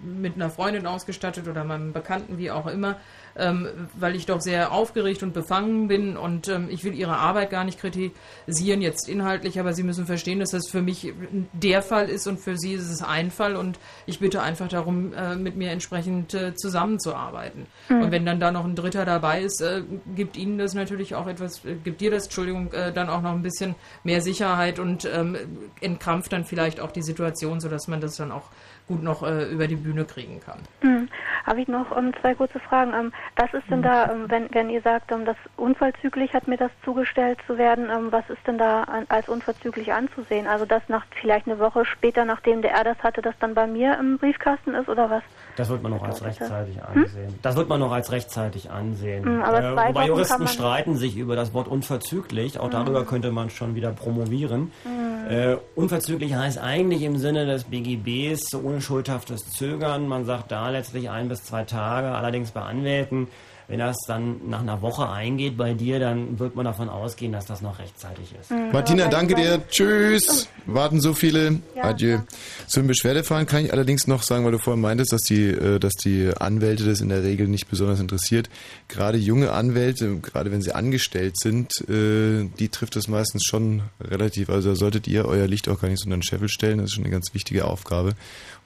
mit einer Freundin ausgestattet oder meinem Bekannten, wie auch immer, ähm, weil ich doch sehr aufgeregt und befangen bin und ähm, ich will ihre Arbeit gar nicht kritisieren, jetzt inhaltlich, aber sie müssen verstehen, dass das für mich der Fall ist und für sie ist es ein Fall und ich bitte einfach darum, äh, mit mir entsprechend äh, zusammenzuarbeiten. Mhm. Und wenn dann da noch ein Dritter dabei ist, äh, gibt ihnen das natürlich auch etwas, äh, gibt dir das, Entschuldigung, äh, dann auch noch ein bisschen mehr Sicherheit und ähm, entkrampft dann vielleicht auch die Situation, sodass man das dann auch gut noch äh, über die Bühne kriegen kann. Hm. Habe ich noch ähm, zwei kurze Fragen. Ähm, was ist denn da, ähm, wenn, wenn ihr sagt, ähm, das unverzüglich hat mir das zugestellt zu werden, was ist denn da an, als unverzüglich anzusehen? Also dass nach vielleicht eine Woche später, nachdem der er das hatte, das dann bei mir im Briefkasten ist oder was? Das wird man noch als rechtzeitig ansehen. Das wird man noch als rechtzeitig ansehen. Hm, aber äh, wobei Juristen streiten sich über das Wort unverzüglich. Auch Hm. darüber könnte man schon wieder promovieren. Hm. Äh, unverzüglich heißt eigentlich im Sinne des BGBs ohne schuldhaftes Zögern. Man sagt da letztlich ein bis zwei Tage. Allerdings bei Anwälten, wenn das dann nach einer Woche eingeht bei dir, dann wird man davon ausgehen, dass das noch rechtzeitig ist. Hm. Martina, danke dir. Tschüss. Warten so viele. Ja, Adieu. Zum Beschwerdefahren kann ich allerdings noch sagen, weil du vorhin meintest, dass die, äh, dass die Anwälte das in der Regel nicht besonders interessiert. Gerade junge Anwälte, gerade wenn sie angestellt sind, äh, die trifft das meistens schon relativ. Also da solltet ihr euer Licht auch gar nicht so unter den Scheffel stellen. Das ist schon eine ganz wichtige Aufgabe.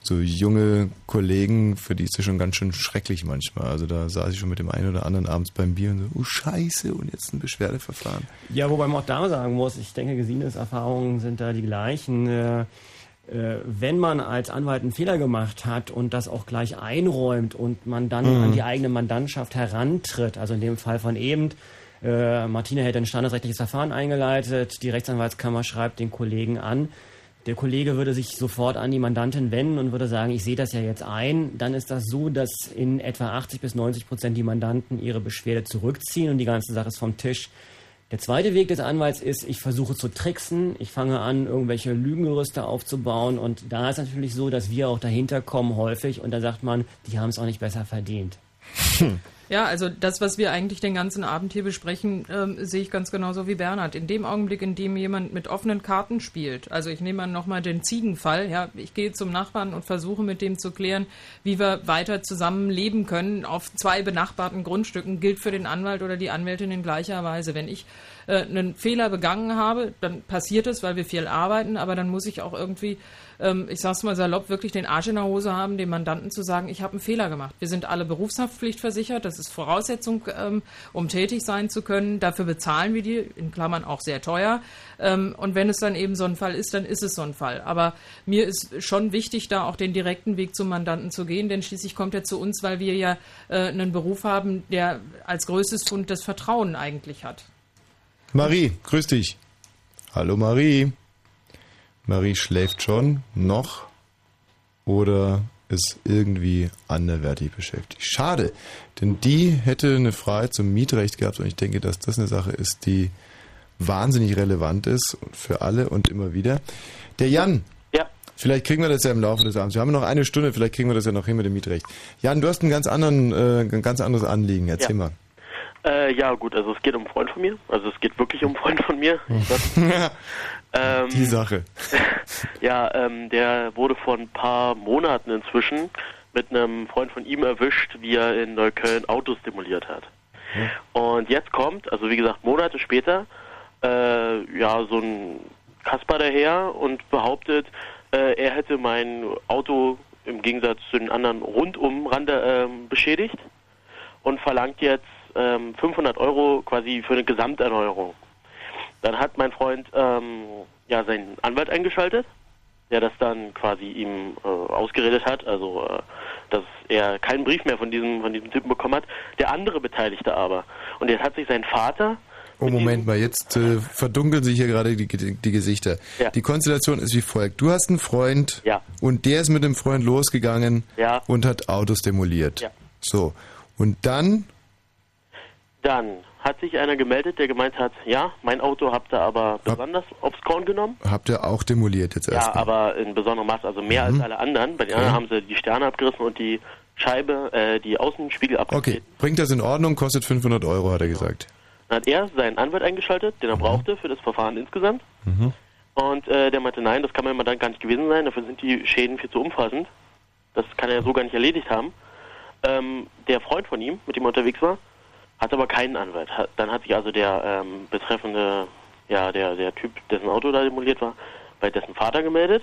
So junge Kollegen, für die ist das schon ganz schön schrecklich manchmal. Also da saß ich schon mit dem einen oder anderen abends beim Bier und so, oh Scheiße, und jetzt ein Beschwerdeverfahren. Ja, wobei man auch da sagen muss, ich denke, Gesines Erfahrungen sind da die gleichen. Äh, äh, wenn man als Anwalt einen Fehler gemacht hat und das auch gleich einräumt und man dann Mhm. an die eigene Mandantschaft herantritt, also in dem Fall von eben, äh, Martina hätte ein standesrechtliches Verfahren eingeleitet, die Rechtsanwaltskammer schreibt den Kollegen an, der Kollege würde sich sofort an die Mandantin wenden und würde sagen, ich sehe das ja jetzt ein. Dann ist das so, dass in etwa 80 bis 90 Prozent die Mandanten ihre Beschwerde zurückziehen und die ganze Sache ist vom Tisch. Der zweite Weg des Anwalts ist, ich versuche zu tricksen, ich fange an, irgendwelche Lügengerüste aufzubauen und da ist natürlich so, dass wir auch dahinter kommen häufig und da sagt man, die haben es auch nicht besser verdient. <laughs> Ja, also das, was wir eigentlich den ganzen Abend hier besprechen, ähm, sehe ich ganz genauso wie Bernhard. In dem Augenblick, in dem jemand mit offenen Karten spielt, also ich nehme mal nochmal den Ziegenfall, ja, ich gehe zum Nachbarn und versuche mit dem zu klären, wie wir weiter zusammen leben können auf zwei benachbarten Grundstücken, gilt für den Anwalt oder die Anwältin in gleicher Weise. Wenn ich äh, einen Fehler begangen habe, dann passiert es, weil wir viel arbeiten, aber dann muss ich auch irgendwie, ähm, ich sag's mal salopp, wirklich den Arsch in der Hose haben, dem Mandanten zu sagen, ich habe einen Fehler gemacht. Wir sind alle berufshaftpflichtversichert, das ist Voraussetzung, ähm, um tätig sein zu können. Dafür bezahlen wir die, in Klammern auch sehr teuer. Ähm, und wenn es dann eben so ein Fall ist, dann ist es so ein Fall. Aber mir ist schon wichtig, da auch den direkten Weg zum Mandanten zu gehen, denn schließlich kommt er zu uns, weil wir ja äh, einen Beruf haben, der als größtes Fund das Vertrauen eigentlich hat. Marie, grüß dich. Hallo Marie. Marie schläft schon noch oder ist irgendwie anderwertig beschäftigt. Schade, denn die hätte eine Frage zum Mietrecht gehabt und ich denke, dass das eine Sache ist, die wahnsinnig relevant ist für alle und immer wieder. Der Jan. Ja. Vielleicht kriegen wir das ja im Laufe des Abends. Wir haben noch eine Stunde, vielleicht kriegen wir das ja noch hin mit dem Mietrecht. Jan, du hast einen ganz anderen, äh, ein ganz anderes Anliegen. Erzähl Ja. mal. Äh, ja, gut, also es geht um einen Freund von mir. Also es geht wirklich um einen Freund von mir. <laughs> Ähm, Die Sache. <laughs> Ja, ähm, der wurde vor ein paar Monaten inzwischen mit einem Freund von ihm erwischt, wie er in Neukölln Autos stimuliert hat. Und jetzt kommt, also wie gesagt, Monate später, äh, ja, so ein Kasper daher und behauptet, äh, er hätte mein Auto im Gegensatz zu den anderen rundum Rande, ähm, beschädigt und verlangt jetzt ähm, 500 Euro quasi für eine Gesamterneuerung. Dann hat mein Freund ähm, ja seinen Anwalt eingeschaltet, der das dann quasi ihm äh, ausgeredet hat, also äh, dass er keinen Brief mehr von diesem von diesem Typen bekommen hat. Der andere Beteiligte aber. Und jetzt hat sich sein Vater Oh, Moment mal, jetzt äh, verdunkeln sich hier gerade die, die Gesichter. Ja. Die Konstellation ist wie folgt. Du hast einen Freund Ja. und der ist mit dem Freund losgegangen Ja. und hat Autos demoliert. Ja. So. Und dann, Dann hat sich einer gemeldet, der gemeint hat, ja, mein Auto habt ihr aber besonders aufs Korn genommen. habt ihr auch demoliert jetzt Ja, erstmal. aber in besonderem Maß, also mehr Mhm. als alle anderen. Bei den anderen haben sie die Sterne abgerissen und die Scheibe, äh, die Außenspiegel abgerissen. Okay, bringt das in Ordnung, kostet 500 Euro, hat er gesagt. Dann hat er seinen Anwalt eingeschaltet, den er brauchte für das Verfahren insgesamt. Mhm. Und äh, der meinte, nein, das kann man dann gar nicht gewesen sein, dafür sind die Schäden viel zu umfassend. Das kann er so gar nicht erledigt haben. Ähm, der Freund von ihm, mit dem er unterwegs war, hat aber keinen Anwalt. Hat, dann hat sich also der ähm, betreffende, ja, der, der Typ, dessen Auto da demoliert war, bei dessen Vater gemeldet.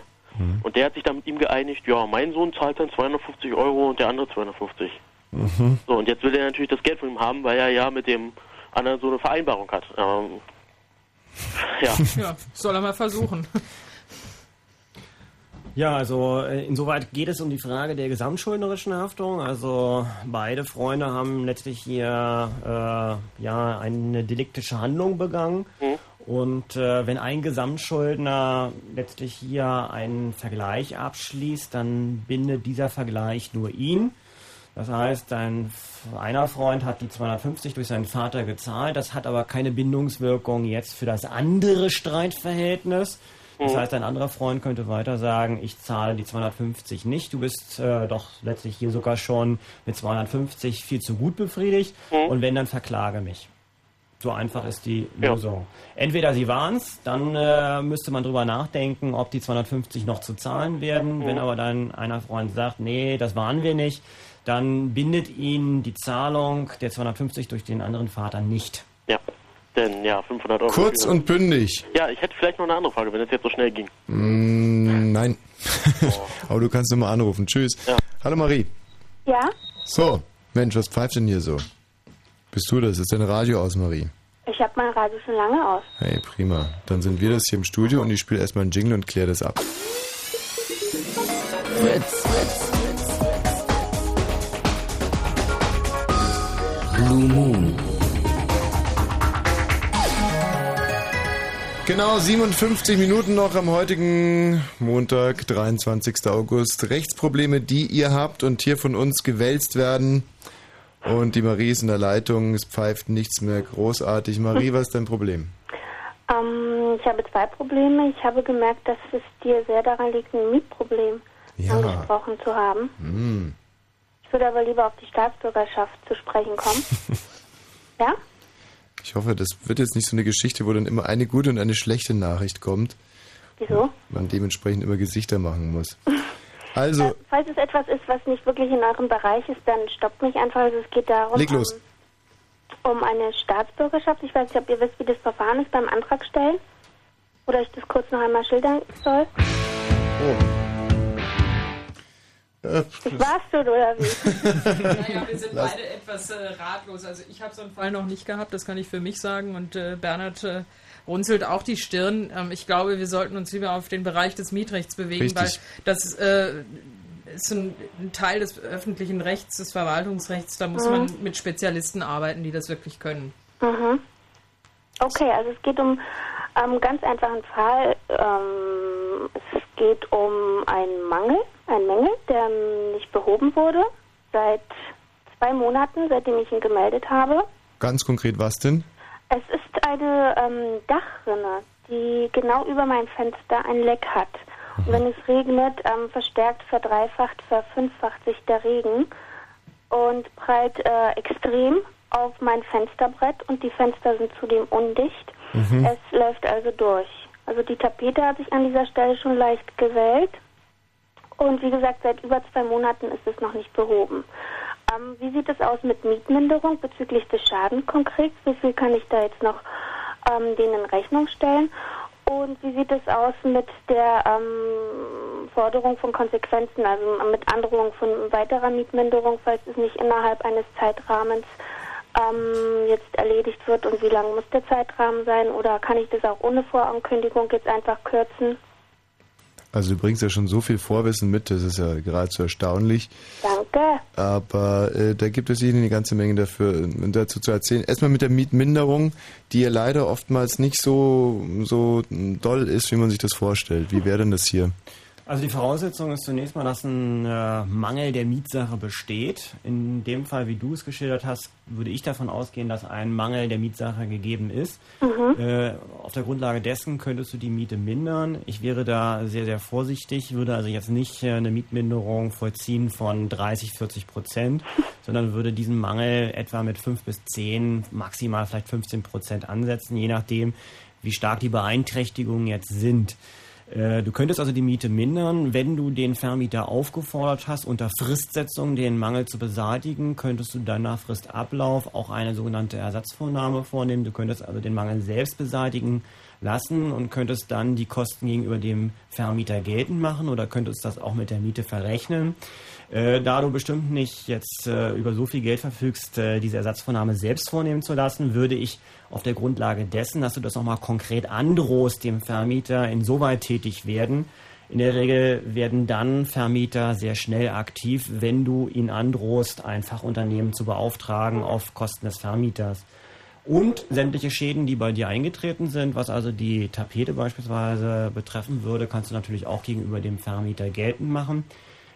Und der hat sich dann mit ihm geeinigt, ja, mein Sohn zahlt dann 250 Euro und der andere 250. Mhm. So, und jetzt will er natürlich das Geld von ihm haben, weil er ja mit dem anderen so eine Vereinbarung hat. Ähm, ja. Ja, soll er mal versuchen. <laughs> Ja, also äh, insoweit geht es um die Frage der gesamtschuldnerischen Haftung. Also beide Freunde haben letztlich hier äh, ja eine deliktische Handlung begangen. Und äh, wenn ein Gesamtschuldner letztlich hier einen Vergleich abschließt, dann bindet dieser Vergleich nur ihn. Das heißt, ein, einer Freund hat die 250 durch seinen Vater gezahlt, das hat aber keine Bindungswirkung jetzt für das andere Streitverhältnis. Das Mhm. heißt, ein anderer Freund könnte weiter sagen, ich zahle die 250 nicht, du bist äh, doch letztlich hier sogar schon mit 250 viel zu gut befriedigt Mhm. und wenn, dann verklage mich. So einfach ist die Lösung. Entweder sie waren es, dann äh, müsste man drüber nachdenken, ob die 250 noch zu zahlen werden. Mhm. Wenn aber dann einer Freund sagt, nee, das waren wir nicht, dann bindet ihn die Zahlung der 250 durch den anderen Vater nicht. Ja, denn ja, 500 Euro. Kurz und bündig. Ja, ich hätte vielleicht noch eine andere Frage, wenn es jetzt so schnell ging. Mm, nein. <laughs> Aber du kannst nur mal anrufen. Tschüss. Hallo Marie. Ja, So, Mensch, was pfeift denn hier so? Bist du das? Ist dein Radio aus, Marie? ich habe mein Radio schon lange aus. Hey, prima. Dann sind wir das hier im Studio und ich spiele erstmal einen Jingle und kläre das ab. Fritz. Blue Moon. Genau, 57 Minuten noch am heutigen Montag, 23. August. Rechtsprobleme, die ihr habt und hier von uns gewälzt werden. Und die Marie ist in der Leitung, es pfeift nichts mehr großartig. Marie, was ist dein Problem? Ähm, ich habe zwei Probleme. Ich habe gemerkt, dass es dir sehr daran liegt, ein Mietproblem Ja. angesprochen zu haben. Hm. Ich würde aber lieber auf die Staatsbürgerschaft zu sprechen kommen. <laughs> ja? Ich hoffe, das wird jetzt nicht so eine Geschichte, wo dann immer eine gute und eine schlechte Nachricht kommt. Wieso? Man dementsprechend immer Gesichter machen muss. <laughs> Also, Falls es etwas ist, was nicht wirklich in eurem Bereich ist, dann stoppt mich einfach. Also es geht darum, leg los. Um, um eine Staatsbürgerschaft. Ich weiß nicht, ob ihr wisst, wie das Verfahren ist beim Antrag stellen. Oder ich das kurz noch einmal schildern soll. Äh, Das war's schon, oder wie? <laughs> Naja, wir sind Lass- beide etwas äh, ratlos. Also ich habe so einen Fall noch nicht gehabt, das kann ich für mich sagen. Und äh, Bernhard äh, runzelt auch die Stirn. Ähm, ich glaube, wir sollten uns lieber auf den Bereich des Mietrechts bewegen, Richtig. weil das äh, ist ein, ein Teil des öffentlichen Rechts, des Verwaltungsrechts. Da muss Mhm. man mit Spezialisten arbeiten, die das wirklich können. Mhm. Okay, also es geht um einen ganz einfachen Fall. Ähm, es geht um einen Mangel, einen Mängel, der nicht behoben wurde seit zwei Monaten, seitdem ich ihn gemeldet habe. ganz konkret, was denn? Es ist eine ähm, Dachrinne, die genau über mein Fenster ein Leck hat. Und wenn es regnet, ähm, verstärkt, verdreifacht, verfünffacht sich der Regen und prallt äh, extrem auf mein Fensterbrett und die Fenster sind zudem undicht. Mhm. Es läuft also durch. Also die Tapete hat sich an dieser Stelle schon leicht gewellt. Und wie gesagt, seit über zwei Monaten ist es noch nicht behoben. Ähm, wie sieht es aus mit Mietminderung bezüglich des Schadens konkret? Wie viel kann ich da jetzt noch ähm, denen in Rechnung stellen? Und wie sieht es aus mit der ähm, Forderung von Konsequenzen, also mit Androhung von weiterer Mietminderung, falls es nicht innerhalb eines Zeitrahmens ähm, jetzt erledigt wird? Und wie lang muss der Zeitrahmen sein? Oder kann ich das auch ohne Vorankündigung jetzt einfach kürzen? Also du bringst ja schon so viel Vorwissen mit, das ist ja geradezu erstaunlich. Danke. Aber äh, da gibt es Ihnen eine ganze Menge dafür äh, dazu zu erzählen. Erstmal mit der Mietminderung, die ja leider oftmals nicht so, so doll ist, wie man sich das vorstellt. Wie wäre denn das hier? Also die Voraussetzung ist zunächst mal, dass ein äh, Mangel der Mietsache besteht. In dem Fall, wie du es geschildert hast, würde ich davon ausgehen, dass ein Mangel der Mietsache gegeben ist. Mhm. Äh, auf der Grundlage dessen könntest du die Miete mindern. Ich wäre da sehr, sehr vorsichtig, würde also jetzt nicht äh, eine Mietminderung vollziehen von 30, 40 Prozent, sondern würde diesen Mangel etwa mit 5 bis 10, maximal vielleicht 15 Prozent ansetzen, je nachdem, wie stark die Beeinträchtigungen jetzt sind. Äh, Du könntest also die Miete mindern, wenn du den Vermieter aufgefordert hast, unter Fristsetzung den Mangel zu beseitigen, könntest du dann nach Fristablauf auch eine sogenannte Ersatzvornahme vornehmen. Du könntest also den Mangel selbst beseitigen lassen und könntest dann die Kosten gegenüber dem Vermieter geltend machen oder könntest das auch mit der Miete verrechnen. Äh, da du bestimmt nicht jetzt äh, über so viel Geld verfügst, äh, diese Ersatzvornahme selbst vornehmen zu lassen, würde ich auf der Grundlage dessen, dass du das nochmal konkret androhst, dem Vermieter insoweit tätig werden. In der Regel werden dann Vermieter sehr schnell aktiv, wenn du ihn androhst, ein Fachunternehmen zu beauftragen auf Kosten des Vermieters. Und sämtliche Schäden, die bei dir eingetreten sind, was also die Tapete beispielsweise betreffen würde, kannst du natürlich auch gegenüber dem Vermieter geltend machen.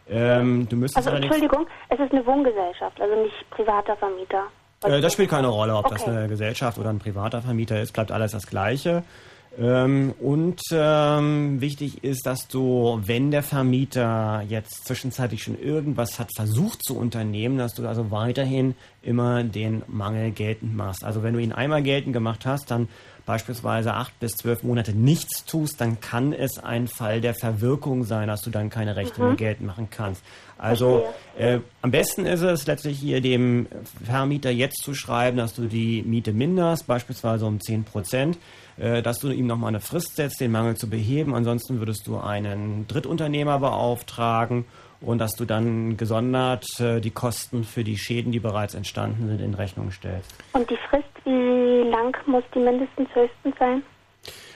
Ähm, du müsstest Also Entschuldigung, es ist eine Wohngesellschaft, also nicht privater Vermieter. Äh, das spielt keine Rolle, ob das Okay. eine Gesellschaft oder ein privater Vermieter ist, bleibt alles das Gleiche. Ähm, und ähm, wichtig ist, dass du, wenn der Vermieter jetzt zwischenzeitlich schon irgendwas hat versucht zu unternehmen, dass du also weiterhin immer den Mangel geltend machst. Also wenn du ihn einmal geltend gemacht hast, dann beispielsweise acht bis zwölf Monate nichts tust, dann kann es ein Fall der Verwirkung sein, dass du dann keine Rechte Mhm. mehr geltend machen kannst. Also äh, am besten ist es letztlich hier dem Vermieter jetzt zu schreiben, dass du die Miete minderst, beispielsweise um 10 Prozent, äh, dass du ihm nochmal eine Frist setzt, den Mangel zu beheben. Ansonsten würdest du einen Drittunternehmer beauftragen und dass du dann gesondert äh, die Kosten für die Schäden, die bereits entstanden sind, in Rechnung stellst. Und die Frist, wie lang muss die mindestens höchstens sein?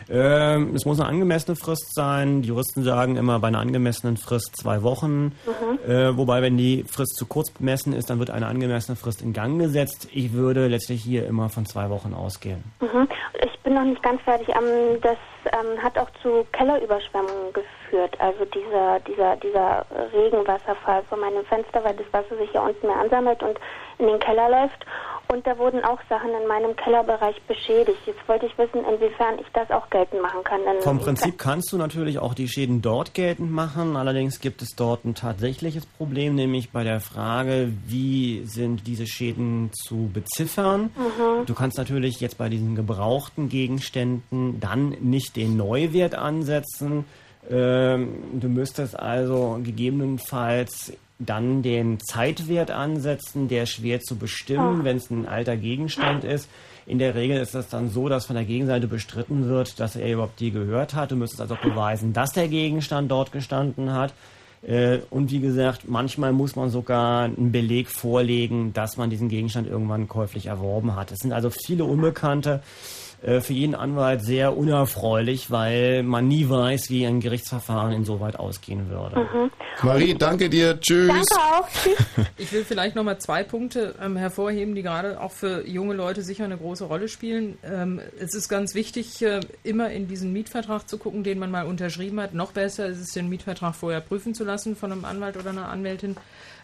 Ähm, es muss eine angemessene Frist sein. Die Juristen sagen immer bei einer angemessenen Frist zwei Wochen. Mhm. Äh, wobei, wenn die Frist zu kurz bemessen ist, dann wird eine angemessene Frist in Gang gesetzt. Ich würde letztlich hier immer von zwei Wochen ausgehen. Mhm. Ich bin noch nicht ganz fertig. Ähm, das ähm, hat auch zu Kellerüberschwemmungen geführt. Also dieser, dieser, dieser Regenwasserfall von meinem Fenster, weil das Wasser sich ja unten mehr ansammelt und in den Keller läuft. Und da wurden auch Sachen in meinem Kellerbereich beschädigt. Jetzt wollte ich wissen, inwiefern ich das auch geltend machen kann. Denn Vom Prinzip kannst du natürlich auch die Schäden dort geltend machen. Allerdings gibt es dort ein tatsächliches Problem, nämlich bei der Frage, wie sind diese Schäden zu beziffern. Mhm. Du kannst natürlich jetzt bei diesen gebrauchten Gegenständen dann nicht den Neuwert ansetzen. Ähm, du müsstest also gegebenenfalls dann den Zeitwert ansetzen, der schwer zu bestimmen, Ah. wenn es ein alter Gegenstand ist. In der Regel ist es dann so, dass von der Gegenseite bestritten wird, dass er überhaupt dir gehört hat. Du müsstest also beweisen, dass der Gegenstand dort gestanden hat. Äh, Und wie gesagt, manchmal muss man sogar einen Beleg vorlegen, dass man diesen Gegenstand irgendwann käuflich erworben hat. Es sind also viele Unbekannte. Äh, Für jeden Anwalt sehr unerfreulich, weil man nie weiß, wie ein Gerichtsverfahren insoweit ausgehen würde. Mhm. Marie, danke dir. Tschüss. Danke auch. Tschüss. <laughs> Ich will vielleicht noch mal zwei Punkte ähm, hervorheben, die gerade auch für junge Leute sicher eine große Rolle spielen. Ähm, es ist ganz wichtig, äh, immer in diesen Mietvertrag zu gucken, den man mal unterschrieben hat. Noch besser ist es, den Mietvertrag vorher prüfen zu lassen von einem Anwalt oder einer Anwältin.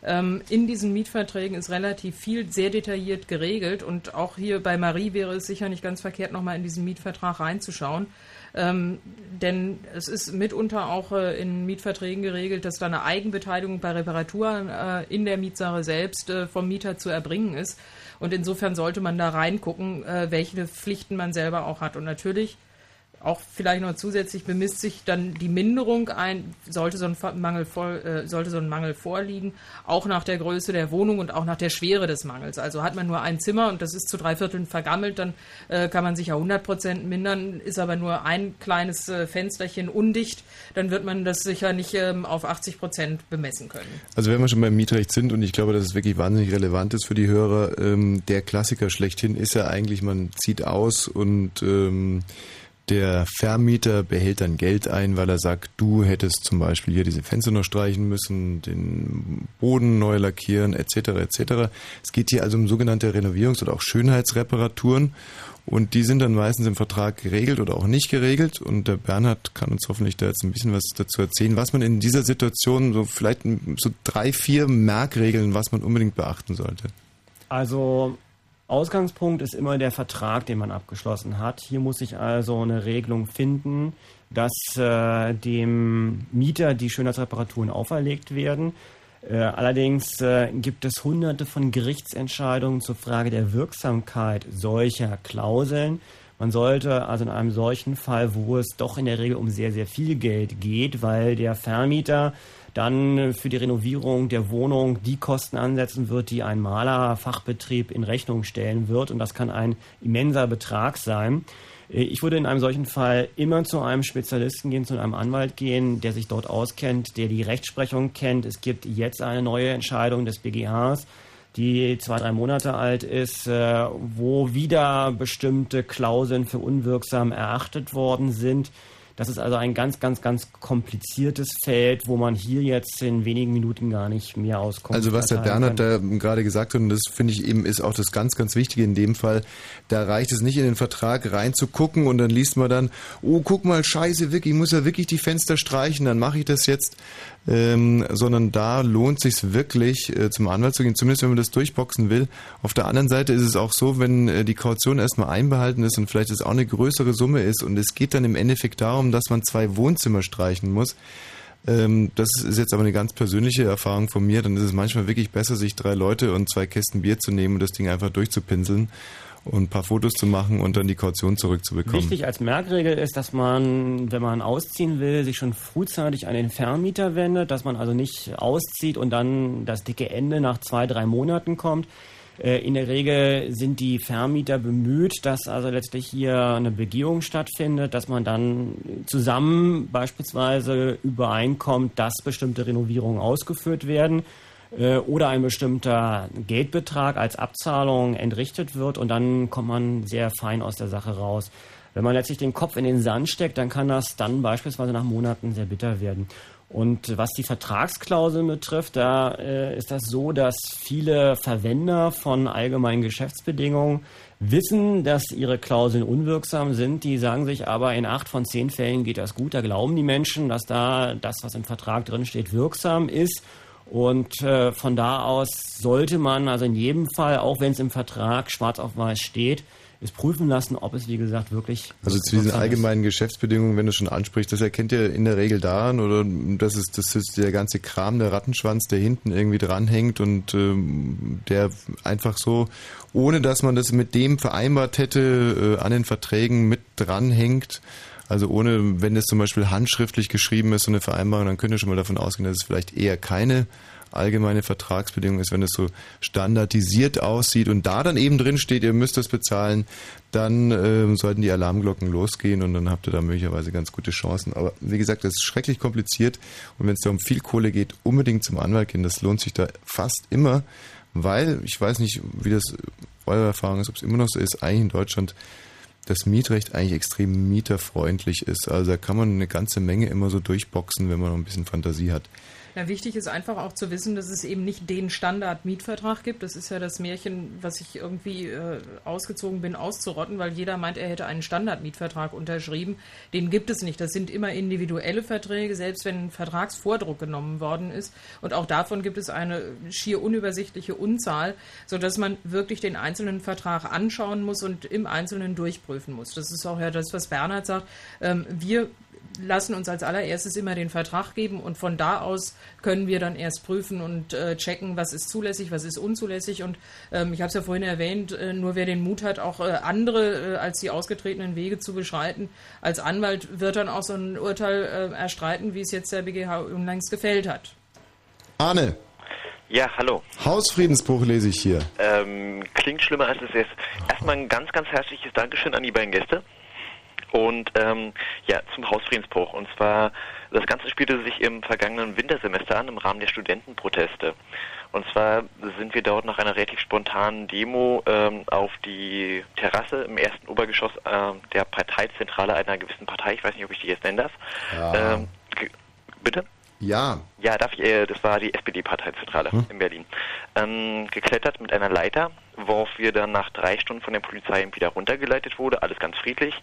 Ähm, in diesen Mietverträgen ist relativ viel sehr detailliert geregelt und auch hier bei Marie wäre es sicher nicht ganz verkehrt, nochmal in diesen Mietvertrag reinzuschauen. Ähm, denn es ist mitunter auch äh, in Mietverträgen geregelt, dass da eine Eigenbeteiligung bei Reparaturen äh, in der Mietsache selbst äh, vom Mieter zu erbringen ist. Und insofern sollte man da reingucken, äh, welche Pflichten man selber auch hat. Und natürlich auch vielleicht noch zusätzlich bemisst sich dann die Minderung ein, sollte so ein Mangel, vor, äh, sollte so ein Mangel vorliegen, auch nach der Größe der Wohnung und auch nach der Schwere des Mangels. Also hat man nur ein Zimmer und das ist zu drei Vierteln vergammelt, dann äh, kann man sich ja 100 Prozent mindern, ist aber nur ein kleines äh, Fensterchen undicht, dann wird man das sicher nicht ähm, auf 80 Prozent bemessen können. Also wenn wir schon beim Mietrecht sind und ich glaube, dass es wirklich wahnsinnig relevant ist für die Hörer, ähm, der Klassiker schlechthin ist ja eigentlich, man zieht aus und ähm, Der Vermieter behält dann Geld ein, weil er sagt, du hättest zum Beispiel hier diese Fenster noch streichen müssen, den Boden neu lackieren, etc. etc. Es geht hier also um sogenannte Renovierungs- oder auch Schönheitsreparaturen und die sind dann meistens im Vertrag geregelt oder auch nicht geregelt. Und der Bernhard kann uns hoffentlich da jetzt ein bisschen was dazu erzählen, was man in dieser Situation so vielleicht so drei, vier Merkregeln, was man unbedingt beachten sollte. Also Ausgangspunkt ist immer der Vertrag, den man abgeschlossen hat. Hier muss sich also eine Regelung finden, dass äh, dem Mieter die Schönheitsreparaturen auferlegt werden. Äh, allerdings äh, gibt es hunderte von Gerichtsentscheidungen zur Frage der Wirksamkeit solcher Klauseln. Man sollte also in einem solchen Fall, wo es doch in der Regel um sehr, sehr viel Geld geht, weil der Vermieter dann für die Renovierung der Wohnung die Kosten ansetzen wird, die ein Malerfachbetrieb in Rechnung stellen wird. Und das kann ein immenser Betrag sein. Ich würde in einem solchen Fall immer zu einem Spezialisten gehen, zu einem Anwalt gehen, der sich dort auskennt, der die Rechtsprechung kennt. Es gibt jetzt eine neue Entscheidung des BGHs, die zwei, drei Monate alt ist, äh, wo wieder bestimmte Klauseln für unwirksam erachtet worden sind. Das ist also ein ganz, ganz, ganz kompliziertes Feld, wo man hier jetzt in wenigen Minuten gar nicht mehr auskommt. Also was der Bernhard da gerade gesagt hat, und das finde ich eben ist auch das ganz, ganz Wichtige in dem Fall, da reicht es nicht in den Vertrag reinzugucken und dann liest man dann, oh, guck mal, scheiße, wirklich, ich muss ja wirklich die Fenster streichen, dann mache ich das jetzt ähm, sondern da lohnt sich wirklich äh, zum Anwalt zu gehen, zumindest wenn man das durchboxen will. Auf der anderen Seite ist es auch so, wenn äh, die Kaution erstmal einbehalten ist und vielleicht es auch eine größere Summe ist und es geht dann im Endeffekt darum, dass man zwei Wohnzimmer streichen muss. Ähm, das ist jetzt aber eine ganz persönliche Erfahrung von mir. Dann ist es manchmal wirklich besser, sich drei Leute und zwei Kästen Bier zu nehmen und das Ding einfach durchzupinseln und ein paar Fotos zu machen und dann die Kaution zurückzubekommen. Wichtig als Merkregel ist, dass man, wenn man ausziehen will, sich schon frühzeitig an den Vermieter wendet, dass man also nicht auszieht und dann das dicke Ende nach zwei, drei Monaten kommt. Äh, in der Regel sind die Vermieter bemüht, dass also letztlich hier eine Begehung stattfindet, dass man dann zusammen beispielsweise übereinkommt, dass bestimmte Renovierungen ausgeführt werden äh, oder ein bestimmter Geldbetrag als Abzahlung entrichtet wird und dann kommt man sehr fein aus der Sache raus. Wenn man letztlich den Kopf in den Sand steckt, dann kann das dann beispielsweise nach Monaten sehr bitter werden. Und was die Vertragsklauseln betrifft, da äh, ist das so, dass viele Verwender von allgemeinen Geschäftsbedingungen wissen, dass ihre Klauseln unwirksam sind. Die sagen sich aber, in acht von zehn Fällen geht das gut. Da glauben die Menschen, dass da das, was im Vertrag drin steht, wirksam ist. Und äh, von da aus sollte man also in jedem Fall, auch wenn es im Vertrag schwarz auf weiß steht, es prüfen lassen, ob es, wie gesagt, wirklich. Also zu diesen allgemeinen Geschäftsbedingungen, wenn du schon ansprichst, das erkennt ihr in der Regel daran, oder das ist, das ist der ganze Kram, der Rattenschwanz, der hinten irgendwie dranhängt und ähm, der einfach so, ohne dass man das mit dem vereinbart hätte, äh, an den Verträgen mit dranhängt. Also ohne, wenn es zum Beispiel handschriftlich geschrieben ist, so eine Vereinbarung, dann könnt ihr schon mal davon ausgehen, dass es vielleicht eher keine allgemeine Vertragsbedingung ist, wenn es so standardisiert aussieht und da dann eben drin steht, ihr müsst das bezahlen, dann äh, sollten die Alarmglocken losgehen und dann habt ihr da möglicherweise ganz gute Chancen. Aber wie gesagt, das ist schrecklich kompliziert und wenn es da um viel Kohle geht, unbedingt zum Anwalt gehen. Das lohnt sich da fast immer, weil ich weiß nicht, wie das eure Erfahrung ist, ob es immer noch so ist, eigentlich in Deutschland das Mietrecht eigentlich extrem mieterfreundlich ist. Also da kann man eine ganze Menge immer so durchboxen, wenn man noch ein bisschen Fantasie hat. Na, wichtig ist einfach auch zu wissen, dass es eben nicht den Standard-Mietvertrag gibt. Das ist ja das Märchen, was ich irgendwie äh, ausgezogen bin, auszurotten, weil jeder meint, er hätte einen Standard-Mietvertrag unterschrieben. Den gibt es nicht. Das sind immer individuelle Verträge, selbst wenn ein Vertragsvordruck genommen worden ist. Und auch davon gibt es eine schier unübersichtliche Unzahl, sodass man wirklich den einzelnen Vertrag anschauen muss und im Einzelnen durchprüfen muss. Das ist auch ja das, was Bernhard sagt. Ähm, wir lassen uns als allererstes immer den Vertrag geben und von da aus können wir dann erst prüfen und äh, checken, was ist zulässig, was ist unzulässig. Und ähm, ich habe es ja vorhin erwähnt, äh, nur wer den Mut hat, auch äh, andere äh, als die ausgetretenen Wege zu beschreiten, als Anwalt wird dann auch so ein Urteil äh, erstreiten, wie es jetzt der BGH unlängst gefällt hat. Arne. Ja, hallo. Hausfriedensbruch lese ich hier. Ähm, klingt schlimmer als es ist. Erstmal ein ganz, ganz herzliches Dankeschön an die beiden Gäste. Und ähm, ja, zum Hausfriedensbruch. Und zwar, das Ganze spielte sich im vergangenen Wintersemester an, im Rahmen der Studentenproteste. Und zwar sind wir dort nach einer relativ spontanen Demo ähm, auf die Terrasse im ersten Obergeschoss äh, der Parteizentrale einer gewissen Partei, ich weiß nicht, ob ich die jetzt nennen darf. Ja. Ähm, bitte? Ja. Ja, darf ich, äh, das war die SPD-Parteizentrale Hm. in Berlin. Ähm, geklettert mit einer Leiter, worauf wir dann nach drei Stunden von der Polizei wieder runtergeleitet wurde, alles ganz friedlich.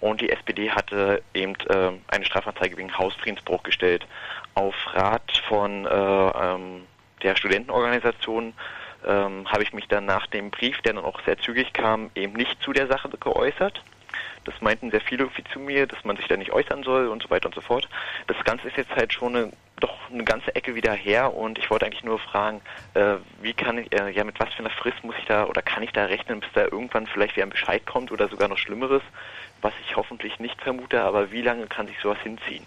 Und die SPD hatte eben äh, eine Strafanzeige wegen Hausfriedensbruch gestellt. Auf Rat von äh, ähm, der Studentenorganisation ähm, habe ich mich dann nach dem Brief, der dann auch sehr zügig kam, eben nicht zu der Sache geäußert. Das meinten sehr viele zu mir, dass man sich da nicht äußern soll und so weiter und so fort. Das Ganze ist jetzt halt schon eine, doch eine ganze Ecke wieder her und ich wollte eigentlich nur fragen, äh, wie kann ich, äh, ja, mit was für einer Frist muss ich da oder kann ich da rechnen, bis da irgendwann vielleicht wieder ein Bescheid kommt oder sogar noch Schlimmeres, was ich hoffentlich nicht vermute, aber wie lange kann sich sowas hinziehen?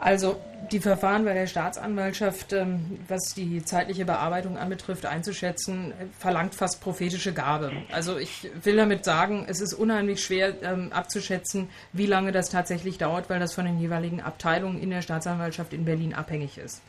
Also die Verfahren bei der Staatsanwaltschaft, ähm, was die zeitliche Bearbeitung anbetrifft, einzuschätzen, verlangt fast prophetische Gabe. Also ich will damit sagen, es ist unheimlich schwer ähm, abzuschätzen, wie lange das tatsächlich dauert, weil das von den jeweiligen Abteilungen in der Staatsanwaltschaft in Berlin abhängig ist.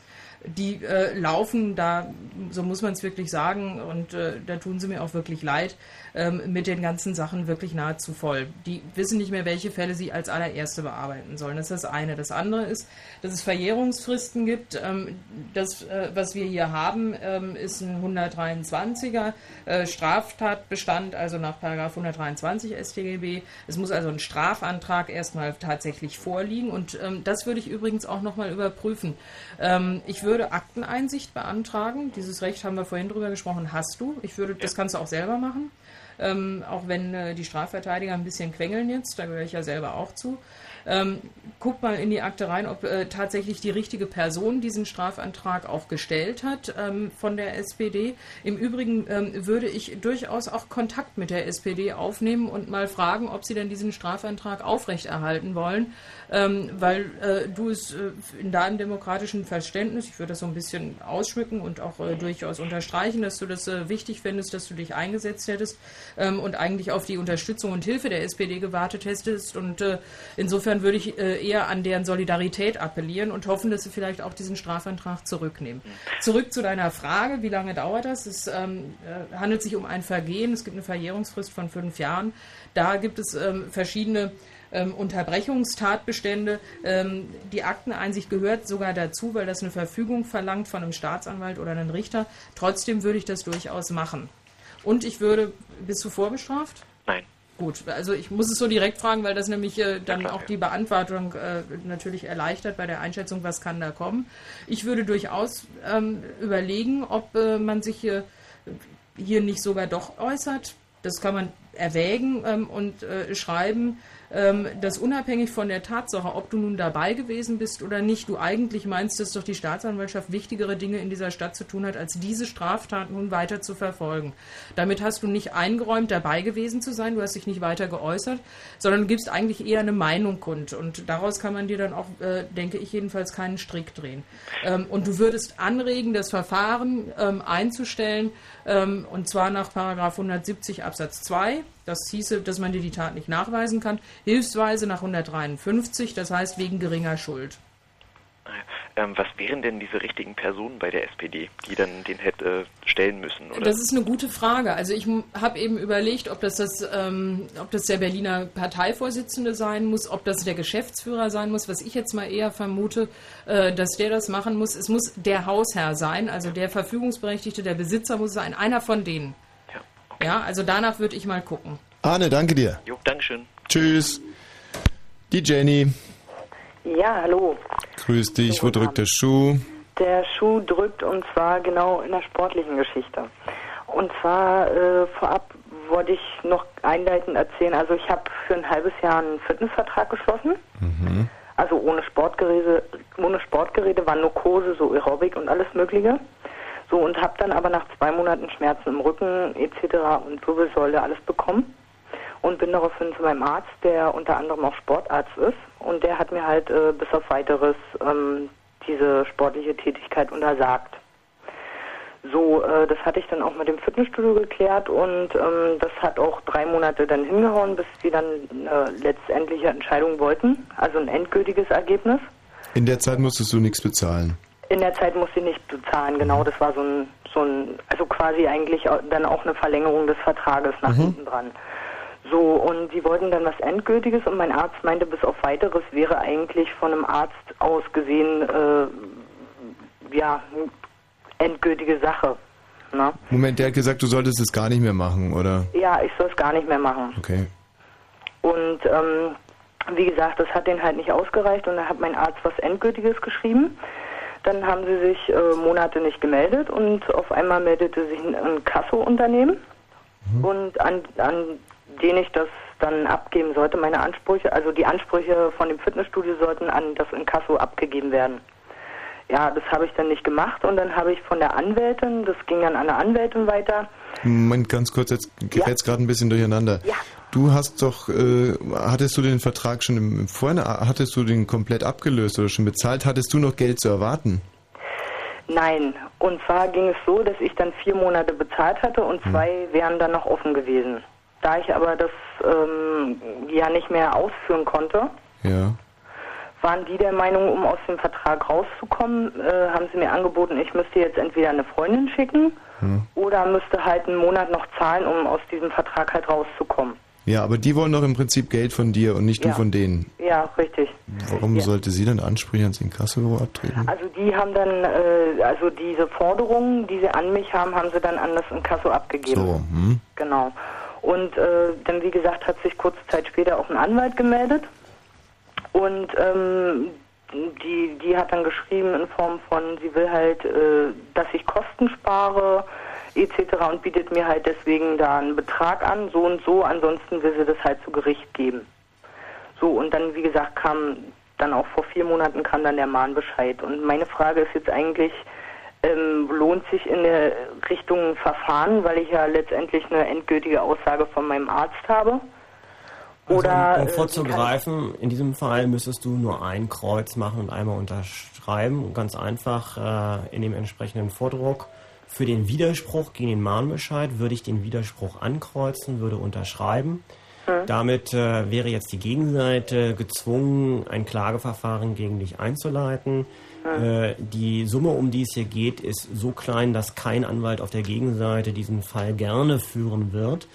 Die äh, laufen da, so muss man es wirklich sagen, und äh, da tun sie mir auch wirklich leid, ähm, mit den ganzen Sachen wirklich nahezu voll. Die wissen nicht mehr, welche Fälle sie als allererste bearbeiten sollen. Das ist das eine. Das andere ist, dass es Verjährungsfristen gibt. Ähm, das, äh, was wir hier haben, ähm, ist ein 123er äh, Straftatbestand, also nach Paragraph 123 StGB. Es muss also ein Strafantrag erstmal tatsächlich vorliegen und ähm, das würde ich übrigens auch nochmal überprüfen. Ähm, ich würde Akteneinsicht beantragen. Dieses Recht haben wir vorhin drüber gesprochen, hast du. Ich würde, das kannst du auch selber machen. Ähm, auch wenn äh, die Strafverteidiger ein bisschen quengeln jetzt, da gehöre ich ja selber auch zu. Ähm, guck mal in die Akte rein, ob äh, tatsächlich die richtige Person diesen Strafantrag auch gestellt hat ähm, von der SPD. Im Übrigen ähm, würde ich durchaus auch Kontakt mit der SPD aufnehmen und mal fragen, ob sie denn diesen Strafantrag aufrechterhalten wollen, ähm, weil äh, du es äh, in deinem demokratischen Verständnis, ich würde das so ein bisschen ausschmücken und auch äh, durchaus unterstreichen, dass du das äh, wichtig findest, dass du dich eingesetzt hättest ähm, und eigentlich auf die Unterstützung und Hilfe der SPD gewartet hättest und äh, insofern würde ich äh, eher an deren Solidarität appellieren und hoffen, dass sie vielleicht auch diesen Strafantrag zurücknehmen. Zurück zu deiner Frage, wie lange dauert das? Es ähm, äh, handelt sich um ein Vergehen, es gibt eine Verjährungsfrist von fünf Jahren. Da gibt es ähm, verschiedene ähm, Unterbrechungstatbestände. Ähm, die Akteneinsicht gehört sogar dazu, weil das eine Verfügung verlangt von einem Staatsanwalt oder einem Richter. Trotzdem würde ich das durchaus machen. Und ich würde, bist du vorbestraft? Nein. Gut, also ich muss es so direkt fragen, weil das nämlich äh, dann auch die Beantwortung äh, natürlich erleichtert bei der Einschätzung, was kann da kommen. Ich würde durchaus ähm, überlegen, ob äh, man sich hier, hier nicht sogar doch äußert. Das kann man erwägen ähm, und äh, schreiben, ähm, dass unabhängig von der Tatsache, ob du nun dabei gewesen bist oder nicht, du eigentlich meinst, dass doch die Staatsanwaltschaft wichtigere Dinge in dieser Stadt zu tun hat, als diese Straftat nun weiter zu verfolgen. Damit hast du nicht eingeräumt, dabei gewesen zu sein, du hast dich nicht weiter geäußert, sondern gibst eigentlich eher eine Meinung kund. Und daraus kann man dir dann auch, äh, denke ich jedenfalls, keinen Strick drehen. Ähm, und du würdest anregen, das Verfahren ähm, einzustellen, ähm, und zwar nach Paragraph 170 Absatz 2. Das hieße, dass man dir die Tat nicht nachweisen kann. Hilfsweise nach 153, das heißt wegen geringer Schuld. Ähm, was wären denn diese richtigen Personen bei der SPD, die dann den hätte stellen müssen? Oder? Das ist eine gute Frage. Also ich habe eben überlegt, ob das, das, ähm, ob das der Berliner Parteivorsitzende sein muss, ob das der Geschäftsführer sein muss. Was ich jetzt mal eher vermute, äh, dass der das machen muss. Es muss der Hausherr sein, also der Verfügungsberechtigte, der Besitzer muss sein, einer von denen. Ja, also danach würde ich mal gucken. Arne, danke dir. Jo, Dankeschön. Tschüss. Die Jenny. Ja, hallo. Grüß dich. Wo drückt der Schuh? Der Schuh drückt und zwar genau in der sportlichen Geschichte. Und zwar äh, vorab wollte ich noch einleitend erzählen, also ich habe für ein halbes Jahr einen Fitnessvertrag geschlossen. Also ohne Sportgeräte, ohne Sportgeräte waren nur Kurse, so Aerobic und alles Mögliche. So und habe dann aber nach zwei Monaten Schmerzen im Rücken etc. und Wirbelsäule alles bekommen und bin daraufhin zu meinem Arzt, der unter anderem auch Sportarzt ist und der hat mir halt äh, bis auf weiteres ähm, diese sportliche Tätigkeit untersagt. So, äh, das hatte ich dann auch mit dem Fitnessstudio geklärt und ähm, das hat auch drei Monate dann hingehauen, bis sie dann eine letztendliche Entscheidung wollten, also ein endgültiges Ergebnis. In der Zeit musstest du nichts bezahlen. In der Zeit musste ich nicht bezahlen, genau. Das war so ein, so ein, also quasi eigentlich dann auch eine Verlängerung des Vertrages nach Mhm. hinten dran. So, und sie wollten dann was Endgültiges und mein Arzt meinte, bis auf weiteres wäre eigentlich von einem Arzt aus gesehen, äh, ja, endgültige Sache. Ne? Moment, der hat gesagt, du solltest es gar nicht mehr machen, oder? Ja, ich soll es gar nicht mehr machen. Okay. Und ähm, wie gesagt, das hat denen halt nicht ausgereicht und da hat mein Arzt was Endgültiges geschrieben. Dann haben sie sich äh, Monate nicht gemeldet und auf einmal meldete sich ein, ein Kasso-Unternehmen und an, an den ich das dann abgeben sollte, meine Ansprüche, also die Ansprüche von dem Fitnessstudio sollten an das Inkasso abgegeben werden. Ja, das habe ich dann nicht gemacht und dann habe ich von der Anwältin, das ging dann an eine Anwältin weiter, Moment, ganz kurz, jetzt gerät es gerade ein bisschen durcheinander. Ja. Du hast doch, äh, hattest du den Vertrag schon im, im Vorhinein, hattest du den komplett abgelöst oder schon bezahlt? Hattest du noch Geld zu erwarten? Nein, und zwar ging es so, dass ich dann vier Monate bezahlt hatte und zwei wären dann noch offen gewesen. Da ich aber das ähm, ja nicht mehr ausführen konnte, Ja. waren die der Meinung, um aus dem Vertrag rauszukommen, äh, haben sie mir angeboten, ich müsste jetzt entweder eine Freundin schicken Hm. oder müsste halt einen Monat noch zahlen, um aus diesem Vertrag halt rauszukommen. Ja, aber die wollen doch im Prinzip Geld von dir und nicht Ja. du von denen. Ja, richtig. Warum Ja. sollte sie dann Ansprüche ans Inkassobüro abtreten? Also die haben dann, äh, also diese Forderungen, die sie an mich haben, haben sie dann an das Inkasso abgegeben. So, hm? Genau. Und äh, dann, wie gesagt, hat sich kurze Zeit später auch ein Anwalt gemeldet. Und ähm, die, die hat dann geschrieben in Form von, sie will halt, äh, dass ich Kosten spare etc. und bietet mir halt deswegen da einen Betrag an, so und so, ansonsten will sie das halt zu Gericht geben. So, und dann, wie gesagt, kam dann auch vor vier Monaten kam dann der Mahnbescheid. Und meine Frage ist jetzt eigentlich, ähm, lohnt sich in der Richtung Verfahren, weil ich ja letztendlich eine endgültige Aussage von meinem Arzt habe? Oder also, um äh, vorzugreifen, in diesem Fall müsstest du nur ein Kreuz machen und einmal unterschreiben. Ganz einfach äh, in dem entsprechenden Vordruck. Für den Widerspruch gegen den Mahnbescheid würde ich den Widerspruch ankreuzen, würde unterschreiben. Damit äh, wäre jetzt die Gegenseite gezwungen, ein Klageverfahren gegen dich einzuleiten. Äh, die Summe, um die es hier geht, ist so klein, dass kein Anwalt auf der Gegenseite diesen Fall gerne führen wird.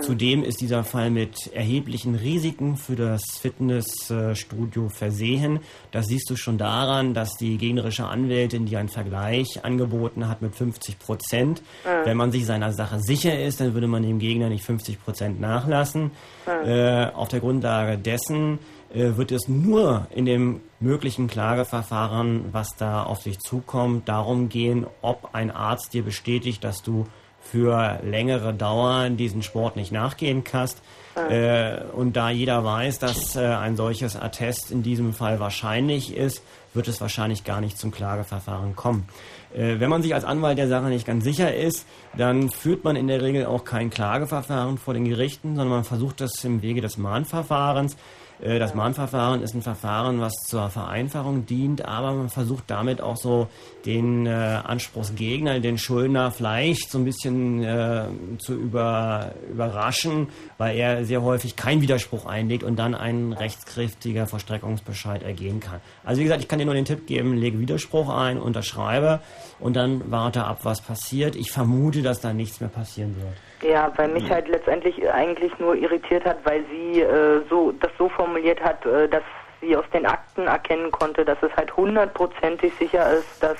Zudem ist dieser Fall mit erheblichen Risiken für das Fitnessstudio versehen. Das siehst du schon daran, dass die gegnerische Anwältin dir einen Vergleich angeboten hat mit 50 Prozent. Mhm. Wenn man sich seiner Sache sicher ist, dann würde man dem Gegner nicht 50 Prozent nachlassen. Mhm. Äh, auf der Grundlage dessen wird es nur in dem möglichen Klageverfahren, was da auf dich zukommt, darum gehen, ob ein Arzt dir bestätigt, dass du für längere Dauer diesen Sport nicht nachgehen kannst. Äh, und da jeder weiß, dass äh, ein solches Attest in diesem Fall wahrscheinlich ist, wird es wahrscheinlich gar nicht zum Klageverfahren kommen. Äh, wenn man sich als Anwalt der Sache nicht ganz sicher ist, dann führt man in der Regel auch kein Klageverfahren vor den Gerichten, sondern man versucht das im Wege des Mahnverfahrens. Äh, Das Mahnverfahren ist ein Verfahren, was zur Vereinfachung dient, aber man versucht damit auch so den äh, Anspruchsgegner, den Schuldner vielleicht so ein bisschen äh, zu über, überraschen, weil er sehr häufig keinen Widerspruch einlegt und dann ein rechtskräftiger Verstreckungsbescheid ergehen kann. Also wie gesagt, ich kann dir nur den Tipp geben, lege Widerspruch ein, unterschreibe und dann warte ab, was passiert. Ich vermute, dass da nichts mehr passieren wird. Ja, weil mich halt letztendlich eigentlich nur irritiert hat, weil sie äh, so das so formuliert hat, äh, dass sie aus den Akten erkennen konnte, dass es halt hundertprozentig sicher ist, dass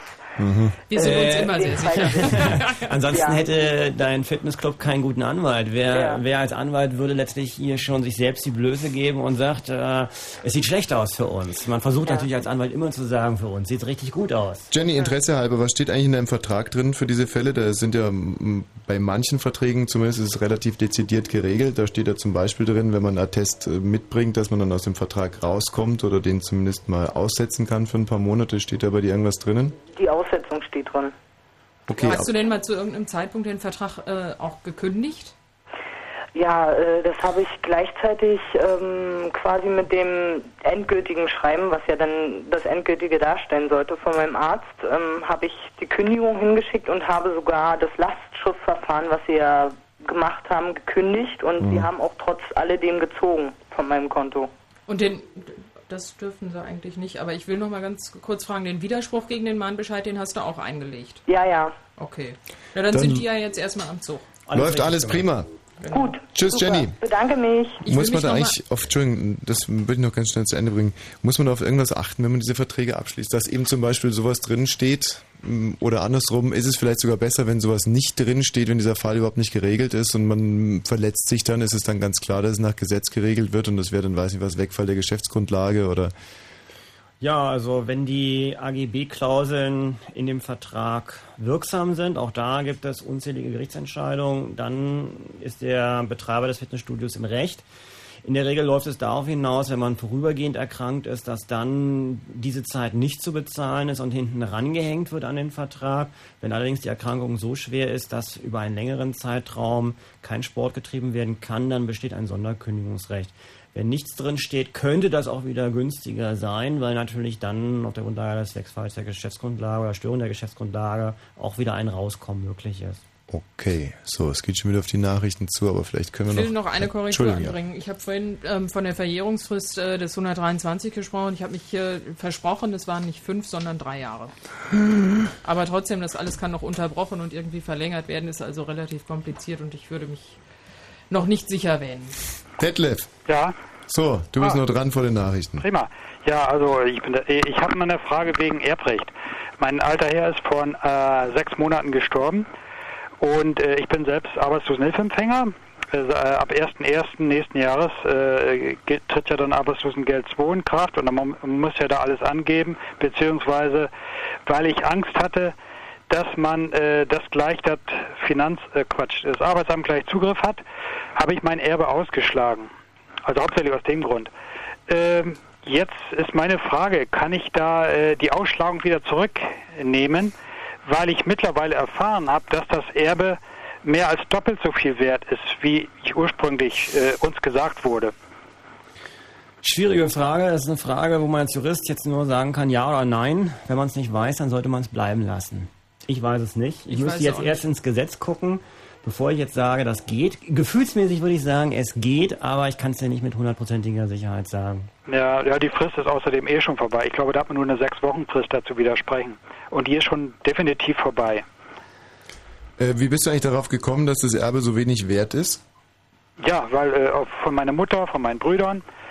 Wir sind uns Äh, immer sehr sicher. <laughs> Ansonsten Ja. hätte dein Fitnessclub keinen guten Anwalt. Wer, Ja. wer als Anwalt würde letztlich hier schon sich selbst die Blöße geben und sagt, äh, es sieht schlecht aus für uns. Man versucht natürlich als Anwalt immer zu sagen, für uns sieht richtig gut aus. Jenny, Interesse halber, was steht eigentlich in deinem Vertrag drin für diese Fälle? Da sind ja bei manchen Verträgen zumindest ist es relativ dezidiert geregelt. Da steht ja zum Beispiel drin, wenn man einen Attest äh, mitbringt, dass man dann aus dem Vertrag rauskommt oder den zumindest mal aussetzen kann für ein paar Monate. Steht da bei dir irgendwas drinnen? die Aussetzung steht drin. Okay, Hast du denn mal zu irgendeinem Zeitpunkt den Vertrag äh, auch gekündigt? Ja, äh, das habe ich gleichzeitig ähm, quasi mit dem endgültigen Schreiben, was ja dann das endgültige darstellen sollte von meinem Arzt, ähm, habe ich die Kündigung hingeschickt und habe sogar das Lastschriftverfahren, was sie ja gemacht haben, gekündigt und Mhm. sie haben auch trotz alledem gezogen von meinem Konto. Und den, das dürfen sie eigentlich nicht. Aber ich will noch mal ganz kurz fragen, den Widerspruch gegen den Mahnbescheid, den hast du auch eingelegt? Ja, ja. Okay. Ja, dann, Dann- sind die ja jetzt erstmal am Zug. Läuft alles prima. Gut. Tschüss, super. Jenny. Bedanke mich. Muss man da eigentlich auf, Entschuldigung, das würde ich noch ganz schnell zu Ende bringen, muss man da auf irgendwas achten, wenn man diese Verträge abschließt, dass eben zum Beispiel sowas drin steht oder andersrum, ist es vielleicht sogar besser, wenn sowas nicht drin wenn dieser Fall überhaupt nicht geregelt ist und man verletzt sich dann, ist es dann ganz klar, dass es nach Gesetz geregelt wird und das wäre dann, weiß nicht was, Wegfall der Geschäftsgrundlage oder Ja, also wenn die AGB-Klauseln in dem Vertrag wirksam sind, auch da gibt es unzählige Gerichtsentscheidungen, dann ist der Betreiber des Fitnessstudios im Recht. In der Regel läuft es darauf hinaus, wenn man vorübergehend erkrankt ist, dass dann diese Zeit nicht zu bezahlen ist und hinten rangehängt wird an den Vertrag. Wenn allerdings die Erkrankung so schwer ist, dass über einen längeren Zeitraum kein Sport getrieben werden kann, dann besteht ein Sonderkündigungsrecht. Wenn nichts drin steht, könnte das auch wieder günstiger sein, weil natürlich dann auf der Grundlage des Wegfalls der Geschäftsgrundlage oder Störung der Geschäftsgrundlage auch wieder ein Rauskommen möglich ist. Okay, so, es geht schon wieder auf die Nachrichten zu, aber vielleicht können Ich wir will noch... noch eine Korrektur Entschuldigung, ja. anbringen. Ich habe vorhin ähm, von der Verjährungsfrist äh, des 123 gesprochen. Ich habe mich äh, versprochen, es waren nicht fünf, sondern drei Jahre. Aber trotzdem, das alles kann noch unterbrochen und irgendwie verlängert werden, ist also relativ kompliziert und ich würde mich noch nicht sicher wählen. Detlef. Ja. So, du bist Ah. nur dran vor den Nachrichten. Prima. Ja, also ich bin da, ich habe mal eine Frage wegen Erbrecht. Mein alter Herr ist vor äh, sechs Monaten gestorben und äh, ich bin selbst Arbeitslosenhilfeempfänger. Äh, ab 1.1. nächsten Jahres äh, tritt ja dann Arbeitslosengeld 2 in Kraft und mu- muss ja da alles angeben, beziehungsweise weil ich Angst hatte, dass man äh, das gleich das Finanz äh, Quatsch, das Arbeitsamt gleich Zugriff hat, habe ich mein Erbe ausgeschlagen. Also hauptsächlich aus dem Grund. Ähm, jetzt ist meine Frage, kann ich da äh, die Ausschlagung wieder zurücknehmen, weil ich mittlerweile erfahren habe, dass das Erbe mehr als doppelt so viel wert ist, wie ich ursprünglich äh, uns gesagt wurde. Schwierige Frage. Das ist eine Frage, wo man als Jurist jetzt nur sagen kann, ja oder nein. Wenn man es nicht weiß, dann sollte man es bleiben lassen. Ich weiß es nicht. Ich, Ich müsste jetzt erst ins Gesetz gucken, bevor ich jetzt sage, das geht. Gefühlsmäßig würde ich sagen, es geht, aber ich kann es dir nicht mit hundertprozentiger Sicherheit sagen. Ja, ja, die Frist ist außerdem eh schon vorbei. Ich glaube, da hat man nur eine sechs Wochen Frist dazu widersprechen. Und die ist schon definitiv vorbei. Äh, wie bist du eigentlich darauf gekommen, dass das Erbe so wenig wert ist? Ja, weil äh, von meiner Mutter, von meinen Brüdern, äh,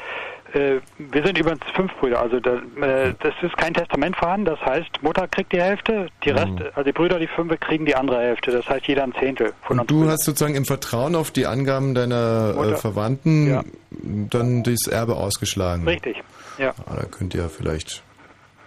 wir sind übrigens fünf Brüder, also da, äh, das ist kein Testament vorhanden, das heißt, Mutter kriegt die Hälfte, die Rest, also die Brüder, die fünf, kriegen die andere Hälfte, das heißt jeder ein Zehntel von uns. Und du hast sozusagen im Vertrauen auf die Angaben deiner äh, Mutter. Verwandten Ja. dann das Erbe ausgeschlagen. Richtig, ja. Ah, da könnt ihr vielleicht,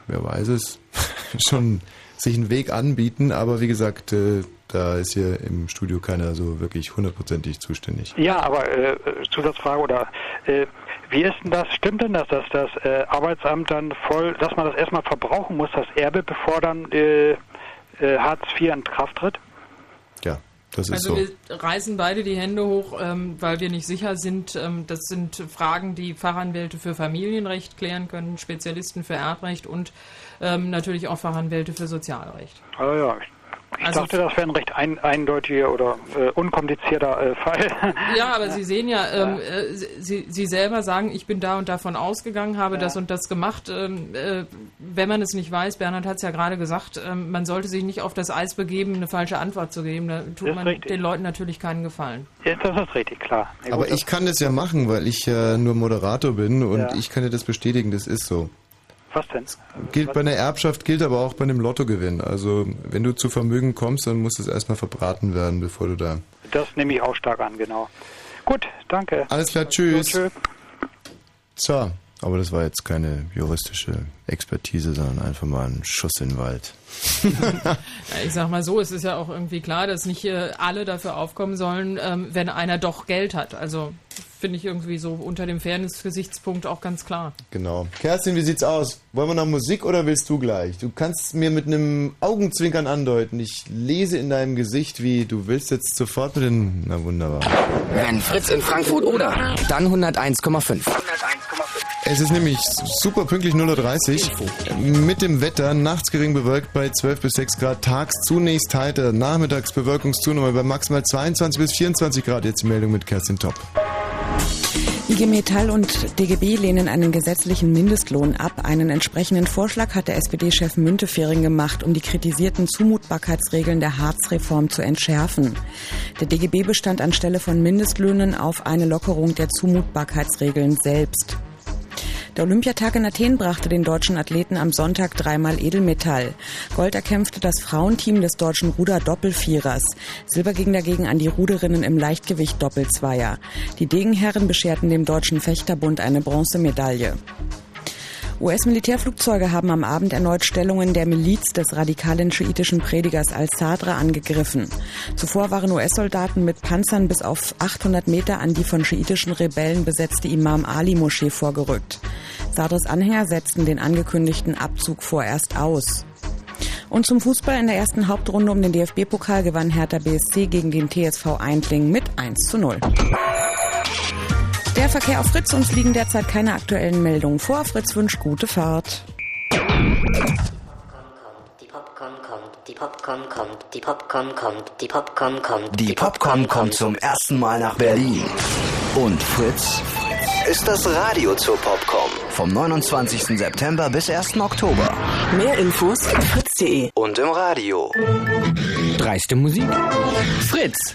wer weiß es, <laughs> schon sich einen Weg anbieten, aber wie gesagt, äh, da ist hier im Studio keiner so wirklich hundertprozentig zuständig. Ja, aber äh, Zusatzfrage oder äh, wie ist denn das? Stimmt denn das, dass das äh, Arbeitsamt dann voll, dass man das erstmal verbrauchen muss, das Erbe, bevor dann äh, äh, Hartz IV in Kraft tritt? Ja, das ist Also so. wir reißen beide die Hände hoch, ähm, weil wir nicht sicher sind. Ähm, das sind Fragen, die Fachanwälte für Familienrecht klären können, Spezialisten für Erbrecht und ähm, natürlich auch Fachanwälte für Sozialrecht. Ah ja, ich Also- dachte, das wäre ein recht ein, eindeutiger oder äh, unkomplizierter äh, Fall. <laughs> Ja, aber Sie sehen ja, ähm, äh, Sie, Sie selber sagen, ich bin da und davon ausgegangen, habe das und das gemacht. Ähm, äh, wenn man es nicht weiß, Bernhard hat es ja gerade gesagt, ähm, man sollte sich nicht auf das Eis begeben, eine falsche Antwort zu geben. Da tut Ist man richtig. den Leuten natürlich keinen Gefallen. Ja, das ist richtig, klar. Ja, Aber gut, ich kann das ja machen, weil ich ja nur Moderator bin und Ja. ich kann dir das bestätigen, das ist so. Was denn? Gilt bei einer Erbschaft, gilt aber auch bei einem Lottogewinn. Also wenn du zu Vermögen kommst, dann muss es erstmal verbraten werden, bevor du da... Das nehme ich auch stark an, genau. Gut, danke. Alles klar, tschüss. So, tschö. So, aber das war jetzt keine juristische Expertise, sondern einfach mal ein Schuss in den Wald. <laughs> <laughs> Ja, ich sag mal so, es ist ja auch irgendwie klar, dass nicht äh, alle dafür aufkommen sollen, ähm, wenn einer doch Geld hat. Also finde ich irgendwie so unter dem Fairness-Gesichtspunkt auch ganz klar. Genau. Kerstin, wie sieht's aus? Wollen wir noch Musik oder willst du gleich? Du kannst mir mit einem Augenzwinkern andeuten. Ich lese in deinem Gesicht, wie du willst jetzt sofort mit den... Na wunderbar. Wenn Fritz in Frankfurt oder, dann 101,5. Es ist nämlich super pünktlich 0.30 Uhr. Mit dem Wetter, nachts gering bewölkt bei 12 bis 6 Grad, tags zunächst heiter, nachmittags Bewölkungszunahme bei maximal 22 bis 24 Grad. Jetzt die Meldung mit Kerstin Top. IG Metall und DGB lehnen einen gesetzlichen Mindestlohn ab. Einen entsprechenden Vorschlag hat der SPD-Chef Müntefering gemacht, um die kritisierten Zumutbarkeitsregeln der Harzreform zu entschärfen. Der DGB bestand anstelle von Mindestlöhnen auf eine Lockerung der Zumutbarkeitsregeln selbst. Der Olympiatag in Athen brachte den deutschen Athleten am Sonntag dreimal Edelmetall. Gold erkämpfte das Frauenteam des deutschen Ruder-Doppelvierers. Silber ging dagegen an die Ruderinnen im Leichtgewicht Doppelzweier. Die Degenherren bescherten dem Deutschen Fechterbund eine Bronzemedaille. US-Militärflugzeuge haben am Abend erneut Stellungen der Miliz des radikalen schiitischen Predigers al-Sadra angegriffen. Zuvor waren US-Soldaten mit Panzern bis auf 800 Meter an die von schiitischen Rebellen besetzte Imam Ali-Moschee vorgerückt. Sadrs Anhänger setzten den angekündigten Abzug vorerst aus. Und zum Fußball in der ersten Hauptrunde um den DFB-Pokal gewann Hertha BSC gegen den TSV Eindling mit 1 zu 0. Der Verkehr auf Fritz, uns liegen derzeit keine aktuellen Meldungen vor. Fritz wünscht gute Fahrt. Die Popcorn kommt, die Popcorn kommt, die Popcorn kommt, die Popcorn kommt. Die Popcorn kommt zum ersten Mal nach Berlin. Und Fritz ist das Radio zur Popcorn. Vom 29. September bis 1. Oktober. Mehr Infos fritz.de Und im Radio. Dreiste Musik. Fritz.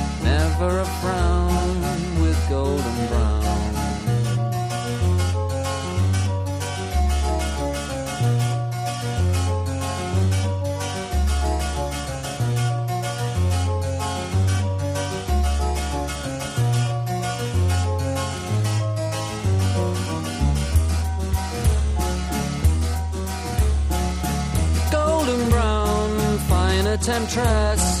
never a frown with golden brown. Golden brown fine temptress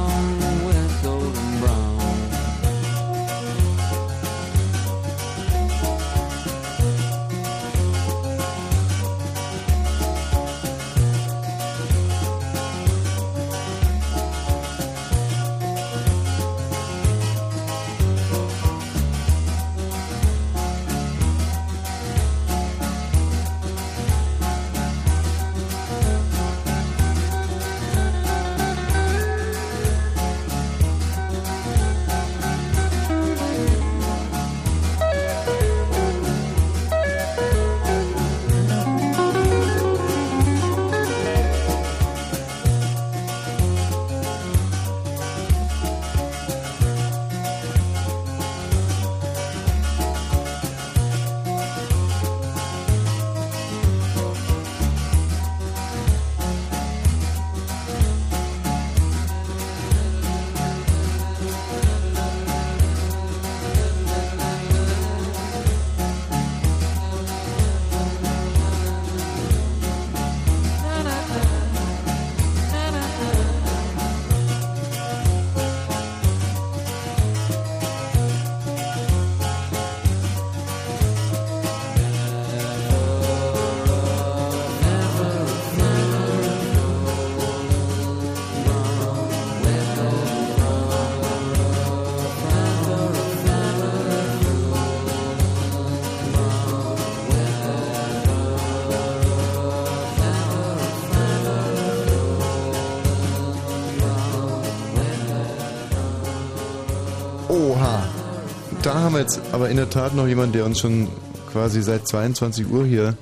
Da haben wir jetzt aber in der Tat noch jemanden, der uns schon quasi seit 22 Uhr hier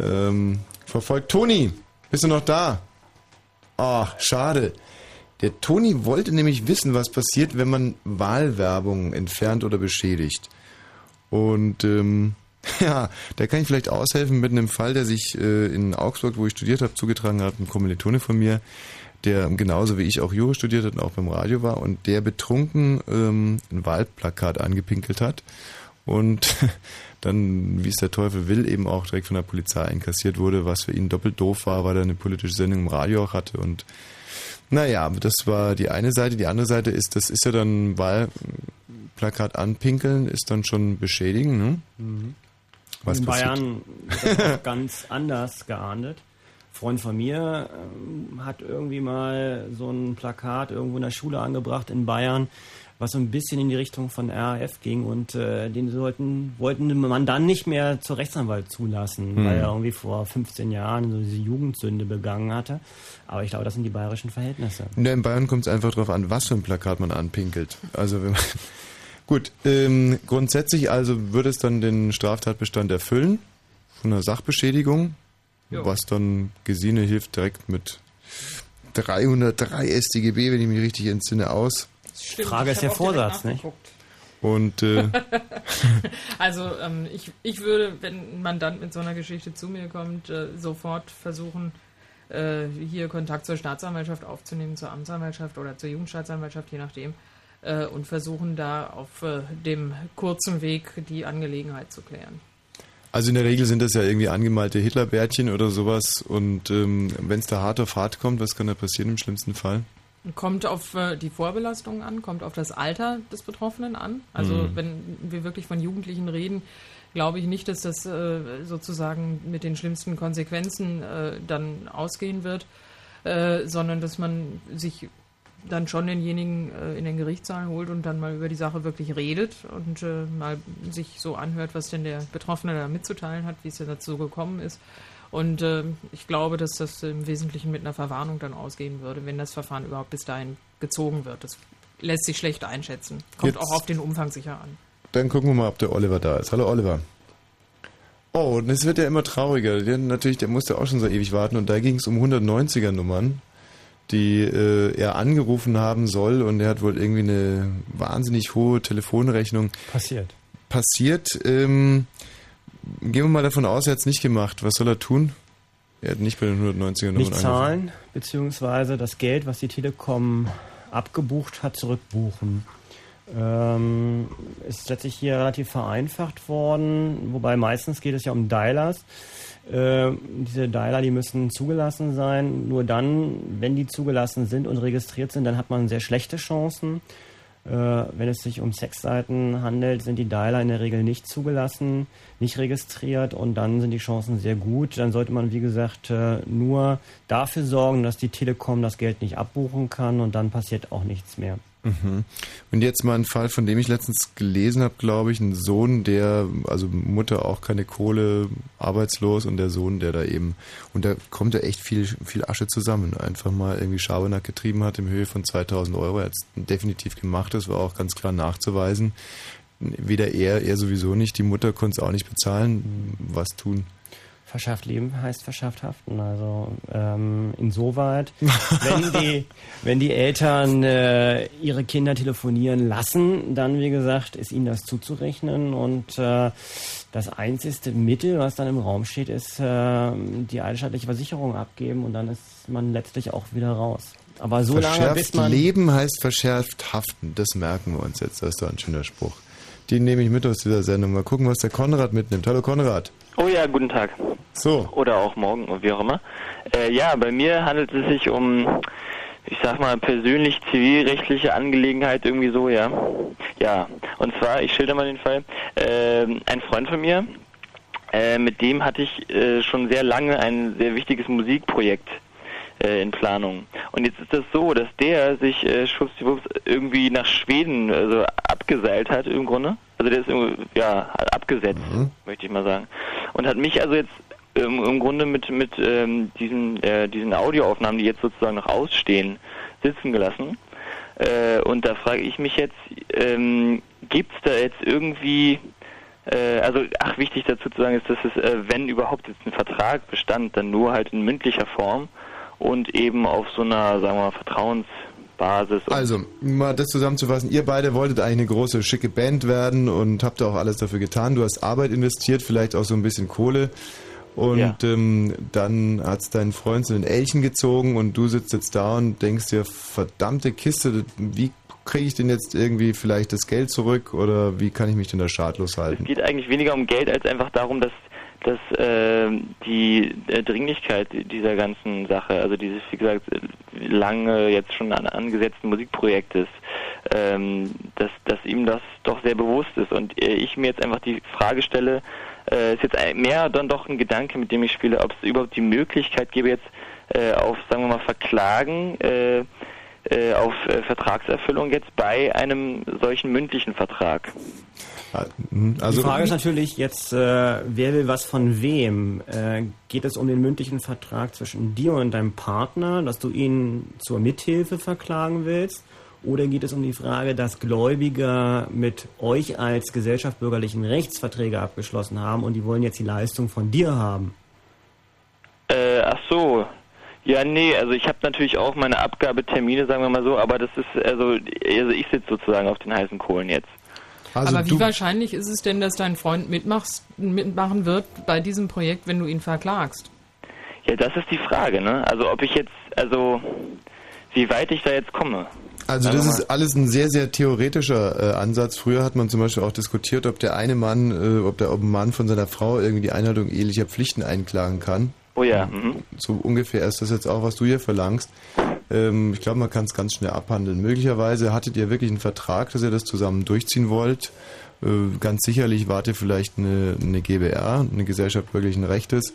ähm, verfolgt. Toni, bist du noch da? Ach, schade. Der Toni wollte nämlich wissen, was passiert, wenn man Wahlwerbung entfernt oder beschädigt. Und ähm, <laughs> ja, da kann ich vielleicht aushelfen mit einem Fall, der sich äh, in Augsburg, wo ich studiert habe, zugetragen hat, ein Kommilitone von mir, der genauso wie ich auch Jura studiert hat und auch beim Radio war und der betrunken ähm, ein Wahlplakat angepinkelt hat und <laughs> dann, wie es der Teufel will, eben auch direkt von der Polizei einkassiert wurde, was für ihn doppelt doof war, weil er eine politische Sendung im Radio auch hatte und naja, das war die eine Seite. Die andere Seite ist, das ist ja dann Wahlplakat anpinkeln, ist dann schon beschädigen, ne? Mhm. Was in passiert? Bayern <laughs> ganz anders geahndet. Freund von mir ähm, hat irgendwie mal so ein Plakat irgendwo in der Schule angebracht in Bayern, was so ein bisschen in die Richtung von RAF ging und äh, den sollten, wollten man dann nicht mehr zur Rechtsanwalt zulassen, Hm. weil er irgendwie vor 15 Jahren so diese Jugendsünde begangen hatte. Aber ich glaube, das sind die bayerischen Verhältnisse. Ja, in Bayern kommt es einfach darauf an, was für ein Plakat man anpinkelt. Also wenn man <laughs> Gut, ähm, grundsätzlich also würde es dann den Straftatbestand erfüllen von einer Sachbeschädigung, Jo. was dann Gesine hilft direkt mit 303 StGB, wenn ich mich richtig entsinne, aus. Stimmt, Frage ich ist der Vorsatz, nicht? Und äh, <laughs> Also ähm, ich, ich würde, wenn ein Mandant mit so einer Geschichte zu mir kommt, äh, sofort versuchen, äh, hier Kontakt zur Staatsanwaltschaft aufzunehmen, zur Amtsanwaltschaft oder zur Jugendstaatsanwaltschaft, je nachdem, äh, und versuchen da auf äh, dem kurzen Weg die Angelegenheit zu klären. Also in der Regel sind das ja irgendwie angemalte Hitlerbärtchen oder sowas. Und ähm, wenn es da hart auf hart kommt, was kann da passieren im schlimmsten Fall? Kommt auf äh, die Vorbelastung an, kommt auf das Alter des Betroffenen an. Also Mhm. wenn wir wirklich von Jugendlichen reden, glaube ich nicht, dass das äh, sozusagen mit den schlimmsten Konsequenzen äh, dann ausgehen wird, äh, sondern dass man sich dann schon denjenigen äh, in den Gerichtssaal holt und dann mal über die Sache wirklich redet und äh, mal sich so anhört, was denn der Betroffene da mitzuteilen hat, wie es denn dazu gekommen ist. Und äh, ich glaube, dass das im Wesentlichen mit einer Verwarnung dann ausgehen würde, wenn das Verfahren überhaupt bis dahin gezogen wird. Das lässt sich schlecht einschätzen. Kommt Jetzt- auch auf den Umfang sicher an. Dann gucken wir mal, ob der Oliver da ist. Hallo Oliver. Oh, und es wird ja immer trauriger. Der, natürlich, der musste auch schon so ewig warten. Und da ging es um 190er Nummern, die äh, er angerufen haben soll. Und er hat wohl irgendwie eine wahnsinnig hohe Telefonrechnung. Passiert. Passiert. Ähm, gehen wir mal davon aus, er hat es nicht gemacht. Was soll er tun? Er hat nicht bei den 190er Nummern Nicht zahlen, beziehungsweise das Geld, was die Telekom abgebucht hat, zurückbuchen. Ähm, ist letztlich hier relativ vereinfacht worden, wobei meistens geht es ja um Dialers. Äh, diese Dialer, die müssen zugelassen sein. Nur dann, wenn die zugelassen sind und registriert sind, dann hat man sehr schlechte Chancen. Äh, wenn es sich um Sexseiten handelt, sind die Dialer in der Regel nicht zugelassen, nicht registriert und dann sind die Chancen sehr gut. Dann sollte man, wie gesagt, äh, nur dafür sorgen, dass die Telekom das Geld nicht abbuchen kann und dann passiert auch nichts mehr. Mhm. Und jetzt mal ein Fall, von dem ich letztens gelesen habe, glaube ich, ein Sohn, der, also Mutter auch keine Kohle, arbeitslos und der Sohn, der da eben, und da kommt ja echt viel, viel Asche zusammen. Einfach mal irgendwie Schabernack getrieben hat im Höhe von 2000 Euro. Er hat es definitiv gemacht, das war auch ganz klar nachzuweisen. Weder er, er sowieso nicht, die Mutter konnte es auch nicht bezahlen. Was tun? Verschafft Leben heißt verschafft haften. Also ähm, insoweit, wenn die, <laughs> wenn die Eltern äh, ihre Kinder telefonieren lassen, dann wie gesagt ist ihnen das zuzurechnen und äh, das einzigste Mittel, was dann im Raum steht, ist äh, die eidesstattliche Versicherung abgeben und dann ist man letztlich auch wieder raus. Aber so lange, verschärft bis man Leben heißt verschärft haften. Das merken wir uns jetzt. Das ist doch ein schöner Spruch. Den nehme ich mit aus dieser Sendung. Mal gucken, was der Konrad mitnimmt. Hallo Konrad. Oh ja, guten Tag. So. Oder auch morgen, wie auch immer. Äh, ja, bei mir handelt es sich um, ich sag mal, persönlich zivilrechtliche Angelegenheit irgendwie so, ja. Ja, und zwar, ich schilder mal den Fall. Ähm, ein Freund von mir, äh, mit dem hatte ich äh, schon sehr lange ein sehr wichtiges Musikprojekt äh, in Planung. Und jetzt ist das so, dass der sich äh, schwuppsdiwupps irgendwie nach Schweden also abgeseilt hat im Grunde. Also der ist ja abgesetzt, möchte ich mal sagen. Und hat mich also jetzt ähm, im Grunde mit mit ähm, diesen äh, diesen Audioaufnahmen, die jetzt sozusagen noch ausstehen, sitzen gelassen. Äh, und da frage ich mich jetzt, ähm, gibt es da jetzt irgendwie äh, also, ach, wichtig dazu zu sagen ist, dass es, äh, wenn überhaupt jetzt ein Vertrag bestand, dann nur halt in mündlicher Form und eben auf so einer, sagen wir mal, Basis. Also, mal das zusammenzufassen, ihr beide wolltet eigentlich eine große, schicke Band werden und habt auch alles dafür getan. Du hast Arbeit investiert, vielleicht auch so ein bisschen Kohle. Und Ja. ähm, dann hat's deinen Freund zu den Elchen gezogen und du sitzt jetzt da und denkst dir, verdammte Kiste, wie kriege ich denn jetzt irgendwie vielleicht das Geld zurück oder wie kann ich mich denn da schadlos halten? Es geht eigentlich weniger um Geld als einfach darum, dass dass äh, die Dringlichkeit dieser ganzen Sache, also dieses, wie gesagt, lange jetzt schon an, angesetzten Musikprojektes, ähm, dass, dass ihm das doch sehr bewusst ist und äh, ich mir jetzt einfach die Frage stelle, äh, ist jetzt mehr dann doch ein Gedanke, mit dem ich spiele, ob es überhaupt die Möglichkeit gäbe jetzt äh, auf, sagen wir mal, Verklagen äh, äh, auf äh, Vertragserfüllung jetzt bei einem solchen mündlichen Vertrag. Also die Frage ist natürlich jetzt, äh, wer will was von wem? Äh, geht es um den mündlichen Vertrag zwischen dir und deinem Partner, dass du ihn zur Mithilfe verklagen willst? Oder geht es um die Frage, dass Gläubiger mit euch als Gesellschaft bürgerlichen Rechtsverträge abgeschlossen haben und die wollen jetzt die Leistung von dir haben? Äh, ach so. Ja, nee, also ich habe natürlich auch meine Abgabetermine, sagen wir mal so, aber das ist, also, also ich sitze sozusagen auf den heißen Kohlen jetzt. Also Aber wie wahrscheinlich ist es denn, dass dein Freund mitmachst, mitmachen wird bei diesem Projekt, wenn du ihn verklagst? Ja, das ist die Frage, ne? Also ob ich jetzt, also wie weit ich da jetzt komme. Also das ist alles ein sehr, sehr theoretischer äh, Ansatz. Früher hat man zum Beispiel auch diskutiert, ob der eine Mann, äh, ob der ob ein Mann von seiner Frau irgendwie die Einhaltung ehelicher Pflichten einklagen kann. Oh ja. Mhm. So ungefähr ist das jetzt auch, was du hier verlangst. Ähm, ich glaube, man kann es ganz schnell abhandeln. Möglicherweise hattet ihr wirklich einen Vertrag, dass ihr das zusammen durchziehen wollt. Äh, ganz sicherlich wart ihr vielleicht eine, eine GBR, eine Gesellschaft bürgerlichen Rechtes.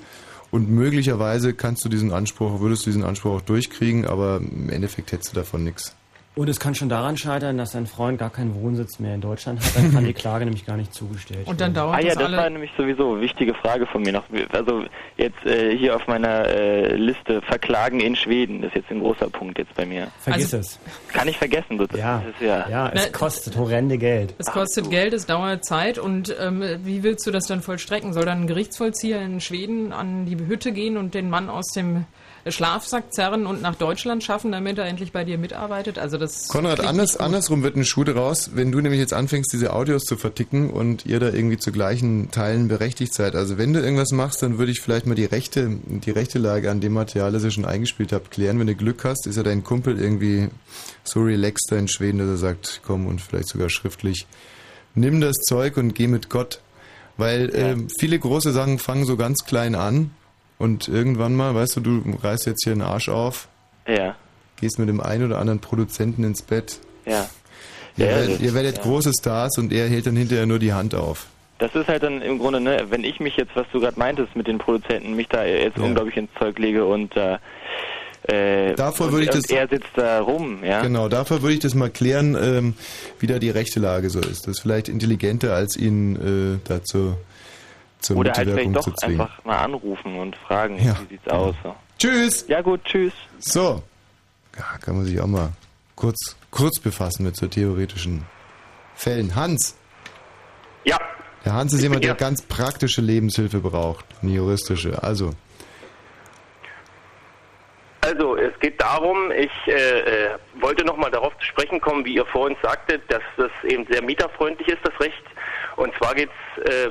Und möglicherweise kannst du diesen Anspruch, würdest du diesen Anspruch auch durchkriegen, aber im Endeffekt hättest du davon nichts. Und es kann schon daran scheitern, dass dein Freund gar keinen Wohnsitz mehr in Deutschland hat, dann kann die Klage nämlich gar nicht zugestellt Und dann werden. dauert Ah ja, das das alle. war nämlich sowieso eine wichtige Frage von mir noch. Also jetzt äh, hier auf meiner äh, Liste Verklagen in Schweden, das ist jetzt ein großer Punkt jetzt bei mir. Vergiss es. Kann ich vergessen, das, Ja. ist ja. Ja, es Ne- kostet horrende Geld. Es kostet Geld, es dauert Zeit und ähm, wie willst du das dann vollstrecken? Soll dann ein Gerichtsvollzieher in Schweden an die Hütte gehen und den Mann aus dem Schlafsack zerren und nach Deutschland schaffen, damit er endlich bei dir mitarbeitet? Also das Konrad, anders, andersrum wird eine Schuh raus, wenn du nämlich jetzt anfängst, diese Audios zu verticken und ihr da irgendwie zu gleichen Teilen berechtigt seid. Also wenn du irgendwas machst, dann würde ich vielleicht mal die rechte, die rechte Lage an dem Material, das ihr schon eingespielt habt, klären. Wenn du Glück hast, ist ja dein Kumpel irgendwie so relaxed da in Schweden, dass er sagt, komm und vielleicht sogar schriftlich, nimm das Zeug und geh mit Gott. Weil ähm, viele große Sachen fangen so ganz klein an und irgendwann mal, weißt du, du reißt jetzt hier einen Arsch auf, Ja, gehst mit dem einen oder anderen Produzenten ins Bett. ja. Ihr, Ja, werdet, ihr werdet ja. große Stars und er hält dann hinterher nur die Hand auf. Das ist halt dann im Grunde, ne, wenn ich mich jetzt, was du gerade meintest mit den Produzenten, mich da jetzt Ja. unglaublich ins Zeug lege und äh, äh, Davor und, würde ich das- er sitzt da rum, ja. Genau, dafür würde ich das mal klären, ähm, wie da die rechte Lage so ist. Das ist vielleicht intelligenter, als ihn äh, dazu zur Oder halt vielleicht doch einfach mal anrufen und fragen, Ja. wie sieht's aus. So. Tschüss! Ja gut, tschüss. So, ja, kann man sich auch mal kurz, kurz befassen mit so theoretischen Fällen. Hans! Ja. Der Hans ist Ich jemand, der hier. ganz praktische Lebenshilfe braucht, eine juristische. Also, Also, es geht darum, ich äh, äh, wollte nochmal darauf zu sprechen kommen, wie ihr vorhin sagtet, dass das eben sehr mieterfreundlich ist, das Recht. Und zwar geht's, äh,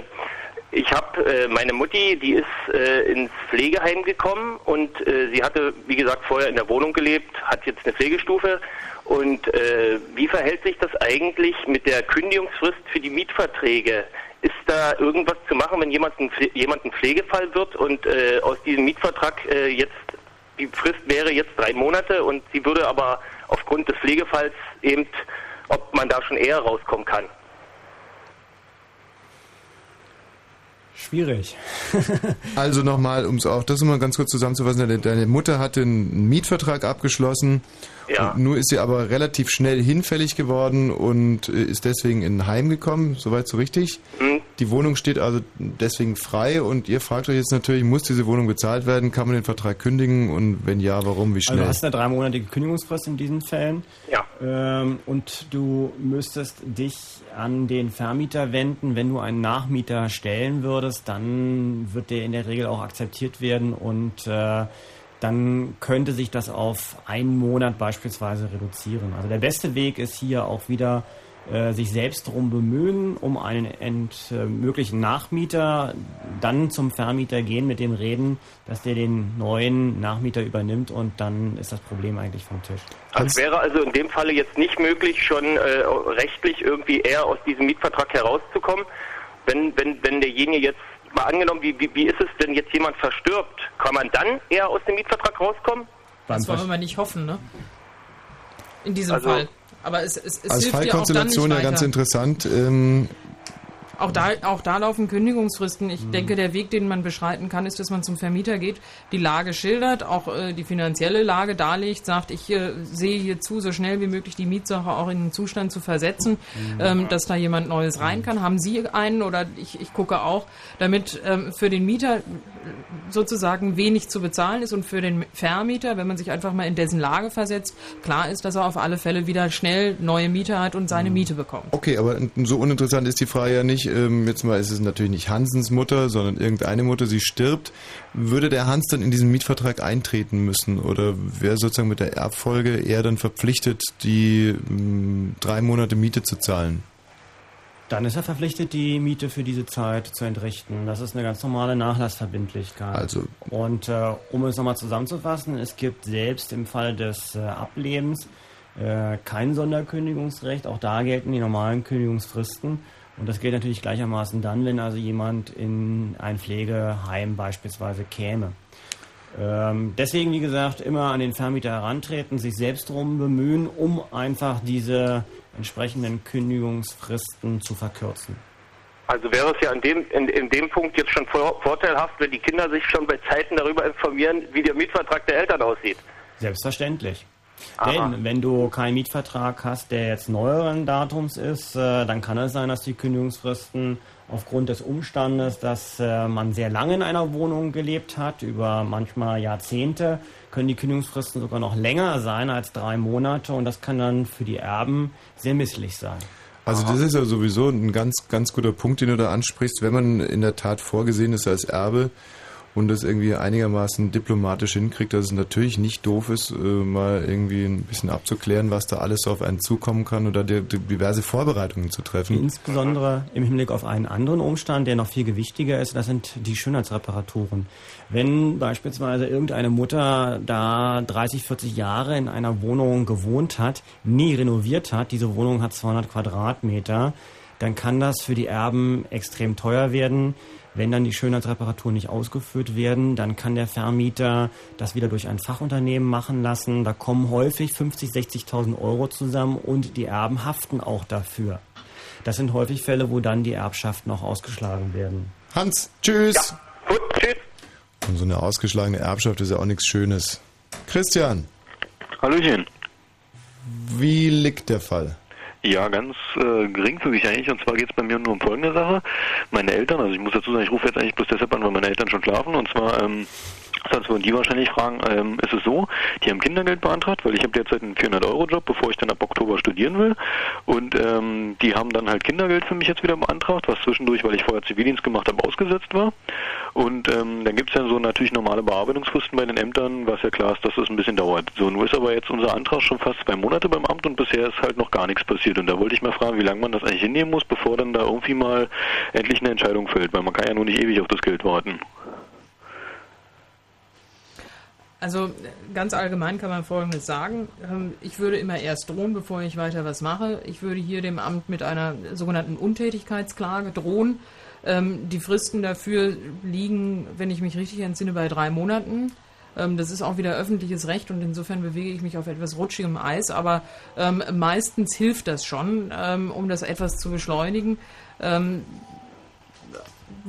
ich habe äh, meine Mutti, die ist äh, ins Pflegeheim gekommen und äh, sie hatte, wie gesagt, vorher in der Wohnung gelebt, hat jetzt eine Pflegestufe. Und äh, wie verhält sich das eigentlich mit der Kündigungsfrist für die Mietverträge? Ist da irgendwas zu machen, wenn jemand ein, jemand ein Pflegefall wird und äh, aus diesem Mietvertrag äh, jetzt die Frist wäre jetzt drei Monate und sie würde aber aufgrund des Pflegefalls eben, ob man da schon eher rauskommen kann. Schwierig. <laughs> Also nochmal, um es auch das mal ganz kurz zusammenzufassen, deine Mutter hatte einen Mietvertrag abgeschlossen. Ja. Und nur ist sie aber relativ schnell hinfällig geworden und äh, ist deswegen in ein Heim gekommen, soweit so richtig. Hm? Die Wohnung steht also deswegen frei und ihr fragt euch jetzt natürlich, muss diese Wohnung bezahlt werden? Kann man den Vertrag kündigen und wenn ja, warum, wie Also schnell? du hast eine dreimonatige Kündigungsfrist in diesen Fällen. Ja. Ähm, und du müsstest dich an den Vermieter wenden. Wenn du einen Nachmieter stellen würdest, dann wird der in der Regel auch akzeptiert werden und äh, dann könnte sich das auf einen Monat beispielsweise reduzieren. Also der beste Weg ist hier auch wieder äh, sich selbst darum bemühen, um einen ent, äh, möglichen Nachmieter dann zum Vermieter gehen, mit dem reden, dass der den neuen Nachmieter übernimmt und dann ist das Problem eigentlich vom Tisch. Es wäre also in dem Falle jetzt nicht möglich, schon äh, rechtlich irgendwie eher aus diesem Mietvertrag herauszukommen, wenn, wenn, wenn derjenige jetzt mal angenommen, wie, wie, wie ist es, wenn jetzt jemand verstirbt? Kann man dann eher aus dem Mietvertrag rauskommen? Das wollen wir mal nicht hoffen, ne? In diesem Also- Fall. Aber es, es, es Als hilft dir auch dann nicht Fallkonstellation ja weiter. ganz interessant. Ähm, Auch da, auch da laufen Kündigungsfristen. Ich Mhm. denke, der Weg, den man beschreiten kann, ist, dass man zum Vermieter geht, die Lage schildert, auch äh, die finanzielle Lage darlegt, sagt, ich äh, sehe hier zu, so schnell wie möglich die Mietsache auch in den Zustand zu versetzen, Mhm. ähm, dass da jemand Neues rein kann. Haben Sie einen oder ich, ich gucke auch, damit ähm, für den Mieter sozusagen wenig zu bezahlen ist und für den Vermieter, wenn man sich einfach mal in dessen Lage versetzt, klar ist, dass er auf alle Fälle wieder schnell neue Mieter hat und Mhm. seine Miete bekommt. Okay, aber so uninteressant ist die Frage ja nicht. Ähm, jetzt mal ist es natürlich nicht Hansens Mutter, sondern irgendeine Mutter, sie stirbt. Würde der Hans dann in diesen Mietvertrag eintreten müssen? Oder wäre sozusagen mit der Erbfolge er dann verpflichtet, die ähm, drei Monate Miete zu zahlen? Dann ist er verpflichtet, die Miete für diese Zeit zu entrichten. Das ist eine ganz normale Nachlassverbindlichkeit. Also Und äh, um es nochmal zusammenzufassen, es gibt selbst im Fall des äh, Ablebens äh, kein Sonderkündigungsrecht. Auch da gelten die normalen Kündigungsfristen. Und das gilt natürlich gleichermaßen dann, wenn also jemand in ein Pflegeheim beispielsweise käme. Ähm, deswegen, wie gesagt, immer an den Vermieter herantreten, sich selbst darum bemühen, um einfach diese entsprechenden Kündigungsfristen zu verkürzen. Also wäre es ja in dem, in, in dem Punkt jetzt schon vor, vorteilhaft, wenn die Kinder sich schon bei Zeiten darüber informieren, wie der Mietvertrag der Eltern aussieht. Selbstverständlich. Aha. Denn wenn du keinen Mietvertrag hast, der jetzt neueren Datums ist, äh, dann kann es sein, dass die Kündigungsfristen aufgrund des Umstandes, dass äh, man sehr lange in einer Wohnung gelebt hat, über manchmal Jahrzehnte, können die Kündigungsfristen sogar noch länger sein als drei Monate und das kann dann für die Erben sehr misslich sein. Also das ist ja sowieso ein ganz, ganz guter Punkt, den du da ansprichst. Wenn man in der Tat vorgesehen ist als Erbe und das irgendwie einigermaßen diplomatisch hinkriegt, dass es natürlich nicht doof ist, äh, mal irgendwie ein bisschen abzuklären, was da alles so auf einen zukommen kann oder di- di- diverse Vorbereitungen zu treffen. Insbesondere im Hinblick auf einen anderen Umstand, der noch viel gewichtiger ist, das sind die Schönheitsreparaturen. Wenn beispielsweise irgendeine Mutter da 30, 40 Jahre in einer Wohnung gewohnt hat, nie renoviert hat, diese Wohnung hat 200 Quadratmeter, dann kann das für die Erben extrem teuer werden. Wenn dann die Schönheitsreparaturen nicht ausgeführt werden, dann kann der Vermieter das wieder durch ein Fachunternehmen machen lassen. Da kommen häufig 50, 60.000 Euro zusammen und die Erben haften auch dafür. Das sind häufig Fälle, wo dann die Erbschaften auch ausgeschlagen werden. Hans, tschüss. Und so eine ausgeschlagene Erbschaft ist ja auch nichts Schönes. Christian. Hallöchen. Wie liegt der Fall? Ja, ganz äh, geringfügig eigentlich. Und zwar geht es bei mir nur um folgende Sache. Meine Eltern, also ich muss dazu sagen, ich rufe jetzt eigentlich bloß deshalb an, weil meine Eltern schon schlafen. Und zwar, ähm, sonst würden die wahrscheinlich fragen, ähm, ist es so, die haben Kindergeld beantragt, weil ich habe derzeit einen 400-Euro-Job, bevor ich dann ab Oktober studieren will. Und ähm, die haben dann halt Kindergeld für mich jetzt wieder beantragt, was zwischendurch, weil ich vorher Zivildienst gemacht habe, ausgesetzt war. Und ähm, dann gibt es ja so natürlich normale Bearbeitungsfristen bei den Ämtern, was ja klar ist, dass das ein bisschen dauert. So, nun ist aber jetzt unser Antrag schon fast zwei Monate beim Amt und bisher ist halt noch gar nichts passiert. Und da wollte ich mal fragen, wie lange man das eigentlich hinnehmen muss, bevor dann da irgendwie mal endlich eine Entscheidung fällt, weil man kann ja nur nicht ewig auf das Geld warten. Also ganz allgemein kann man Folgendes sagen. Ähm, Ich würde immer erst drohen, bevor ich weiter was mache. Ich würde hier dem Amt mit einer sogenannten Untätigkeitsklage drohen. Ähm, Die Fristen dafür liegen, wenn ich mich richtig entsinne, bei drei Monaten. Ähm, Das ist auch wieder öffentliches Recht und insofern bewege ich mich auf etwas rutschigem Eis, aber meistens hilft das schon, um das etwas zu beschleunigen.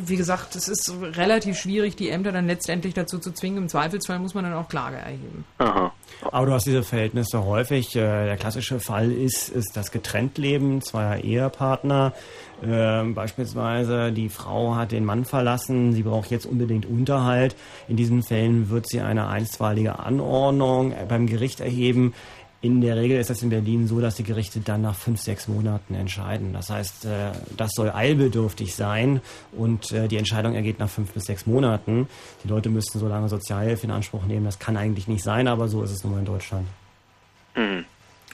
Wie gesagt, es ist relativ schwierig, die Ämter dann letztendlich dazu zu zwingen. Im Zweifelsfall muss man dann auch Klage erheben. Aber du hast diese Verhältnisse häufig. Äh, Der klassische Fall ist, ist das Getrenntleben zweier Ehepartner. Ähm, beispielsweise die Frau hat den Mann verlassen, sie braucht jetzt unbedingt Unterhalt. In diesen Fällen wird sie eine einstweilige Anordnung äh, beim Gericht erheben. In der Regel ist das in Berlin so, dass die Gerichte dann nach fünf, sechs Monaten entscheiden. Das heißt, äh, das soll eilbedürftig sein und äh, die Entscheidung ergeht nach fünf bis sechs Monaten. Die Leute müssten so lange Sozialhilfe in Anspruch nehmen. Das kann eigentlich nicht sein, aber so ist es nun mal in Deutschland. Mhm.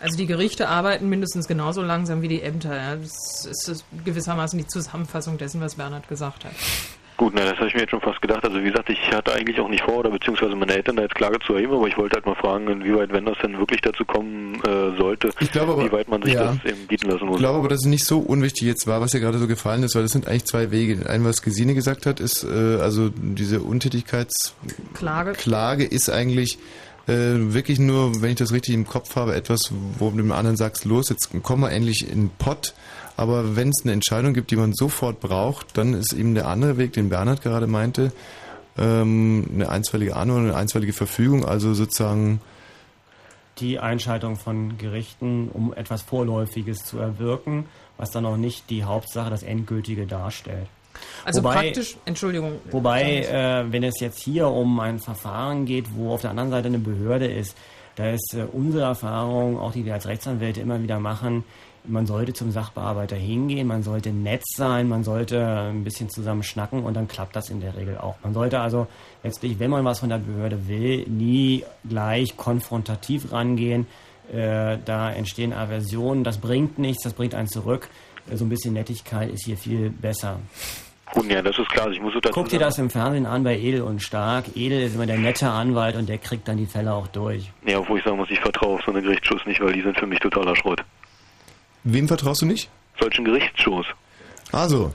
Also die Gerichte arbeiten mindestens genauso langsam wie die Ämter. Ja. Das ist gewissermaßen die Zusammenfassung dessen, was Bernhard gesagt hat. Gut, na, das habe ich mir jetzt schon fast gedacht. Also wie gesagt, ich hatte eigentlich auch nicht vor, oder beziehungsweise meine Eltern da jetzt Klage zu erheben, aber ich wollte halt mal fragen, inwieweit, wenn das denn wirklich dazu kommen äh, sollte, aber, wie weit man sich ja. das eben bieten lassen muss. Ich glaube aber, dass es nicht so unwichtig jetzt war, was dir gerade so gefallen ist, weil das sind eigentlich zwei Wege. Ein, was Gesine gesagt hat, ist, äh, also diese Untätigkeitsklage Klage. ist eigentlich äh, wirklich nur, wenn ich das richtig im Kopf habe, etwas, wo du dem anderen sagst, los, jetzt kommen wir endlich in den Pott. Aber wenn es eine Entscheidung gibt, die man sofort braucht, dann ist eben der andere Weg, den Bernhard gerade meinte, ähm, eine einstweilige Anordnung, eine einstweilige Verfügung, also sozusagen die Einschaltung von Gerichten, um etwas Vorläufiges zu erwirken, was dann auch nicht die Hauptsache, das Endgültige darstellt. Also praktisch, Entschuldigung. Wobei, äh, wenn es jetzt hier um ein Verfahren geht, wo auf der anderen Seite eine Behörde ist, da ist äh, unsere Erfahrung, auch die wir als Rechtsanwälte immer wieder machen, man sollte zum Sachbearbeiter hingehen, man sollte nett sein, man sollte ein bisschen zusammen schnacken und dann klappt das in der Regel auch. Man sollte also letztlich, wenn man was von der Behörde will, nie gleich konfrontativ rangehen. Äh, da entstehen Aversionen, das bringt nichts, das bringt einen zurück. So ein bisschen Nettigkeit ist hier viel besser. Gut, ja, das ist klar. Ich muss dazu Guck dir das im Fernsehen an bei Edel und Stark. Edel ist immer der nette Anwalt und der kriegt dann die Fälle auch durch. Ja, obwohl ich sagen muss, ich vertraue auf so eine Gerichtsschuss nicht, weil die sind für mich totaler Schrott. Wem vertraust du nicht? Solchen Gerichtsschuss. Also.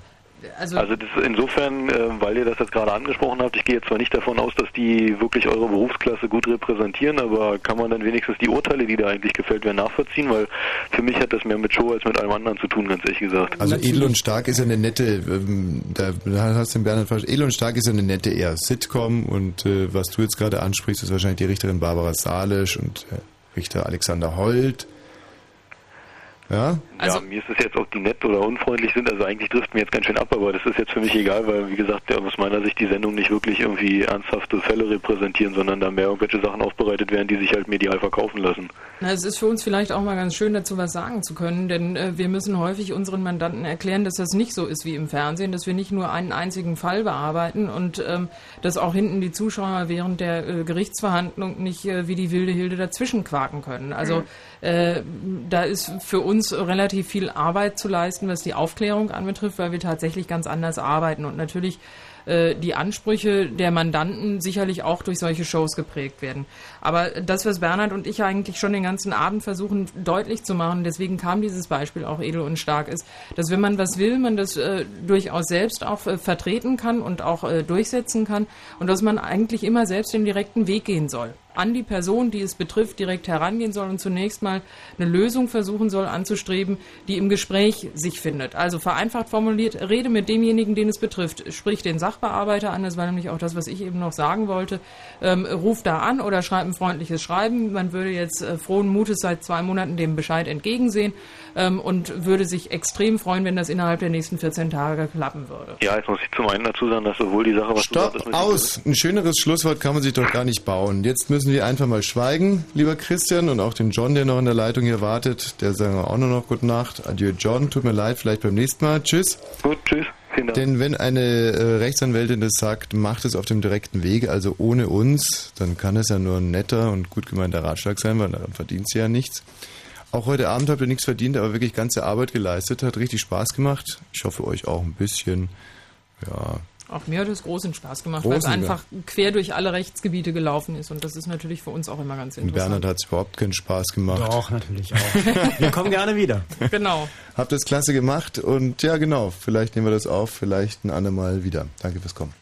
Also, Also das ist insofern, äh, weil ihr das jetzt gerade angesprochen habt, ich gehe jetzt zwar nicht davon aus, dass die wirklich eure Berufsklasse gut repräsentieren, aber kann man dann wenigstens die Urteile, die da eigentlich gefällt werden, nachvollziehen? Weil für mich hat das mehr mit Show als mit allem anderen zu tun, ganz ehrlich gesagt. Also edel und stark ist ja eine nette, ähm, da hast du den Bernhard falsch. Edel und stark ist ja eine nette eher Sitcom und äh, was du jetzt gerade ansprichst, ist wahrscheinlich die Richterin Barbara Salisch und äh, Richter Alexander Holt. Ja? ja, mir ist es jetzt, ob die nett oder unfreundlich sind, also eigentlich trifft mir jetzt ganz schön ab, aber das ist jetzt für mich egal, weil wie gesagt, ja, aus meiner Sicht die Sendung nicht wirklich irgendwie ernsthafte Fälle repräsentieren, sondern da mehr irgendwelche Sachen aufbereitet werden, die sich halt medial verkaufen lassen. Na, es ist für uns vielleicht auch mal ganz schön, dazu was sagen zu können, denn äh, wir müssen häufig unseren Mandanten erklären, dass das nicht so ist wie im Fernsehen, dass wir nicht nur einen einzigen Fall bearbeiten und ähm, dass auch hinten die Zuschauer während der äh, Gerichtsverhandlung nicht äh, wie die wilde Hilde dazwischen quaken können. Also äh, da ist für uns relativ viel Arbeit zu leisten, was die Aufklärung anbetrifft, weil wir tatsächlich ganz anders arbeiten und natürlich äh, die Ansprüche der Mandanten sicherlich auch durch solche Shows geprägt werden. Aber das, was Bernhard und ich eigentlich schon den ganzen Abend versuchen deutlich zu machen, deswegen kam dieses Beispiel auch edel und stark ist, dass wenn man was will, man das äh, durchaus selbst auch äh, vertreten kann und auch äh, durchsetzen kann und dass man eigentlich immer selbst den direkten Weg gehen soll an die Person, die es betrifft, direkt herangehen soll und zunächst mal eine Lösung versuchen soll anzustreben, die im Gespräch sich findet. Also vereinfacht formuliert, rede mit demjenigen, den es betrifft. Sprich den Sachbearbeiter an, das war nämlich auch das, was ich eben noch sagen wollte. Ähm, ruf da an oder schreib ein freundliches Schreiben. Man würde jetzt äh, frohen Mutes seit zwei Monaten dem Bescheid entgegensehen ähm, und würde sich extrem freuen, wenn das innerhalb der nächsten 14 Tage klappen würde. Ja, jetzt muss ich zum einen dazu sagen, dass sowohl die Sache, was du Stopp, sagtest, mit aus! Ein schöneres Schlusswort kann man sich doch gar nicht bauen. Jetzt müssen wir einfach mal schweigen, lieber Christian, und auch den John, der noch in der Leitung hier wartet. Der sagen wir auch nur noch Gute Nacht. Adieu, John. Tut mir leid, vielleicht beim nächsten Mal. Tschüss. Gut, tschüss. Dank. Denn wenn eine äh, Rechtsanwältin das sagt, macht es auf dem direkten Wege, also ohne uns, dann kann es ja nur ein netter und gut gemeinter Ratschlag sein, weil daran verdient sie ja nichts. Auch heute Abend habt ihr nichts verdient, aber wirklich ganze Arbeit geleistet, hat richtig Spaß gemacht. Ich hoffe euch auch ein bisschen. Ja, Auch mir hat es großen Spaß gemacht, weil es einfach quer durch alle Rechtsgebiete gelaufen ist und das ist natürlich für uns auch immer ganz und interessant. Bernhard hat es überhaupt keinen Spaß gemacht. Doch, natürlich auch. Wir kommen gerne wieder. <laughs> Genau. Habt es klasse gemacht und ja, genau, vielleicht nehmen wir das auf, vielleicht ein andermal wieder. Danke fürs Kommen.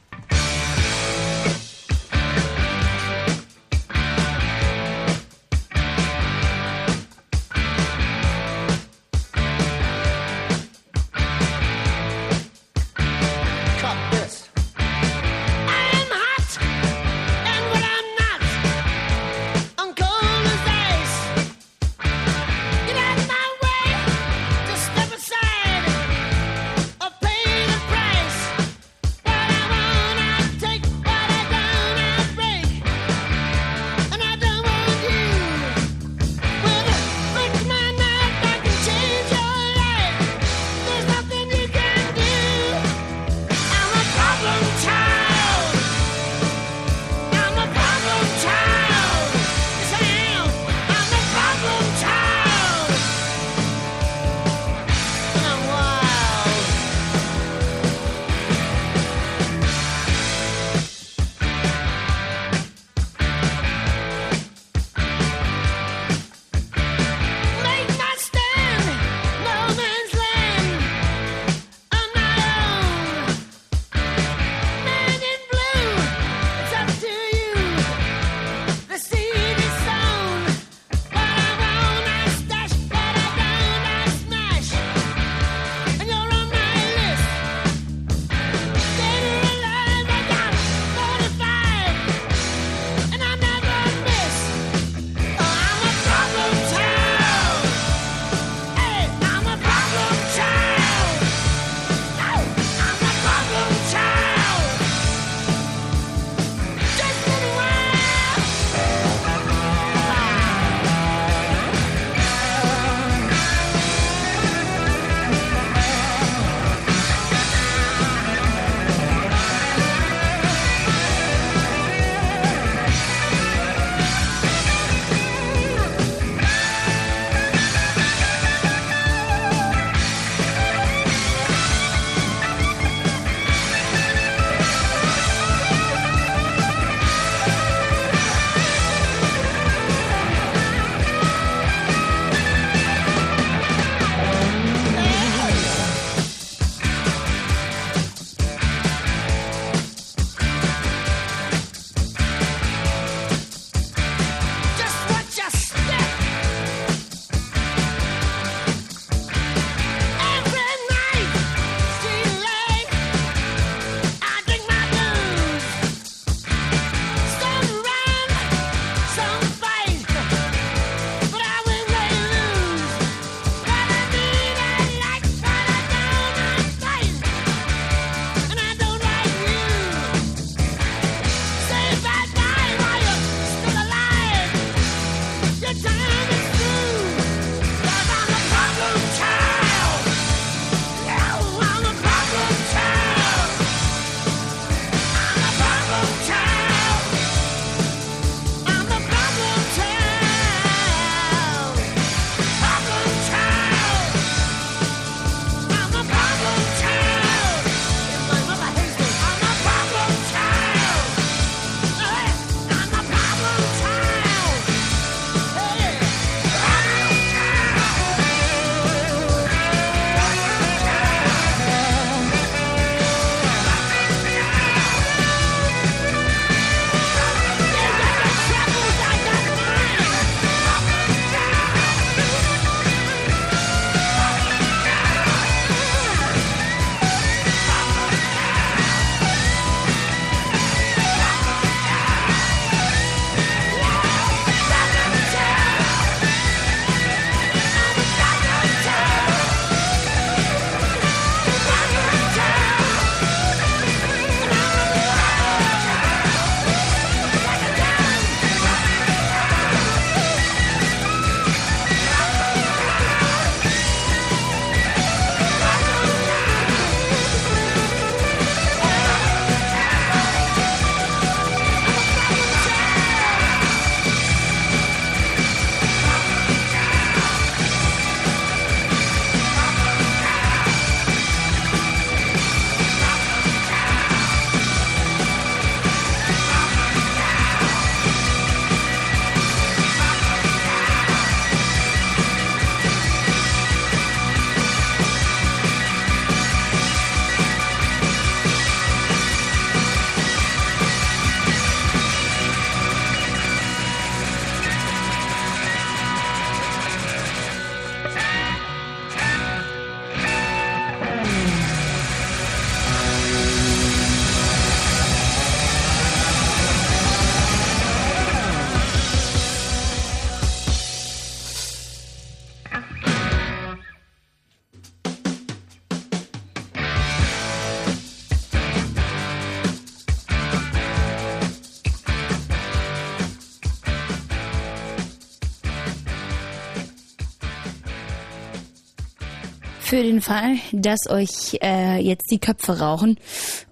Für den Fall, dass euch äh, jetzt die Köpfe rauchen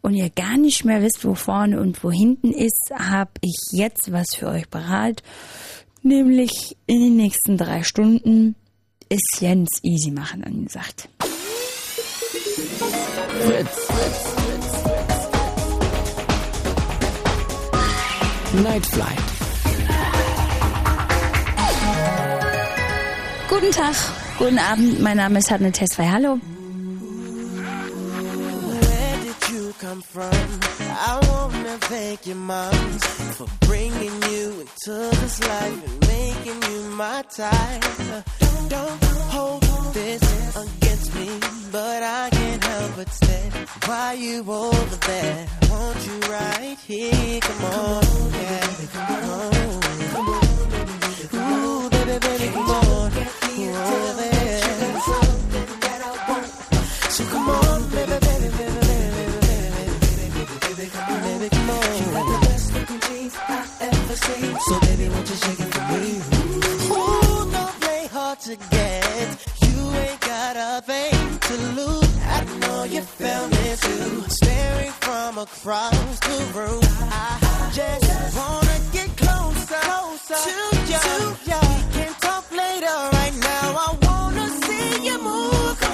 und ihr gar nicht mehr wisst, wo vorne und wo hinten ist, habe ich jetzt was für euch bereit. Nämlich in den nächsten drei Stunden ist Jens easy machen angesagt. Fritz. Night Flight. Guten Tag, guten Abend, mein Name ist Hanne Tesfay. Hallo. Come from? I wanna thank your for bringing you into this life and making you my type. Don't, hold this against me, but I can't help but stare. Why you over there? You right here? Come on, yeah, come on. Ooh, baby, baby, come on. Just wanna get closer, closer to you. To you. We can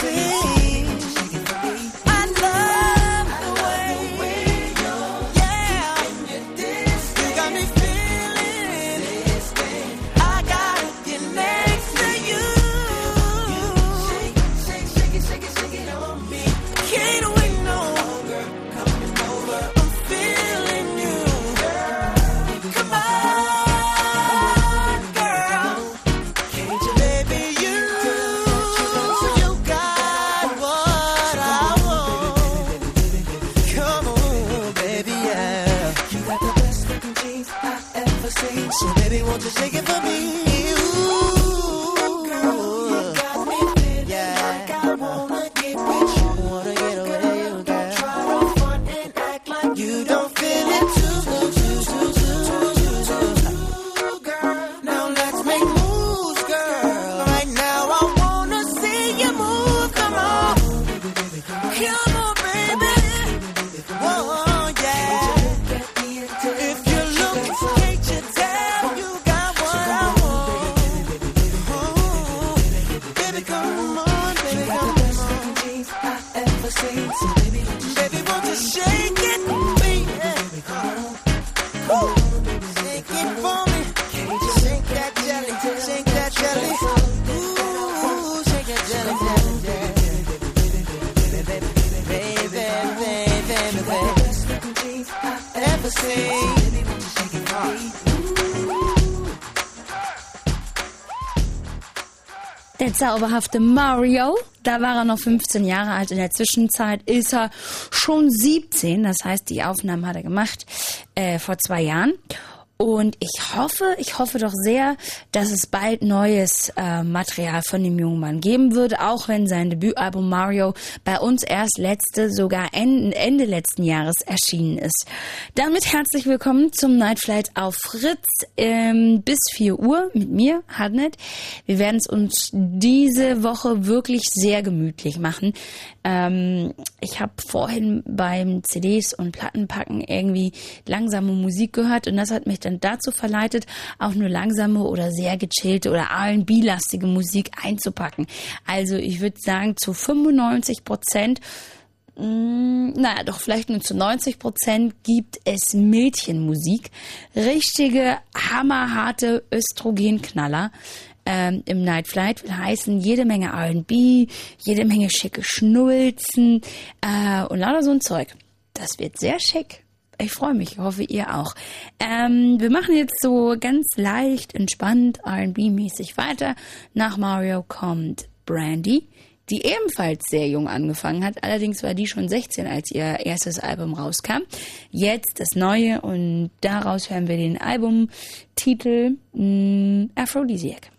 free. Zauberhafte Mario, da war er noch 15 Jahre alt. In der Zwischenzeit ist er schon 17. Das heißt, die Aufnahmen hat er gemacht äh, vor zwei Jahren. Und ich hoffe, ich hoffe doch sehr, dass es bald neues äh, Material von dem jungen Mann geben wird, auch wenn sein Debütalbum Mario bei uns erst letzte, sogar Ende, Ende letzten Jahres erschienen ist. Damit herzlich willkommen zum Night Flight auf Fritz ähm, bis 4 Uhr mit mir, Hadnet. Wir werden es uns diese Woche wirklich sehr gemütlich machen. Ähm, ich habe vorhin beim CDs und Plattenpacken irgendwie langsame Musik gehört und das hat mich dann dazu verleitet, auch nur langsame oder sehr gechillte oder R&B-lastige Musik einzupacken. Also ich würde sagen, zu 95 Prozent Mm, naja, doch vielleicht nur zu 90 Prozent gibt es Mädchenmusik. Richtige, hammerharte Östrogenknaller ähm, im Night Flight. Will heißen, jede Menge R&B, jede Menge schicke Schnulzen äh, und lauter so ein Zeug. Das wird sehr schick. Ich freue mich, hoffe ihr auch. Ähm, wir machen jetzt so ganz leicht, entspannt, R&B-mäßig weiter. Nach Mario kommt Brandy, die ebenfalls sehr jung angefangen hat. Allerdings war die schon 16, als ihr erstes Album rauskam. Jetzt das neue und daraus hören wir den Albumtitel mh, Aphrodisiac.